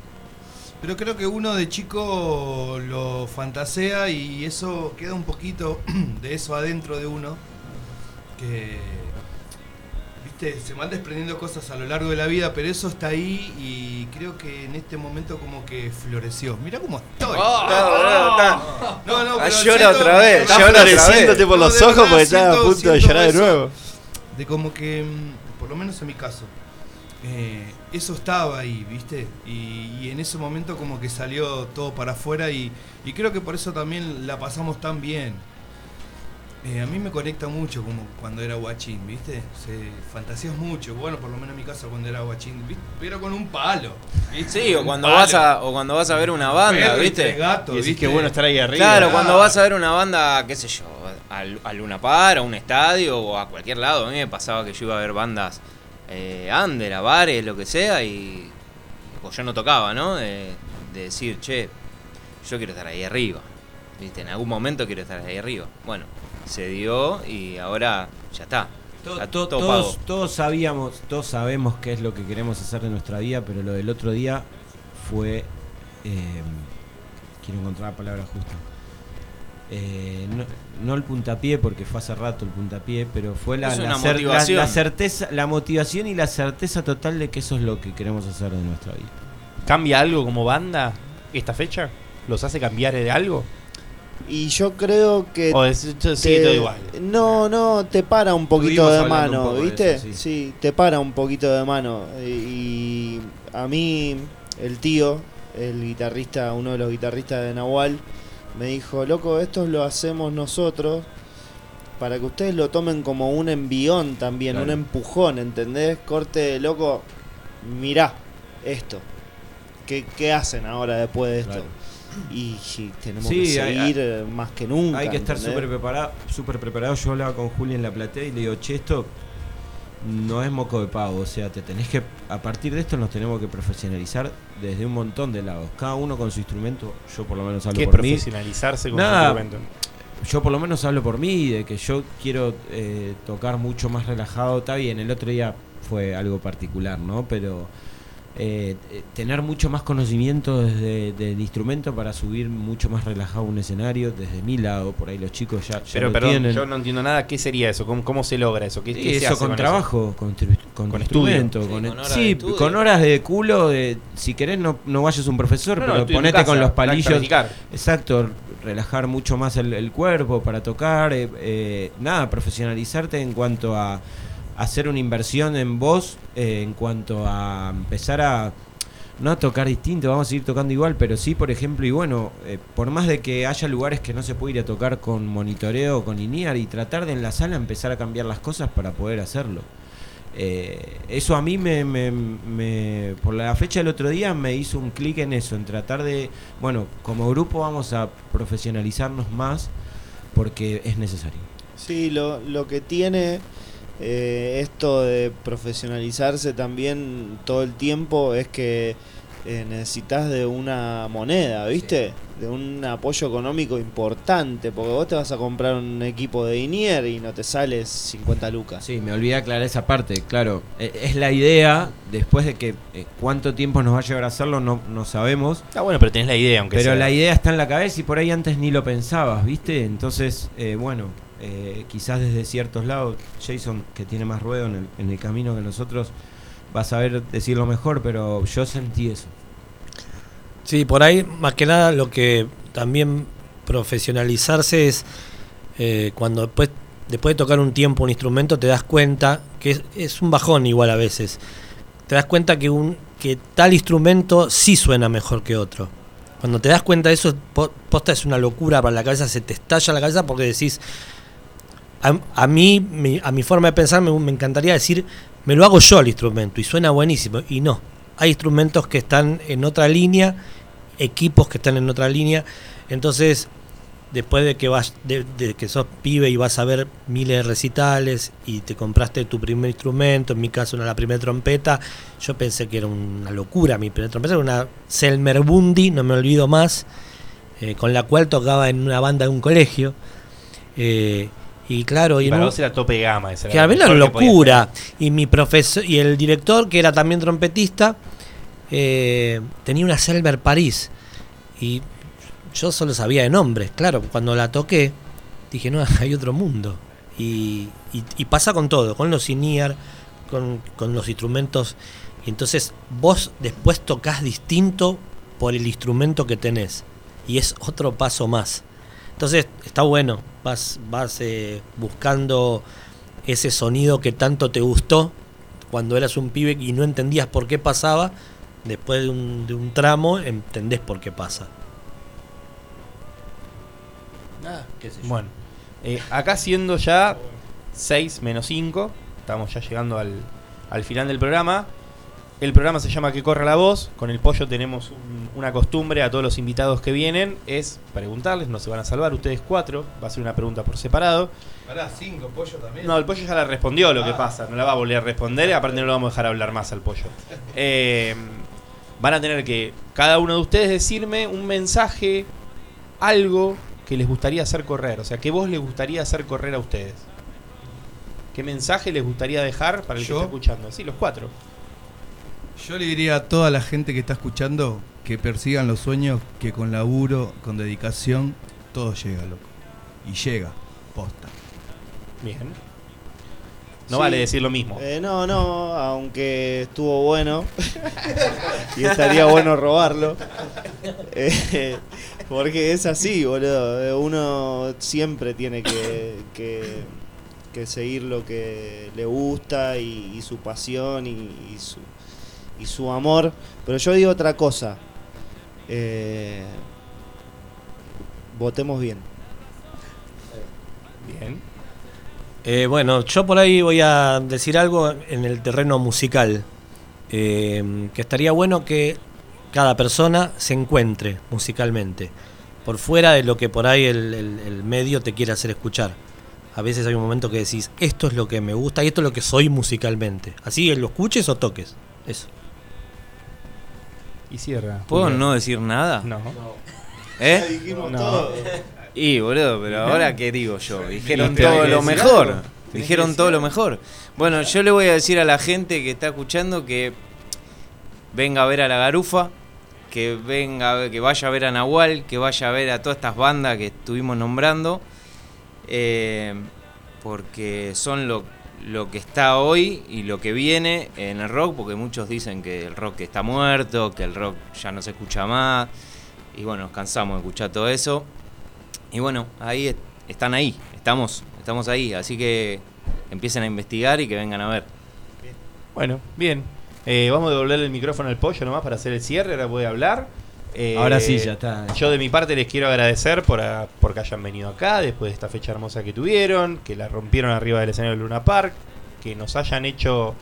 Pero creo que uno de chico lo fantasea y eso queda un poquito de eso adentro de uno que viste se van desprendiendo cosas a lo largo de la vida pero eso está ahí y creo que en este momento como que floreció mira cómo estoy Ah, no no Ah, pero llora siento- otra vez, Está floreciéndote por No, los ojos porque estaba a punto de llorar de nuevo. de como que mm, por lo menos en mi caso eh, eso estaba ahí, ¿viste? Y, y en ese momento como que salió todo para afuera y, y creo que por eso también la pasamos tan bien. Eh, a mí me conecta mucho como cuando era guachín, ¿viste? Se fantasías mucho. Bueno, por lo menos en mi caso cuando era guachín, ¿viste? Pero con un palo. ¿viste? Sí, o Un cuando palo. vas a o cuando vas a ver una banda, Perro y ¿viste? gatos, Y decís ¿viste? que bueno estar ahí arriba. Claro, Ah. cuando vas a ver una banda, qué sé yo, al, al Luna Par, a un estadio o a cualquier lado, a mí me pasaba que yo iba a ver bandas eh, under, a bares, lo que sea, y o yo no tocaba, ¿no? De, de decir, che, yo quiero estar ahí arriba, ¿viste? En algún momento quiero estar ahí arriba. Bueno, se dio y ahora ya está. Está To- todo todos, pago. todos sabíamos, todos sabemos qué es lo que queremos hacer de nuestra vida, pero lo del otro día fue eh, quiero encontrar la palabra justa. Eh, no, no el puntapié porque fue hace rato el puntapié, pero fue la, la cer- la certeza, la motivación y la certeza total de que eso es lo que queremos hacer de nuestra vida. ¿Cambia algo como banda esta fecha? ¿Los hace cambiar de algo? Y yo creo que. O es- yo- todo igual. No, no, te para un poquito Estuvimos de mano, ¿viste? eso, sí. sí. te para un poquito de mano. Y, y a mí, el tío, el guitarrista, uno de los guitarristas de Nahual, me dijo: Loco, esto lo hacemos nosotros para que ustedes lo tomen como un envión también, Claro. un empujón, ¿entendés? Corte, loco, mirá esto. ¿Qué, qué hacen ahora después de esto? Claro. Y, sí, tenemos Sí, que hay- seguir eh, más que nunca. Hay que estar súper preparado, súper preparado. Yo hablaba con Juli en la platea y le digo, che, esto no es moco de pavo. O sea, te tenés que, a partir de esto nos tenemos que profesionalizar desde un montón de lados. Cada uno con su instrumento. Yo por lo menos hablo ¿Qué es por mí. profesionalizarse con su Nada, instrumento? Yo por lo menos hablo por mí, de que yo quiero eh, tocar mucho más relajado. Está bien, el otro día fue algo particular, ¿no? Pero eh, eh, tener mucho más conocimiento desde del instrumento para subir mucho más relajado un escenario, desde mi lado, por ahí los chicos ya, ya Pero lo perdón, tienen. yo no entiendo nada. ¿Qué sería eso? ¿Cómo, cómo se logra eso? ¿Qué, Sí, qué se eso hace con con trabajo, con, con, Con instrumento, Sí, el- con horas sí, con horas de culo, de, si querés no, no vayas a un profesor, No, no, pero tu ponete casa, con los para palillos. practicar. Exacto, relajar mucho más el, el cuerpo para tocar, eh, eh, nada, profesionalizarte en cuanto a hacer una inversión en vos, eh, en cuanto a empezar a no a tocar distinto, vamos a seguir tocando igual, pero sí, por ejemplo, y bueno, eh, por más de que haya lugares que no se puede ir a tocar con monitoreo o con linear y tratar de en la sala empezar a cambiar las cosas para poder hacerlo. Eh, eso a mí me, me- me- por la fecha del otro día me hizo un clic en eso, en tratar de, bueno, como grupo vamos a profesionalizarnos más porque es necesario. Sí, lo, lo que tiene eh, esto de profesionalizarse también todo el tiempo es que eh, necesitas de una moneda, ¿viste? De un apoyo económico importante, porque vos te vas a comprar un equipo de Inier y no te sale 50 lucas. Sí, me olvidé aclarar esa parte, claro. eh, es la idea, después de que eh, cuánto tiempo nos va a llevar a hacerlo, no, no sabemos. Ah, bueno, pero tenés la idea, aunque Pero sea. la idea está en la cabeza y por ahí antes ni lo pensabas, ¿viste? Entonces, eh, bueno, eh, quizás desde ciertos lados, Jason, que tiene más ruedo en el, camino que nosotros, va a saber decirlo mejor, pero yo sentí eso. Sí, por ahí, más que nada, lo que también profesionalizarse es eh, cuando después, después de tocar un tiempo un instrumento te das cuenta que es, es un bajón igual a veces. Te das cuenta que, un, que tal instrumento sí suena mejor que otro. Cuando te das cuenta de eso, po- posta es una locura para la cabeza, se te estalla la cabeza porque decís, a, mí, a mi forma de pensar, me, encantaría decir, me lo hago yo el instrumento y suena buenísimo. Y no, hay instrumentos que están en otra línea, equipos que están en otra línea. Entonces, después de que vas, de, que sos pibe y vas a ver miles de recitales y te compraste tu primer instrumento, en mi caso una la primera trompeta, yo pensé que era una locura mi primera trompeta, era una Selmer Bundy, no me olvido más, eh, con la cual tocaba en una banda de un colegio. Eh, y claro, Y en para vos era tope gama. esa que la era podía locura. Y mi profesor y el director, que era también trompetista, eh, tenía una Selmer París. Y yo solo sabía de nombres. Claro, cuando la toqué, dije, no, hay otro mundo. Y, y- y pasa con todo, con los INIAR, con, con los instrumentos. Y entonces vos después tocas distinto por el instrumento que tenés. Y es otro paso más. Entonces está bueno, vas, vas eh, buscando ese sonido que tanto te gustó cuando eras un pibe y no entendías por qué pasaba. Después de un, de un tramo entendés por qué pasa. Bueno, eh, acá siendo ya 6 menos 5, estamos ya llegando al, al final del programa. El programa se llama Que corra la voz. Con el pollo tenemos un- una costumbre a todos los invitados que vienen, es preguntarles, no se van a salvar ustedes cuatro, va a ser una pregunta por separado. Pará, cinco pollo también. No, el pollo ya la respondió lo que Ah. pasa, no la va a volver a responder y aparte no lo vamos a dejar hablar más al pollo. Eh, van a tener que cada uno de ustedes decirme un mensaje, algo que les gustaría hacer correr, o sea, que vos les gustaría hacer correr a ustedes. ¿Qué mensaje les gustaría dejar para el ¿Yo? que está escuchando? Sí, los cuatro. Yo le diría a toda la gente que está escuchando que persigan los sueños, que con laburo, con dedicación, todo llega, loco. Y llega, posta. Bien. Sí. No vale decir lo mismo. Eh, no, no, aunque estuvo bueno. y estaría bueno robarlo. Eh, porque es así, boludo. Eh, Uno siempre tiene que, que, que seguir lo que le gusta y, y su pasión y, y su, y su amor. Pero yo digo otra cosa. Eh, votemos bien. Bien. Eh, bueno, yo por ahí voy a decir algo en el terreno musical. Eh, que estaría bueno que cada persona se encuentre musicalmente. Por fuera de lo que por ahí el, el- el medio te quiere hacer escuchar. A veces hay un momento que decís, esto es lo que me gusta y esto es lo que soy musicalmente. Así lo escuches o toques. Eso. Y cierra. ¿Puedo no decir nada? No. ¿Eh? Ya dijimos No. todo. Y boludo, pero ahora qué digo yo, dijeron ¿Te tenés todo lo mejor. Dijeron todo lo mejor. Bueno, yo le voy a decir a la gente que está escuchando que venga a ver a la garufa, que venga a ver- que vaya a ver a Nahual, que vaya a ver a todas estas bandas que estuvimos nombrando. eh, porque son lo, lo que está hoy y lo que viene en el rock, porque muchos dicen que el rock está muerto, que el rock ya no se escucha más. Y bueno, nos cansamos de escuchar todo eso. Y bueno, ahí est- están ahí, estamos, estamos ahí, así que empiecen a investigar y que vengan a ver. Bueno, bien. Eh, vamos a devolverle el micrófono al pollo nomás para hacer el cierre, ahora a hablar. Eh, Ahora sí, ya está. Yo de mi parte les quiero agradecer por a- porque hayan venido acá después de esta fecha hermosa que tuvieron, que la rompieron arriba del escenario del Luna Park, que nos hayan hecho...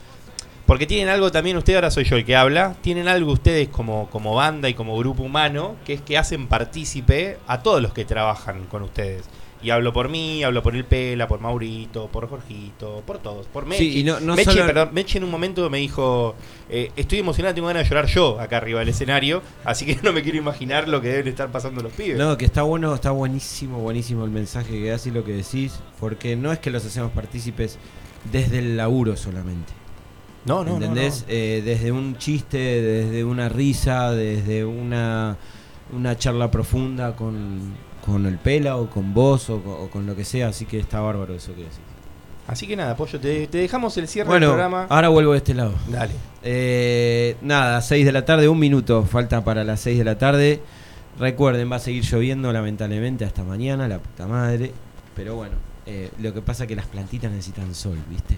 Porque tienen algo también, usted ahora soy yo el que habla, tienen algo ustedes como, como banda y como grupo humano, que es que hacen partícipe a todos los que trabajan con ustedes. Y hablo por mí, hablo por el Pela, por Maurito, por Jorgito, por todos, por Mechi. Sí, y no- no Mechi, solo- perdón, Mechi en un momento me dijo, eh, estoy emocionado, tengo ganas de llorar yo acá arriba del escenario, así que no me quiero imaginar lo que deben estar pasando los pibes. No, que está bueno, está buenísimo, buenísimo el mensaje que das y lo que decís, porque no es que los hacemos partícipes desde el laburo solamente. No, no, no, ¿Entendés? no. Eh, desde un chiste, desde una risa, desde una, una charla profunda con, con el pela o con vos o, co- o con lo que sea, así que está bárbaro eso que decís. Así que nada, Pollo, te, te dejamos el cierre Bueno, del programa. ahora vuelvo de este lado. Dale. Eh, nada, 6 de la tarde, un minuto falta para las 6 de la tarde. Recuerden, va a seguir lloviendo lamentablemente hasta mañana, la puta madre. Pero bueno, eh, lo que pasa es que las plantitas necesitan sol, ¿viste?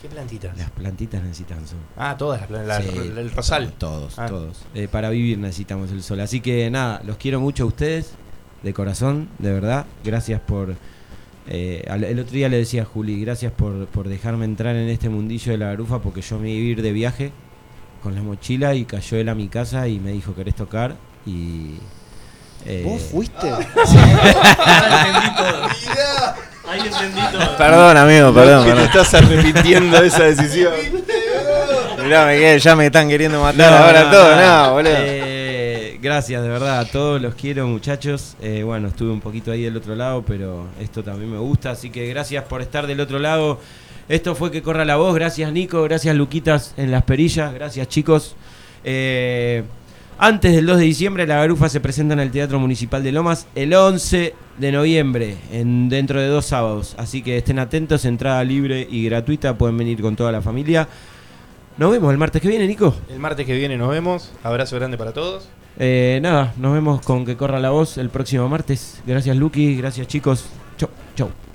¿Qué plantitas? Las plantitas necesitan sol. Ah, todas, plan- la- el rosal. Todos, Ah. todos. Eh, para vivir necesitamos el sol. Así que nada, los quiero mucho a ustedes, de corazón, de verdad. Gracias por... eh, al- el otro día le decía a Juli, gracias por, por dejarme entrar en este mundillo de la garufa porque yo me iba a ir de viaje con la mochila y cayó él a mi casa y me dijo, ¿querés tocar? Y... eh, ¿Vos fuiste? Ahí entendí todo. Perdón, amigo, perdón. que te perdón. estás arrepintiendo esa decisión. Mirá, quedé- ya me están queriendo matar No, ahora no, todo, no. no, boludo. Eh, gracias, de verdad, a todos los quiero, muchachos. Eh, bueno, estuve un poquito ahí del otro lado, pero esto también me gusta, así que gracias por estar del otro lado. Esto fue que corra la voz. Gracias, Nico. Gracias, Luquitas, en las perillas. Gracias, chicos. Eh, antes del 2 de diciembre, la Garufa se presenta en el Teatro Municipal de Lomas el 11 de noviembre, en, dentro de dos sábados. Así que estén atentos, entrada libre y gratuita. Pueden venir con toda la familia. Nos vemos el martes que viene, Nico. El martes que viene nos vemos. Abrazo grande para todos. Eh, nada, nos vemos con que corra la voz el próximo martes. Gracias, Lucky. Gracias, chicos. Chau, chau.